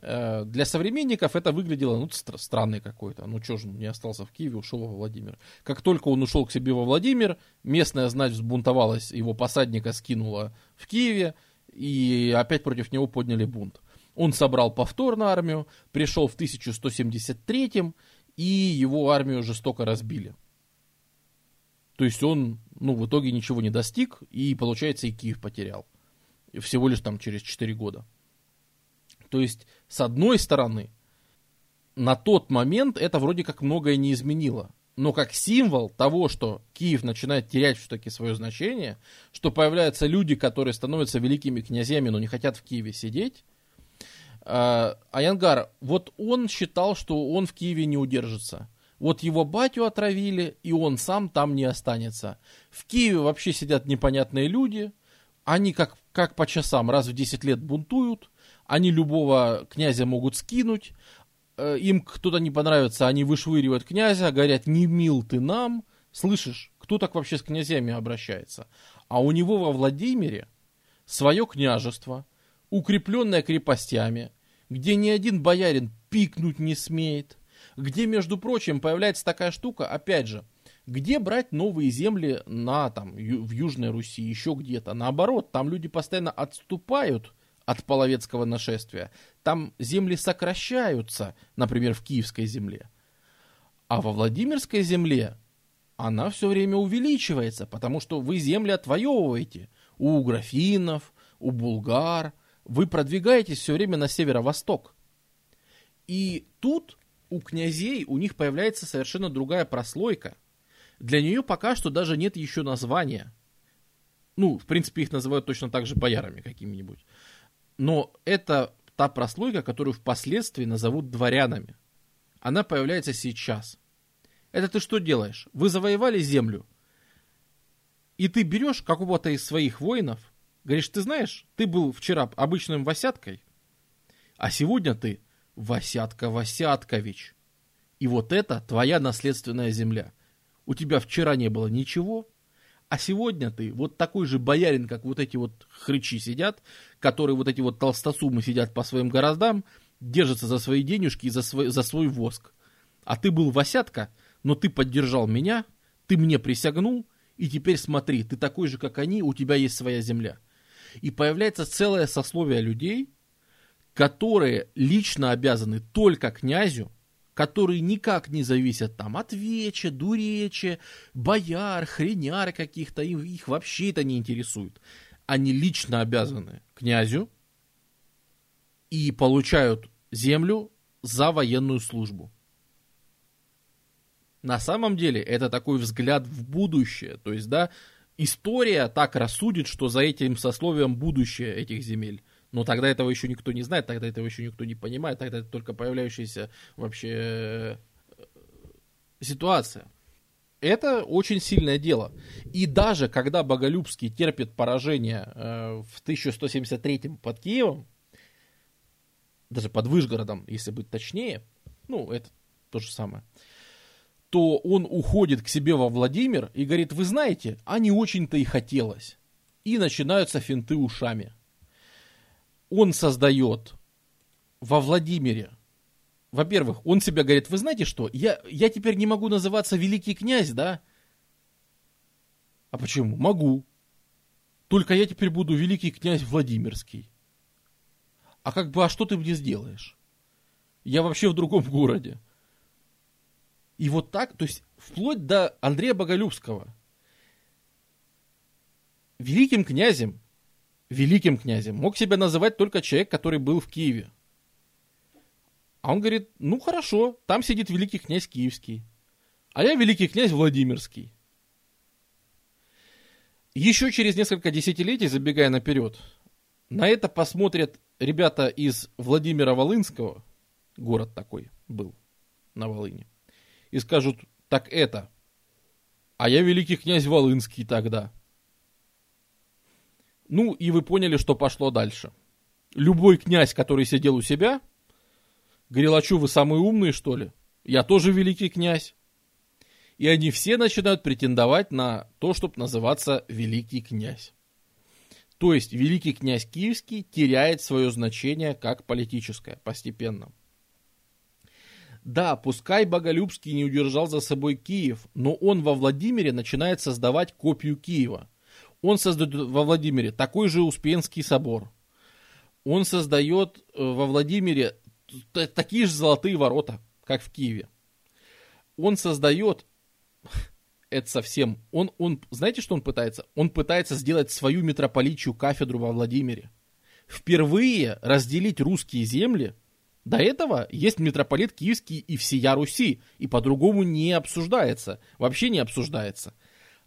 Speaker 1: Э, для современников это выглядело, ну, стр- странный какой-то. Ну, что же, не остался в Киеве, ушел во Владимир. Как только он ушел к себе во Владимир, местная знать взбунтовалась, его посадника скинула в Киеве, и опять против него подняли бунт. Он собрал повторно армию, пришел в 1173 и его армию жестоко разбили. То есть он, ну, в итоге ничего не достиг, и, получается, и Киев потерял. Всего лишь там через 4 года. То есть, с одной стороны, на тот момент это вроде как многое не изменило. Но как символ того, что Киев начинает терять все-таки свое значение, что появляются люди, которые становятся великими князьями, но не хотят в Киеве сидеть, Аянгар, вот он считал, что он в Киеве не удержится. Вот его батю отравили, и он сам там не останется. В Киеве вообще сидят непонятные люди, они как, как по часам раз в 10 лет бунтуют, они любого князя могут скинуть, э, им кто-то не понравится, они вышвыривают князя, говорят, не мил ты нам. Слышишь, кто так вообще с князьями обращается? А у него во Владимире свое княжество, укрепленное крепостями, где ни один боярин пикнуть не смеет, где, между прочим, появляется такая штука, опять же, где брать новые земли на, там, в Южной Руси, еще где-то. Наоборот, там люди постоянно отступают от половецкого нашествия. Там земли сокращаются, например, в Киевской земле. А во Владимирской земле она все время увеличивается, потому что вы земли отвоевываете у графинов, у булгар, вы продвигаетесь все время на северо-восток. И тут у князей, у них появляется совершенно другая прослойка. Для нее пока что даже нет еще названия. Ну, в принципе, их называют точно так же боярами какими-нибудь. Но это та прослойка, которую впоследствии назовут дворянами. Она появляется сейчас. Это ты что делаешь? Вы завоевали землю. И ты берешь какого-то из своих воинов, говоришь, ты знаешь, ты был вчера обычным Васяткой, а сегодня ты Васятка Васяткович. И вот это твоя наследственная земля. У тебя вчера не было ничего, а сегодня ты вот такой же боярин, как вот эти вот хрычи сидят, которые вот эти вот толстосумы сидят по своим гороздам, держатся за свои денежки и за свой, за свой воск. А ты был Васятка, но ты поддержал меня, ты мне присягнул, и теперь смотри, ты такой же, как они, у тебя есть своя земля. И появляется целое сословие людей, которые лично обязаны только князю, которые никак не зависят там от веча, дуреча, бояр, хреняр каких-то, их, их вообще это не интересует. Они лично обязаны князю и получают землю за военную службу. На самом деле это такой взгляд в будущее. То есть, да, история так рассудит, что за этим сословием будущее этих земель. Но тогда этого еще никто не знает, тогда этого еще никто не понимает, тогда это только появляющаяся вообще э, ситуация. Это очень сильное дело. И даже когда Боголюбский терпит поражение э, в 1173 под Киевом, даже под Выжгородом, если быть точнее, ну, это то же самое, то он уходит к себе во Владимир и говорит, вы знаете, а не очень-то и хотелось. И начинаются финты ушами он создает во Владимире, во-первых, он себе говорит, вы знаете что, я, я теперь не могу называться великий князь, да? А почему? Могу. Только я теперь буду великий князь Владимирский. А как бы, а что ты мне сделаешь? Я вообще в другом городе. И вот так, то есть вплоть до Андрея Боголюбского. Великим князем великим князем мог себя называть только человек, который был в Киеве. А он говорит, ну хорошо, там сидит великий князь Киевский, а я великий князь Владимирский. Еще через несколько десятилетий, забегая наперед, на это посмотрят ребята из Владимира Волынского, город такой был на Волыне, и скажут, так это, а я великий князь Волынский тогда – ну, и вы поняли, что пошло дальше. Любой князь, который сидел у себя, говорил, а что, вы самые умные, что ли? Я тоже великий князь. И они все начинают претендовать на то, чтобы называться великий князь. То есть великий князь Киевский теряет свое значение как политическое постепенно. Да, пускай Боголюбский не удержал за собой Киев, но он во Владимире начинает создавать копию Киева. Он создает во Владимире такой же Успенский собор. Он создает э, во Владимире такие же золотые ворота, как в Киеве. Он создает это совсем... Он, он, знаете, что он пытается? Он пытается сделать свою митрополичью кафедру во Владимире. Впервые разделить русские земли. До этого есть митрополит Киевский и всея Руси, и по-другому не обсуждается, вообще не обсуждается.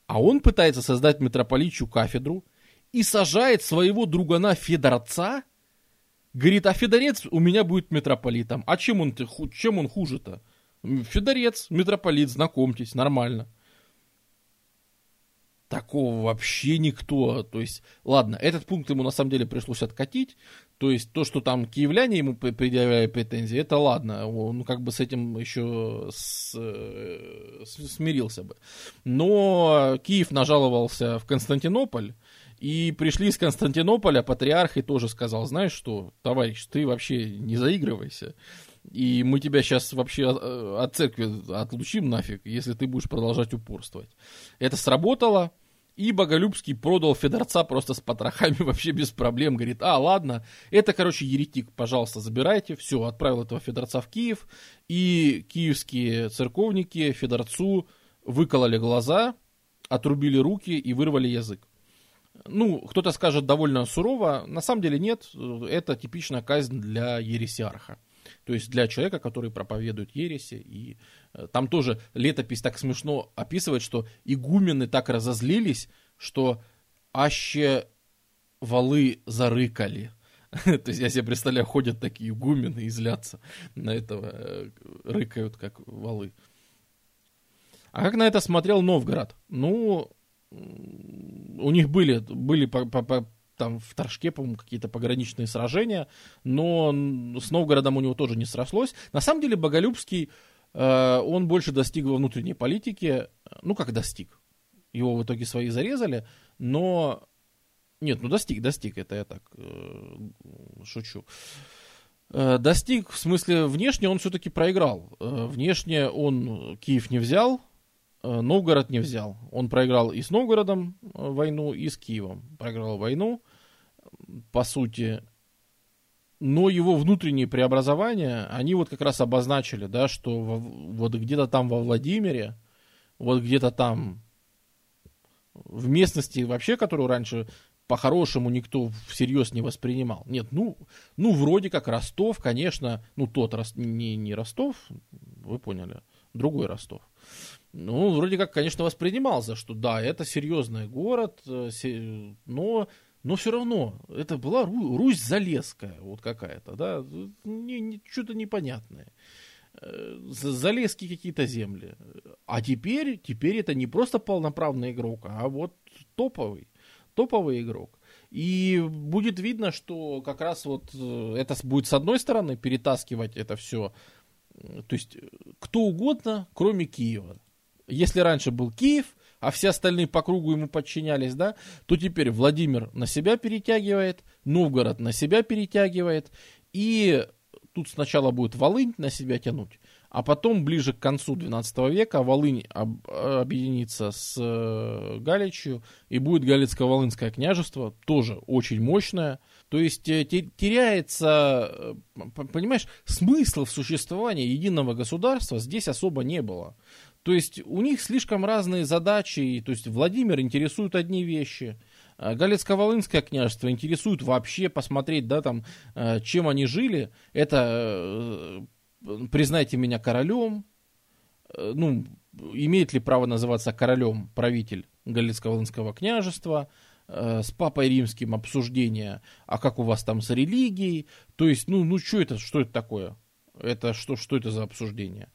Speaker 1: А он пытается создать митрополичью кафедру и сажает своего другана Федорца, говорит, а Федорец у меня будет митрополитом. А чем он, чем он хуже-то? Федорец, митрополит, знакомьтесь, нормально такого вообще никто. То есть, ладно, этот пункт ему на самом деле пришлось откатить. То есть, то, что там киевляне ему предъявляют претензии, это ладно. Он как бы с этим еще с, с, смирился бы. Но Киев нажаловался в Константинополь. И пришли из Константинополя, патриарх и тоже сказал, знаешь что, товарищ, ты вообще не заигрывайся. И мы тебя сейчас вообще от церкви отлучим нафиг, если ты будешь продолжать упорствовать. Это сработало, и Боголюбский продал Федорца просто с потрохами вообще без проблем. Говорит, а, ладно, это, короче, еретик, пожалуйста, забирайте. Все, отправил этого Федорца в Киев. И киевские церковники Федорцу выкололи глаза, отрубили руки и вырвали язык. Ну, кто-то скажет довольно сурово. На самом деле нет, это типичная казнь для ересиарха. То есть для человека, который проповедует ереси. И э, там тоже летопись так смешно описывает, что игумены так разозлились, что аще валы зарыкали. То есть я себе представляю, ходят такие игумены и злятся на этого, э, рыкают как валы. А как на это смотрел Новгород? Ну, у них были, были там в Торжке, по-моему, какие-то пограничные сражения, но с Новгородом у него тоже не срослось. На самом деле Боголюбский, э, он больше достиг во внутренней политике, ну как достиг, его в итоге свои зарезали, но... Нет, ну достиг, достиг, это я так э, шучу. Э, достиг, в смысле, внешне он все-таки проиграл. Э, внешне он Киев не взял, Новгород не взял. Он проиграл и с Новгородом э, войну, и с Киевом. Проиграл войну, по сути. Но его внутренние преобразования, они вот как раз обозначили, да, что во, вот где-то там во Владимире, вот где-то там в местности вообще, которую раньше по-хорошему никто всерьез не воспринимал. Нет, ну, ну, вроде как Ростов, конечно, ну, тот, не, не Ростов, вы поняли, другой Ростов ну, вроде как, конечно, воспринимался, что да, это серьезный город, э, но, но все равно это была Русь Залесская, вот какая-то, да, не, не, что-то непонятное. Э, Залезские какие-то земли. А теперь, теперь это не просто полноправный игрок, а вот топовый, топовый игрок. И будет видно, что как раз вот э, это будет с одной стороны перетаскивать это все, то есть кто угодно, кроме Киева если раньше был Киев, а все остальные по кругу ему подчинялись, да, то теперь Владимир на себя перетягивает, Новгород на себя перетягивает, и тут сначала будет Волынь на себя тянуть, а потом ближе к концу 12 века Волынь об, объединится с э, Галичью, и будет Галицко-Волынское княжество, тоже очень мощное. То есть э, теряется, э, понимаешь, смысла в существовании единого государства здесь особо не было. То есть у них слишком разные задачи, то есть Владимир интересует одни вещи, а Галицко-Волынское княжество интересует вообще посмотреть, да, там, э, чем они жили. Это э, признайте меня королем, э, ну, имеет ли право называться королем правитель Галицко-Волынского княжества, с папой римским обсуждение, а как у вас там с религией, то есть, ну, ну что это, что это такое? Это что, что это за обсуждение?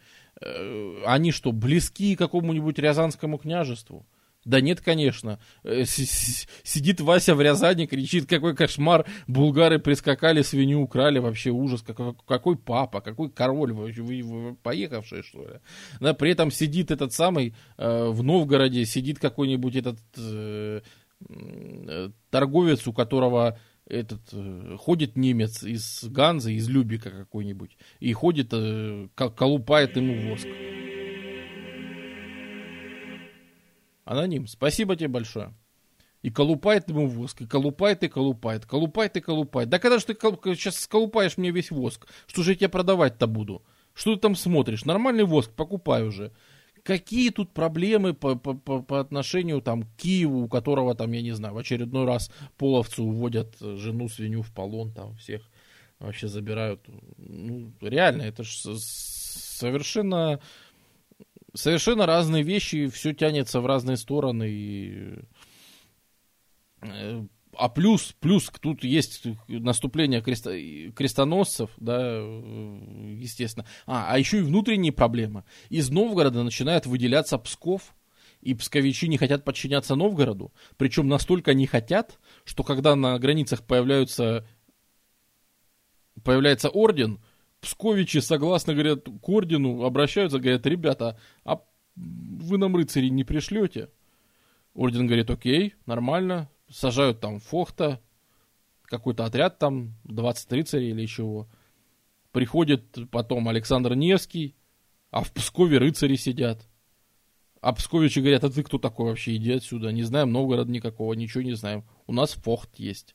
Speaker 1: Э, они что, близки какому-нибудь Рязанскому княжеству? Да нет, конечно. Э, сидит Вася в Рязани, кричит, какой кошмар, булгары прискакали, свинью украли, вообще ужас, какой, какой папа, какой король, вы, вы, вы поехавшие, что ли? Да, при этом сидит этот самый, э, в Новгороде сидит какой-нибудь этот, э, э, торговец, у которого этот э, ходит немец из Ганзы, из Любика какой-нибудь, и ходит, э, колупает ему воск. Аноним, спасибо тебе большое. И колупает ему воск, и колупает, и колупает, колупает, и колупает. Да когда же ты сейчас сколупаешь мне весь воск, что же я тебе продавать-то буду? Что ты там смотришь? Нормальный воск покупай уже. Какие тут проблемы по, по, по, по отношению там, к Киеву, у которого там, я не знаю, в очередной раз половцы уводят жену, свинью в полон, там всех вообще забирают. Ну, реально, это же совершенно, совершенно разные вещи, все тянется в разные стороны. И э, а плюс, плюс тут есть наступление крест, крестоносцев, да, естественно. А, а еще и внутренние проблемы. Из Новгорода начинает выделяться Псков, и псковичи не хотят подчиняться Новгороду. Причем настолько не хотят, что когда на границах появляются, появляется орден, псковичи, согласно, говорят, к ордену обращаются, говорят, ребята, а вы нам рыцари не пришлете? Орден говорит, окей, нормально, сажают там Фохта, какой-то отряд там, 20 рыцарей или чего. Приходит потом Александр Невский, а в Пскове рыцари сидят. А псковичи говорят, а ты кто такой вообще, иди отсюда. Не знаем Новгород никакого, ничего не знаем. У нас Фохт есть.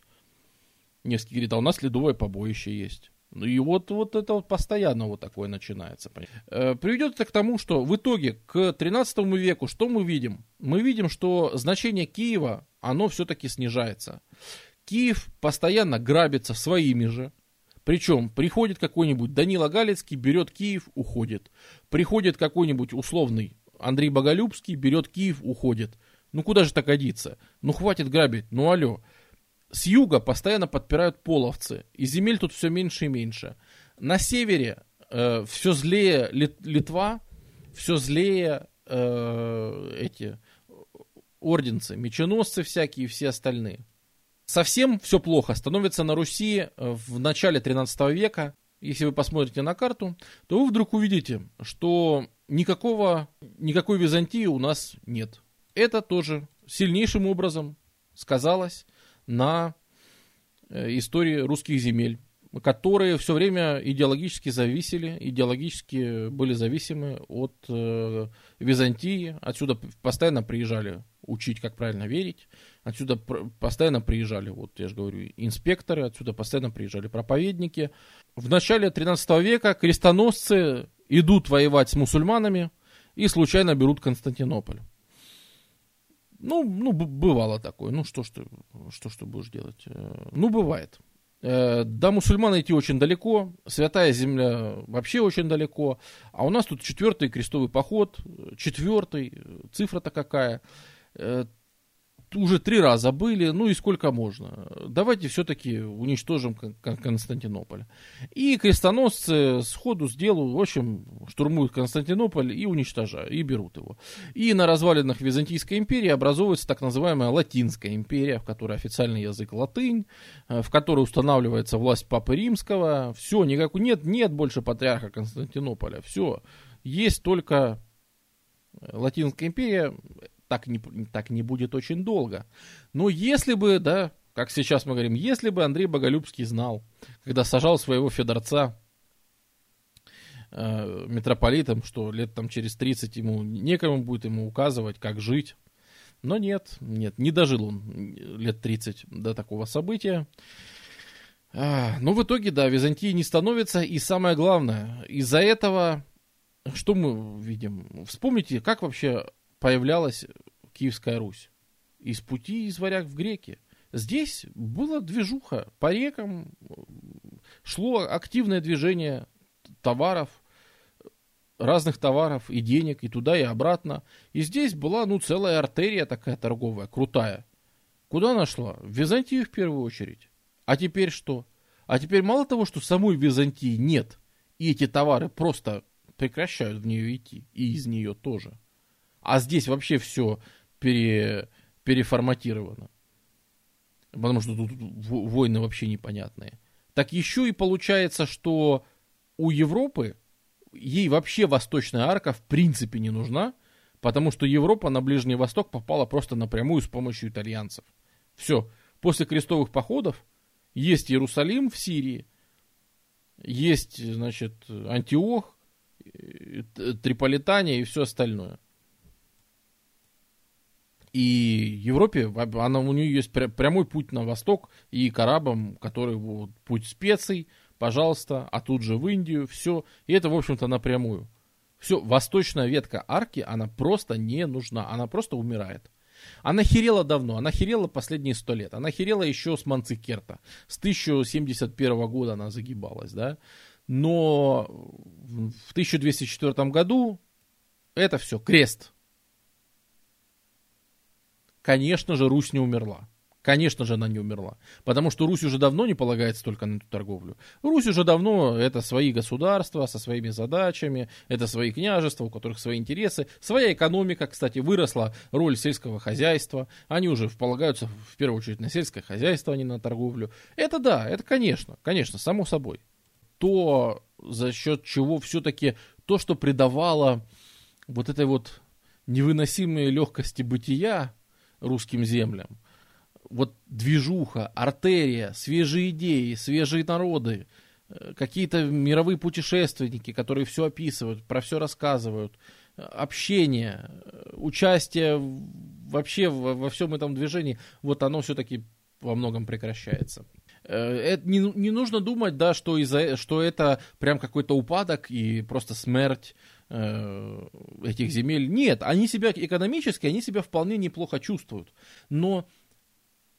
Speaker 1: Невский говорит, а у нас ледовое побоище есть. Ну и вот, вот это вот постоянно вот такое начинается. Э, приведет это к тому, что в итоге к 13 веку что мы видим? Мы видим, что значение Киева, оно все-таки снижается. Киев постоянно грабится своими же. Причем приходит какой-нибудь Данила Галицкий, берет Киев, уходит. Приходит какой-нибудь условный Андрей Боголюбский, берет Киев, уходит. Ну куда же так годится? Ну хватит грабить, ну алло с юга постоянно подпирают половцы, и земель тут все меньше и меньше. На севере э, все злее Лит, Литва, все злее э, эти орденцы, меченосцы всякие и все остальные. Совсем все плохо становится на Руси э, в начале 13 века. Если вы посмотрите на карту, то вы вдруг увидите, что никакого, никакой Византии у нас нет. Это тоже сильнейшим образом сказалось на э, истории русских земель, которые все время идеологически зависели, идеологически были зависимы от э, Византии. Отсюда постоянно приезжали учить, как правильно верить. Отсюда постоянно приезжали, вот я же говорю, инспекторы, отсюда постоянно приезжали проповедники. В начале 13 века крестоносцы идут воевать с мусульманами и случайно берут Константинополь. Ну, ну, бывало такое. Ну, что ж ты, что ты будешь делать? Э, ну, бывает. Э, до мусульман идти очень далеко, святая земля вообще очень далеко, а у нас тут четвертый крестовый поход, четвертый, цифра-то какая уже три раза были, ну и сколько можно. Давайте все-таки уничтожим Константинополь. И крестоносцы сходу сделают, в общем, штурмуют Константинополь и уничтожают, и берут его. И на развалинах Византийской империи образовывается так называемая Латинская империя, в которой официальный язык латынь, э, в которой устанавливается власть Папы Римского. Все, никак, нет, нет больше патриарха Константинополя. Все, есть только Латинская империя, так не, так не будет очень долго. Но если бы, да, как сейчас мы говорим, если бы Андрей Боголюбский знал, когда сажал своего Федорца э, митрополитом, что лет там через 30 ему некому будет ему указывать, как жить. Но нет, нет, не дожил он лет 30 до такого события. А, но в итоге, да, Византии не становится. И самое главное, из-за этого, что мы видим? Вспомните, как вообще появлялась Киевская Русь. Из пути из варяг в греки. Здесь была движуха по рекам, шло активное движение товаров, разных товаров и денег, и туда, и обратно. И здесь была, ну, целая артерия такая торговая, крутая. Куда она шла? В Византию в первую очередь. А теперь что? А теперь мало того, что самой Византии нет, и эти товары просто прекращают в нее идти, и из нее тоже – а здесь вообще все пере, переформатировано. Потому что тут войны вообще непонятные. Так еще и получается, что у Европы ей вообще восточная арка в принципе не нужна, потому что Европа на Ближний Восток попала просто напрямую с помощью итальянцев. Все. После крестовых походов есть Иерусалим в Сирии, есть, значит, Антиох, э, Триполитания и все остальное. И Европе, она, у нее есть прямой путь на восток и к арабам, который вот, путь специй, пожалуйста, а тут же в Индию, все. И это, в общем-то, напрямую. Все, восточная ветка арки, она просто не нужна, она просто умирает. Она херела давно, она херела последние сто лет. Она херела еще с Манцикерта. С 1071 года она загибалась, да. Но в 1204 году это все, крест. Конечно же, Русь не умерла. Конечно же, она не умерла. Потому что Русь уже давно не полагается только на эту торговлю. Русь уже давно это свои государства со своими задачами, это свои княжества, у которых свои интересы, своя экономика, кстати, выросла роль сельского хозяйства. Они уже полагаются в первую очередь на сельское хозяйство, а не на торговлю. Это да, это конечно, конечно, само собой. То, за счет чего все-таки то, что придавало вот этой вот невыносимой легкости бытия русским землям, вот движуха, артерия, свежие идеи, свежие народы, э, какие-то мировые путешественники, которые все описывают, про все рассказывают, э, общение, э, участие вообще во, во всем этом движении, вот оно все-таки во многом прекращается. Это не, не нужно думать, да, что, из-за, что это прям какой-то упадок и просто смерть этих земель. Нет, они себя экономически, они себя вполне неплохо чувствуют. Но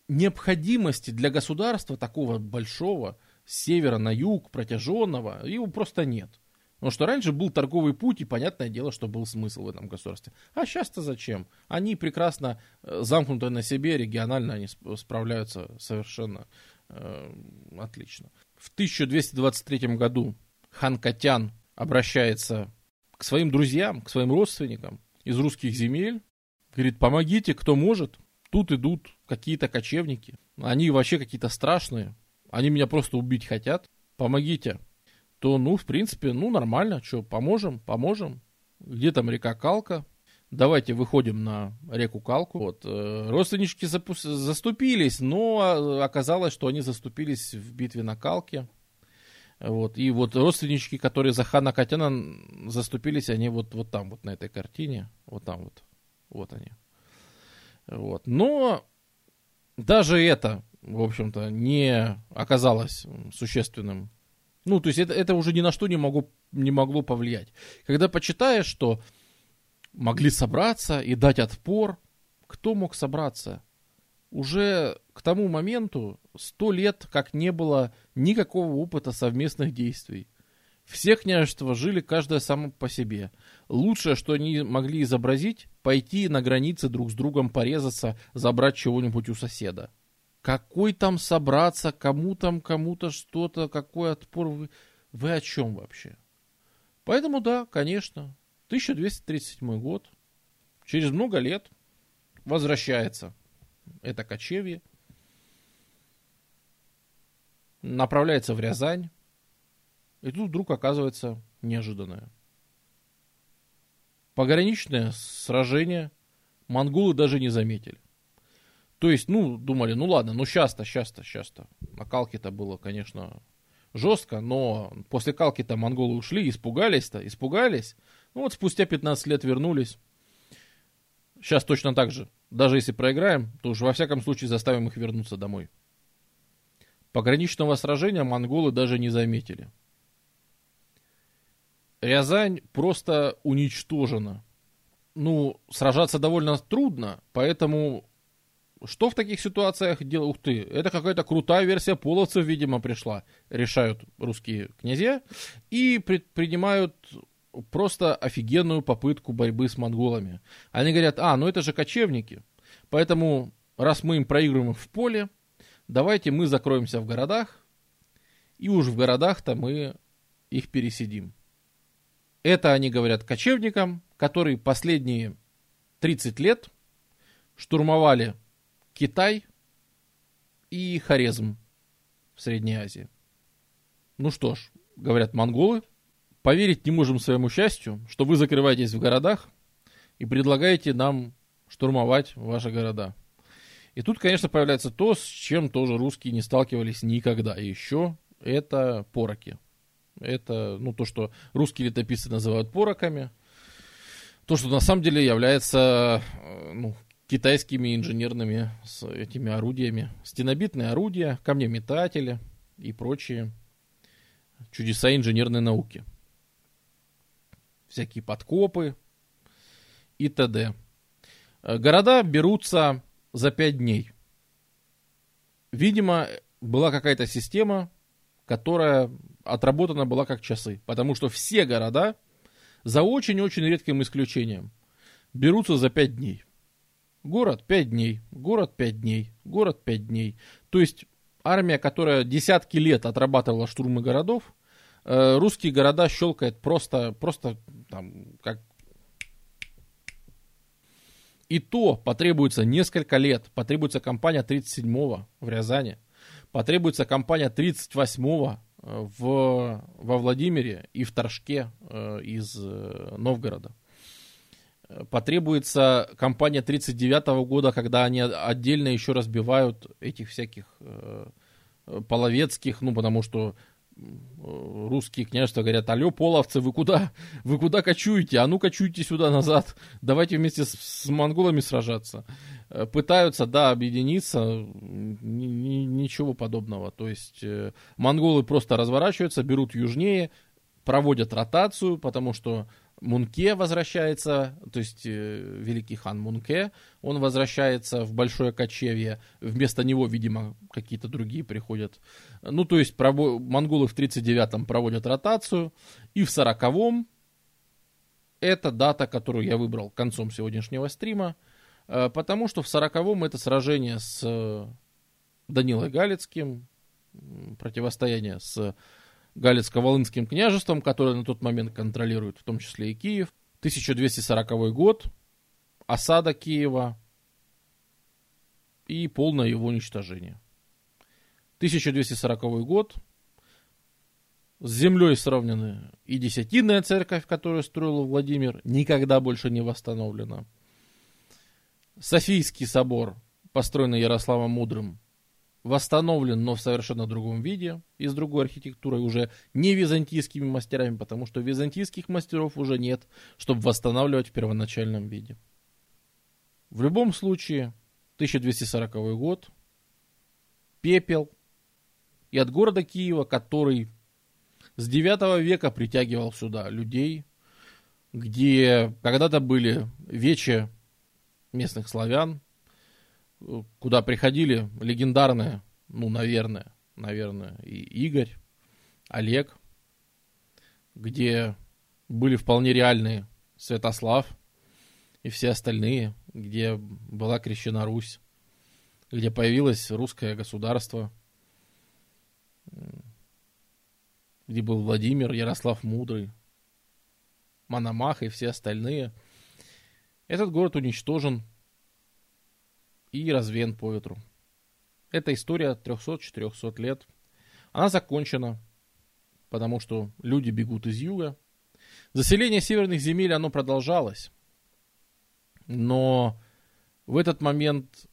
Speaker 1: необходимости для государства такого большого, с севера на юг, протяженного, его просто нет. Потому что раньше был торговый путь, и понятное дело, что был смысл в этом государстве. А сейчас-то зачем? Они прекрасно э, замкнуты на себе, регионально они справляются совершенно э, отлично. В 1223 году хан Катян обращается к своим друзьям, к своим родственникам из русских земель, говорит, помогите, кто может, Тут идут какие-то кочевники. Они вообще какие-то страшные. Они меня просто убить хотят. Помогите. То, ну, в принципе, ну, нормально. Что, поможем? Поможем. Где там река Калка? Давайте выходим на реку Калку. Вот. Э, родственнички заступились, но оказалось, что они заступились в битве на Калке. Вот. И вот родственнички, которые за хана Катяна заступились, они вот, вот там, вот на этой картине. Вот там вот. Вот они. Вот. Но даже это, в общем-то, не оказалось существенным. Ну, то есть это, это уже ни на что не, могу, не могло повлиять. Когда почитаешь, что могли собраться и дать отпор, кто мог собраться? Уже к тому моменту сто лет как не было никакого опыта совместных действий. Все княжества жили каждое само по себе. Лучшее, что они могли изобразить, пойти на границе друг с другом порезаться, забрать чего-нибудь у соседа. Какой там собраться, кому там, кому-то что-то, какой отпор вы... Вы о чем вообще? Поэтому да, конечно, 1237 год, через много лет возвращается это кочевье, направляется в Рязань, и тут вдруг оказывается неожиданное. Пограничное сражение монголы даже не заметили. То есть, ну, думали, ну ладно, ну сейчас-то, сейчас-то, сейчас-то. На Калке-то было, конечно, жестко, но после Калки-то монголы ушли, испугались-то, испугались. Ну вот спустя 15 лет вернулись. Сейчас точно так же. Даже если проиграем, то уж во всяком случае заставим их вернуться домой. Пограничного сражения монголы даже не заметили. Рязань просто уничтожена. Ну, сражаться довольно трудно, поэтому что в таких ситуациях делать? Ух ты, это какая-то крутая версия половцев, видимо, пришла. Решают русские князья и предпринимают просто офигенную попытку борьбы с монголами. Они говорят, а, ну это же кочевники. Поэтому, раз мы им проигрываем в поле, давайте мы закроемся в городах, и уж в городах-то мы их пересидим. Это они говорят кочевникам, которые последние 30 лет штурмовали Китай и Хорезм в Средней Азии. Ну что ж, говорят монголы, поверить не можем своему счастью, что вы закрываетесь в городах и предлагаете нам штурмовать ваши города. И тут, конечно, появляется то, с чем тоже русские не сталкивались никогда еще. Это пороки. Это, ну, то, что русские летописцы называют пороками. То, что на самом деле является, э, ну, китайскими инженерными с этими орудиями. Стенобитные орудия, камнеметатели и прочие чудеса инженерной науки. Всякие подкопы и т.д. Э, города берутся за пять дней. Видимо, была какая-то система, которая отработана была как часы. Потому что все города, за очень-очень редким исключением, берутся за пять дней. Город пять дней, город пять дней, город пять дней. То есть армия, которая десятки лет отрабатывала штурмы городов, русские города щелкает просто, просто там, как и то потребуется несколько лет. Потребуется кампания 37-го в Рязани. Потребуется кампания 38-го э, в, во Владимире и в Торжке э, из э, Новгорода. Потребуется кампания 39-го года, когда они отдельно еще разбивают этих всяких э, половецких, ну потому что русские княжества говорят, алло, половцы, вы куда? Вы куда кочуете? А ну кочуйте сюда назад. Давайте вместе с, с монголами сражаться. Э, пытаются, да, объединиться, ни, ни, ничего подобного. То есть э, монголы просто разворачиваются, берут южнее, проводят ротацию, потому что Мунке возвращается, то есть э, великий хан Мунке, он возвращается в Большое Кочевье, вместо него, видимо, какие-то другие приходят. Ну, то есть пробо- монголы в 39-м проводят ротацию, и в 40-м, это дата, которую я выбрал концом сегодняшнего стрима, э, потому что в 40-м это сражение с э, Данилой Галицким, противостояние с Галицко-Волынским княжеством, которое на тот момент контролирует в том числе и Киев. 1240 год, осада Киева и полное его уничтожение. 1240 год, с землей сравнены и Десятинная церковь, которую строил Владимир, никогда больше не восстановлена. Софийский собор, построенный Ярославом Мудрым, восстановлен, но в совершенно другом виде и с другой архитектурой, уже не византийскими мастерами, потому что византийских мастеров уже нет, чтобы восстанавливать в первоначальном виде. В любом случае, 1240 год, пепел, и от города Киева, который с 9 века притягивал сюда людей, где когда-то были вечи местных славян, куда приходили легендарные, ну, наверное, наверное, и Игорь, Олег, где были вполне реальные Святослав и все остальные, где была крещена Русь, где появилось русское государство, где был Владимир, Ярослав Мудрый, Мономах и все остальные. Этот город уничтожен и развеян по ветру. Эта история 300-400 лет. Она закончена, потому что люди бегут из юга. Заселение северных земель, оно продолжалось. Но в этот момент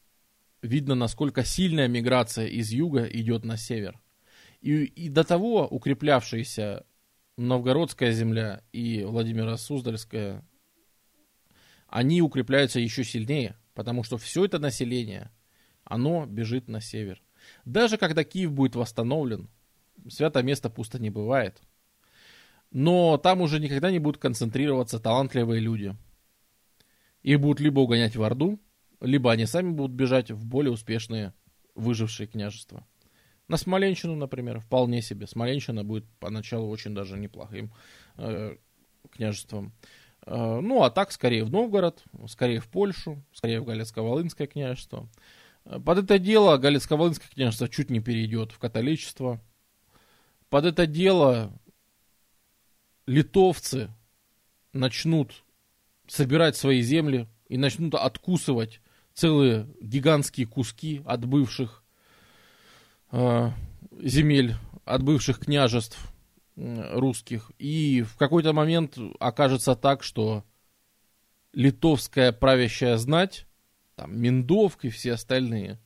Speaker 1: видно, насколько сильная миграция из юга идет на север. И, и до того укреплявшаяся Новгородская земля и Владимира Суздальская, они укрепляются еще сильнее – потому что все это население, оно бежит на север. Даже когда Киев будет восстановлен, свято место пусто не бывает. Но там уже никогда не будут концентрироваться талантливые люди. Их будут либо угонять в Орду, либо они сами будут бежать в более успешные выжившие княжества. На Смоленщину, например, вполне себе. Смоленщина будет поначалу очень даже неплохим э, княжеством. Э, ну, а так, скорее в Новгород, скорее в Польшу, скорее в Галицко-Волынское княжество. Э, под это дело Галицко-Волынское княжество чуть не перейдет в католичество. Под это дело литовцы начнут собирать свои земли и начнут откусывать целые гигантские куски от бывших э, земель, от бывших княжеств русских. И в какой-то момент окажется так, что литовская правящая знать там, Миндовк и все остальные,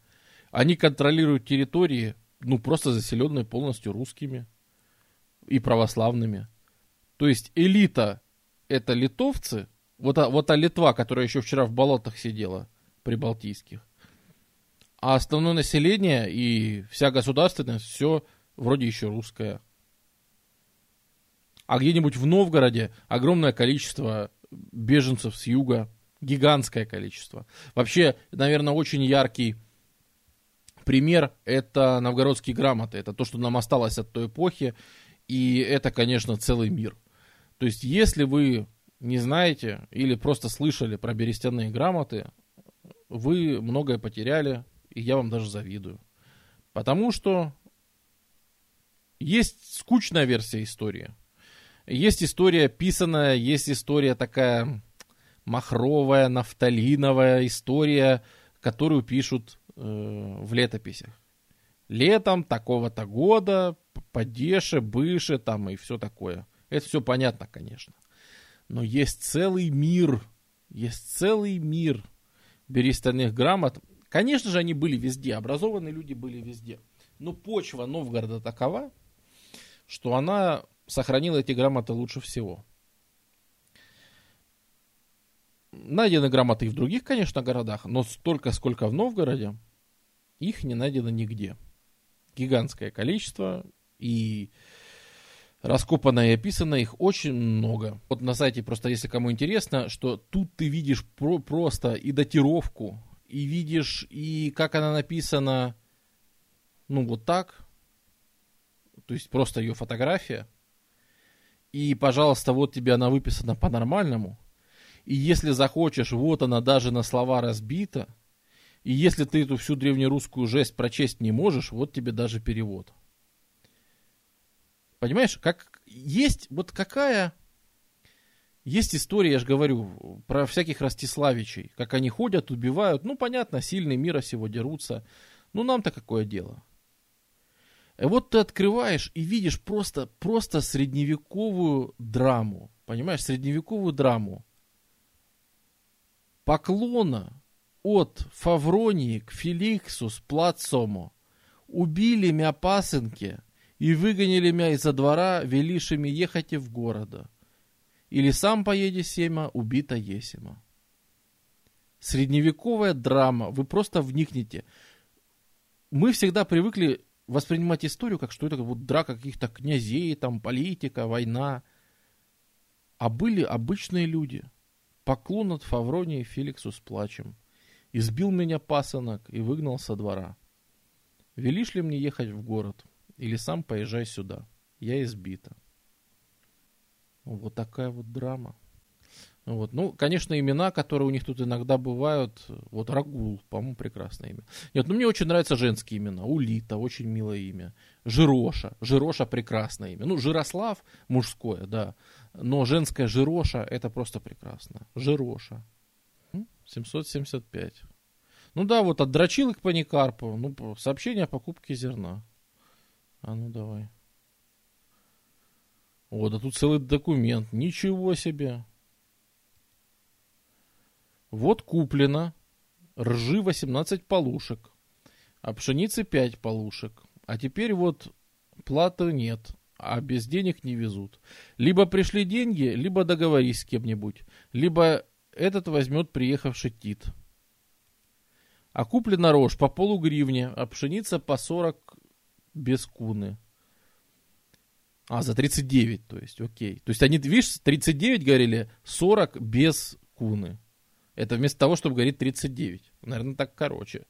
Speaker 1: они контролируют территории, ну, просто заселенные полностью русскими и православными. То есть элита это литовцы, вот, а, вот та Литва, которая еще вчера в болотах сидела, прибалтийских, а основное население и вся государственность все вроде еще русское. А где-нибудь в Новгороде огромное количество беженцев с юга, гигантское количество. Вообще, наверное, очень яркий пример это новгородские грамоты. Это то, что нам осталось от той эпохи. И это, конечно, целый мир. То есть, если вы не знаете или просто слышали про берестяные грамоты, вы многое потеряли, и я вам даже завидую. Потому что есть скучная версия истории. Есть история писанная, есть история такая махровая, нафталиновая история, которую пишут э, в летописях. Летом такого-то года, Падеше, Быше там и все такое. Это все понятно, конечно. Но есть целый мир, есть целый мир берестяных грамот. Конечно же, они были везде, образованные люди были везде. Но почва Новгорода такова, что она сохранила эти грамоты лучше всего. Найдены грамоты и в других, конечно, городах, но столько, сколько в Новгороде, их не найдено нигде. Гигантское количество, и раскопано и описано их очень много. Вот на сайте просто, если кому интересно, что тут ты видишь про просто и датировку, и видишь, и как она написана, ну вот так, то есть просто ее фотография, и, пожалуйста, вот тебе она выписана по-нормальному. И если захочешь, вот она даже на слова разбита. И если ты эту всю древнерусскую жесть прочесть не можешь, вот тебе даже перевод. Понимаешь, как есть вот какая есть история, я же говорю, про всяких Ростиславичей, как они ходят, убивают. Ну, понятно, сильные мира сего дерутся. Ну, нам-то какое дело? И вот ты открываешь и видишь просто, просто средневековую драму. Понимаешь, средневековую драму. Поклона от Фавронии к Феликсу с Плацому. Убили мя пасынки и выгонили мя из-за двора, велишими ехать в города. Или сам поеди сема, убита есема. Средневековая драма, вы просто вникните. Мы всегда привыкли воспринимать историю как что это вот драка каких-то князей, там политика, война. А были обычные люди. Поклон от Фавронии Феликсу с плачем. Избил меня пасынок и выгнал со двора. Велишь ли мне ехать в город? Или сам поезжай сюда? Я избита. Вот такая вот драма. Вот. Ну, конечно, имена, которые у них тут иногда бывают. Вот Рагул, по-моему, прекрасное имя. Нет, ну мне очень нравятся женские имена. Улита, очень милое имя. Жироша. Жироша прекрасное имя. Ну, Жирослав мужское, да. Но женское Жироша это просто прекрасно. Жироша. 775. Ну да, вот от дрочилок к Паникарпу. Ну, сообщение о покупке зерна. А ну давай. Вот, а тут целый документ. Ничего себе. Вот куплено ржи 18 полушек, а пшеницы 5 полушек. А теперь вот платы нет, а без денег не везут. Либо пришли деньги, либо договорись с кем-нибудь, либо этот возьмет приехавший Тит. А куплена рожь по полугривне, а пшеница по 40 без куны. А, за 39, то есть, окей. То есть они, видишь, 39 говорили, 40 без куны. Это вместо того, чтобы говорить 39. Наверное, так короче.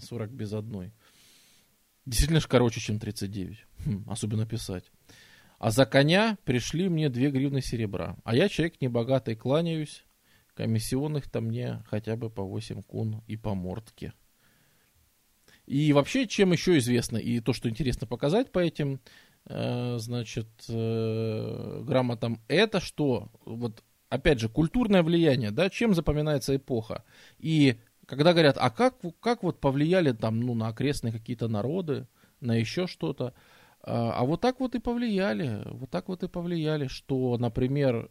Speaker 1: 40 без одной. Действительно же короче, чем 39. Хм, особенно писать. А за коня пришли мне две гривны серебра. А я человек небогатый, кланяюсь. Комиссионных-то мне хотя бы по 8 кун и по мордке. И вообще, чем еще известно, и то, что интересно показать по этим Э, значит, э, грамотам, это что? Вот, опять же, культурное влияние, да, чем запоминается эпоха? И когда говорят, а как, как вот повлияли там, ну, на окрестные какие-то народы, на еще что-то, а, а вот так вот и повлияли, вот так вот и повлияли, что, например,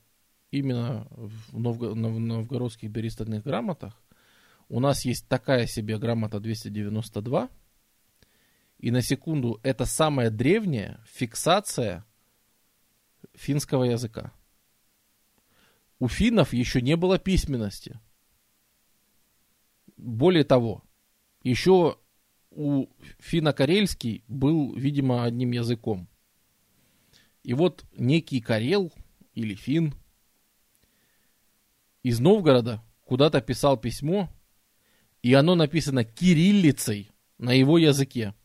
Speaker 1: именно в, новго, в новгородских берестяных грамотах у нас есть такая себе грамота 292, и на секунду это самая древняя фиксация финского языка. У финнов еще не было письменности. Более того, еще у финно-карельский был, видимо, одним языком. И вот некий карел или фин из Новгорода куда-то писал письмо, и оно написано кириллицей на его языке.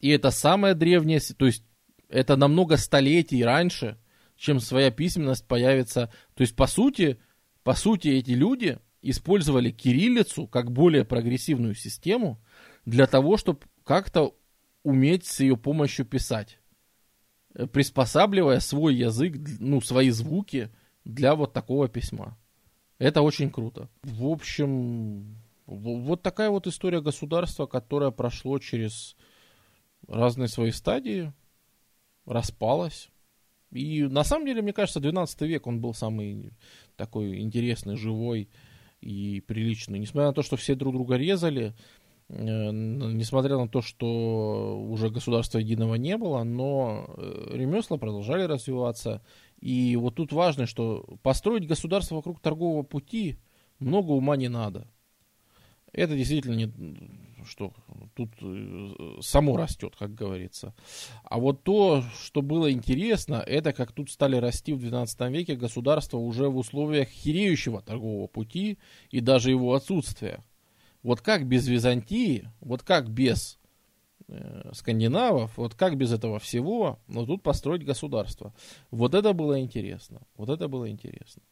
Speaker 1: И это самое древнее, то есть это намного столетий раньше, чем своя письменность появится. То есть, по сути, по сути, эти люди использовали кириллицу как более прогрессивную систему для того, чтобы как-то уметь с ее помощью писать, э, приспосабливая свой язык, ну, свои звуки для вот такого письма. Это очень круто. В общем, вот такая вот история государства, которое прошло через разные свои стадии, распалось. И на самом деле, мне кажется, 12 век он был самый такой интересный, живой и приличный. Несмотря на то, что все друг друга резали, э, несмотря на то, что уже государства единого не было, но э, ремесла продолжали развиваться. И вот тут важно, что построить государство вокруг торгового пути много ума не надо. Это действительно не, что тут э, само растет, как говорится. А вот то, что было интересно, это как тут стали расти в 12 веке государства уже в условиях хиреющего торгового пути и даже его отсутствия. Вот как без Византии, вот как без э, скандинавов, вот как без этого всего, но тут построить государство. Вот это было интересно. Вот это было интересно.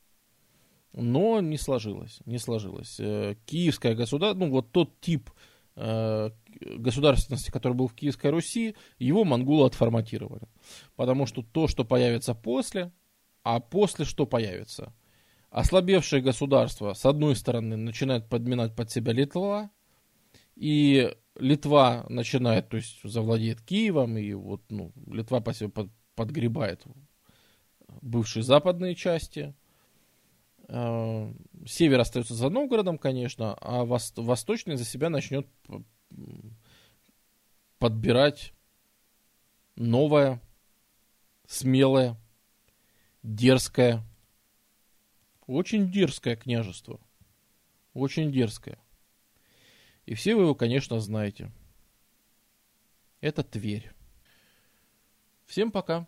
Speaker 1: Но не сложилось, не сложилось. Э, киевское государство, ну вот тот тип государственности, который был в Киевской Руси, его монголы отформатировали. Потому что то, что появится после, а после что появится? Ослабевшее государство, с одной стороны, начинает подминать под себя Литва, и Литва начинает, то есть завладеет Киевом, и вот ну, Литва по себе под, подгребает бывшие западные части. Э, север остается за Новгородом, конечно, а вос, восточный за себя начнет подбирать новое, смелое, дерзкое, очень дерзкое княжество. Очень дерзкое. И все вы его, конечно, знаете. Это Тверь. Всем пока.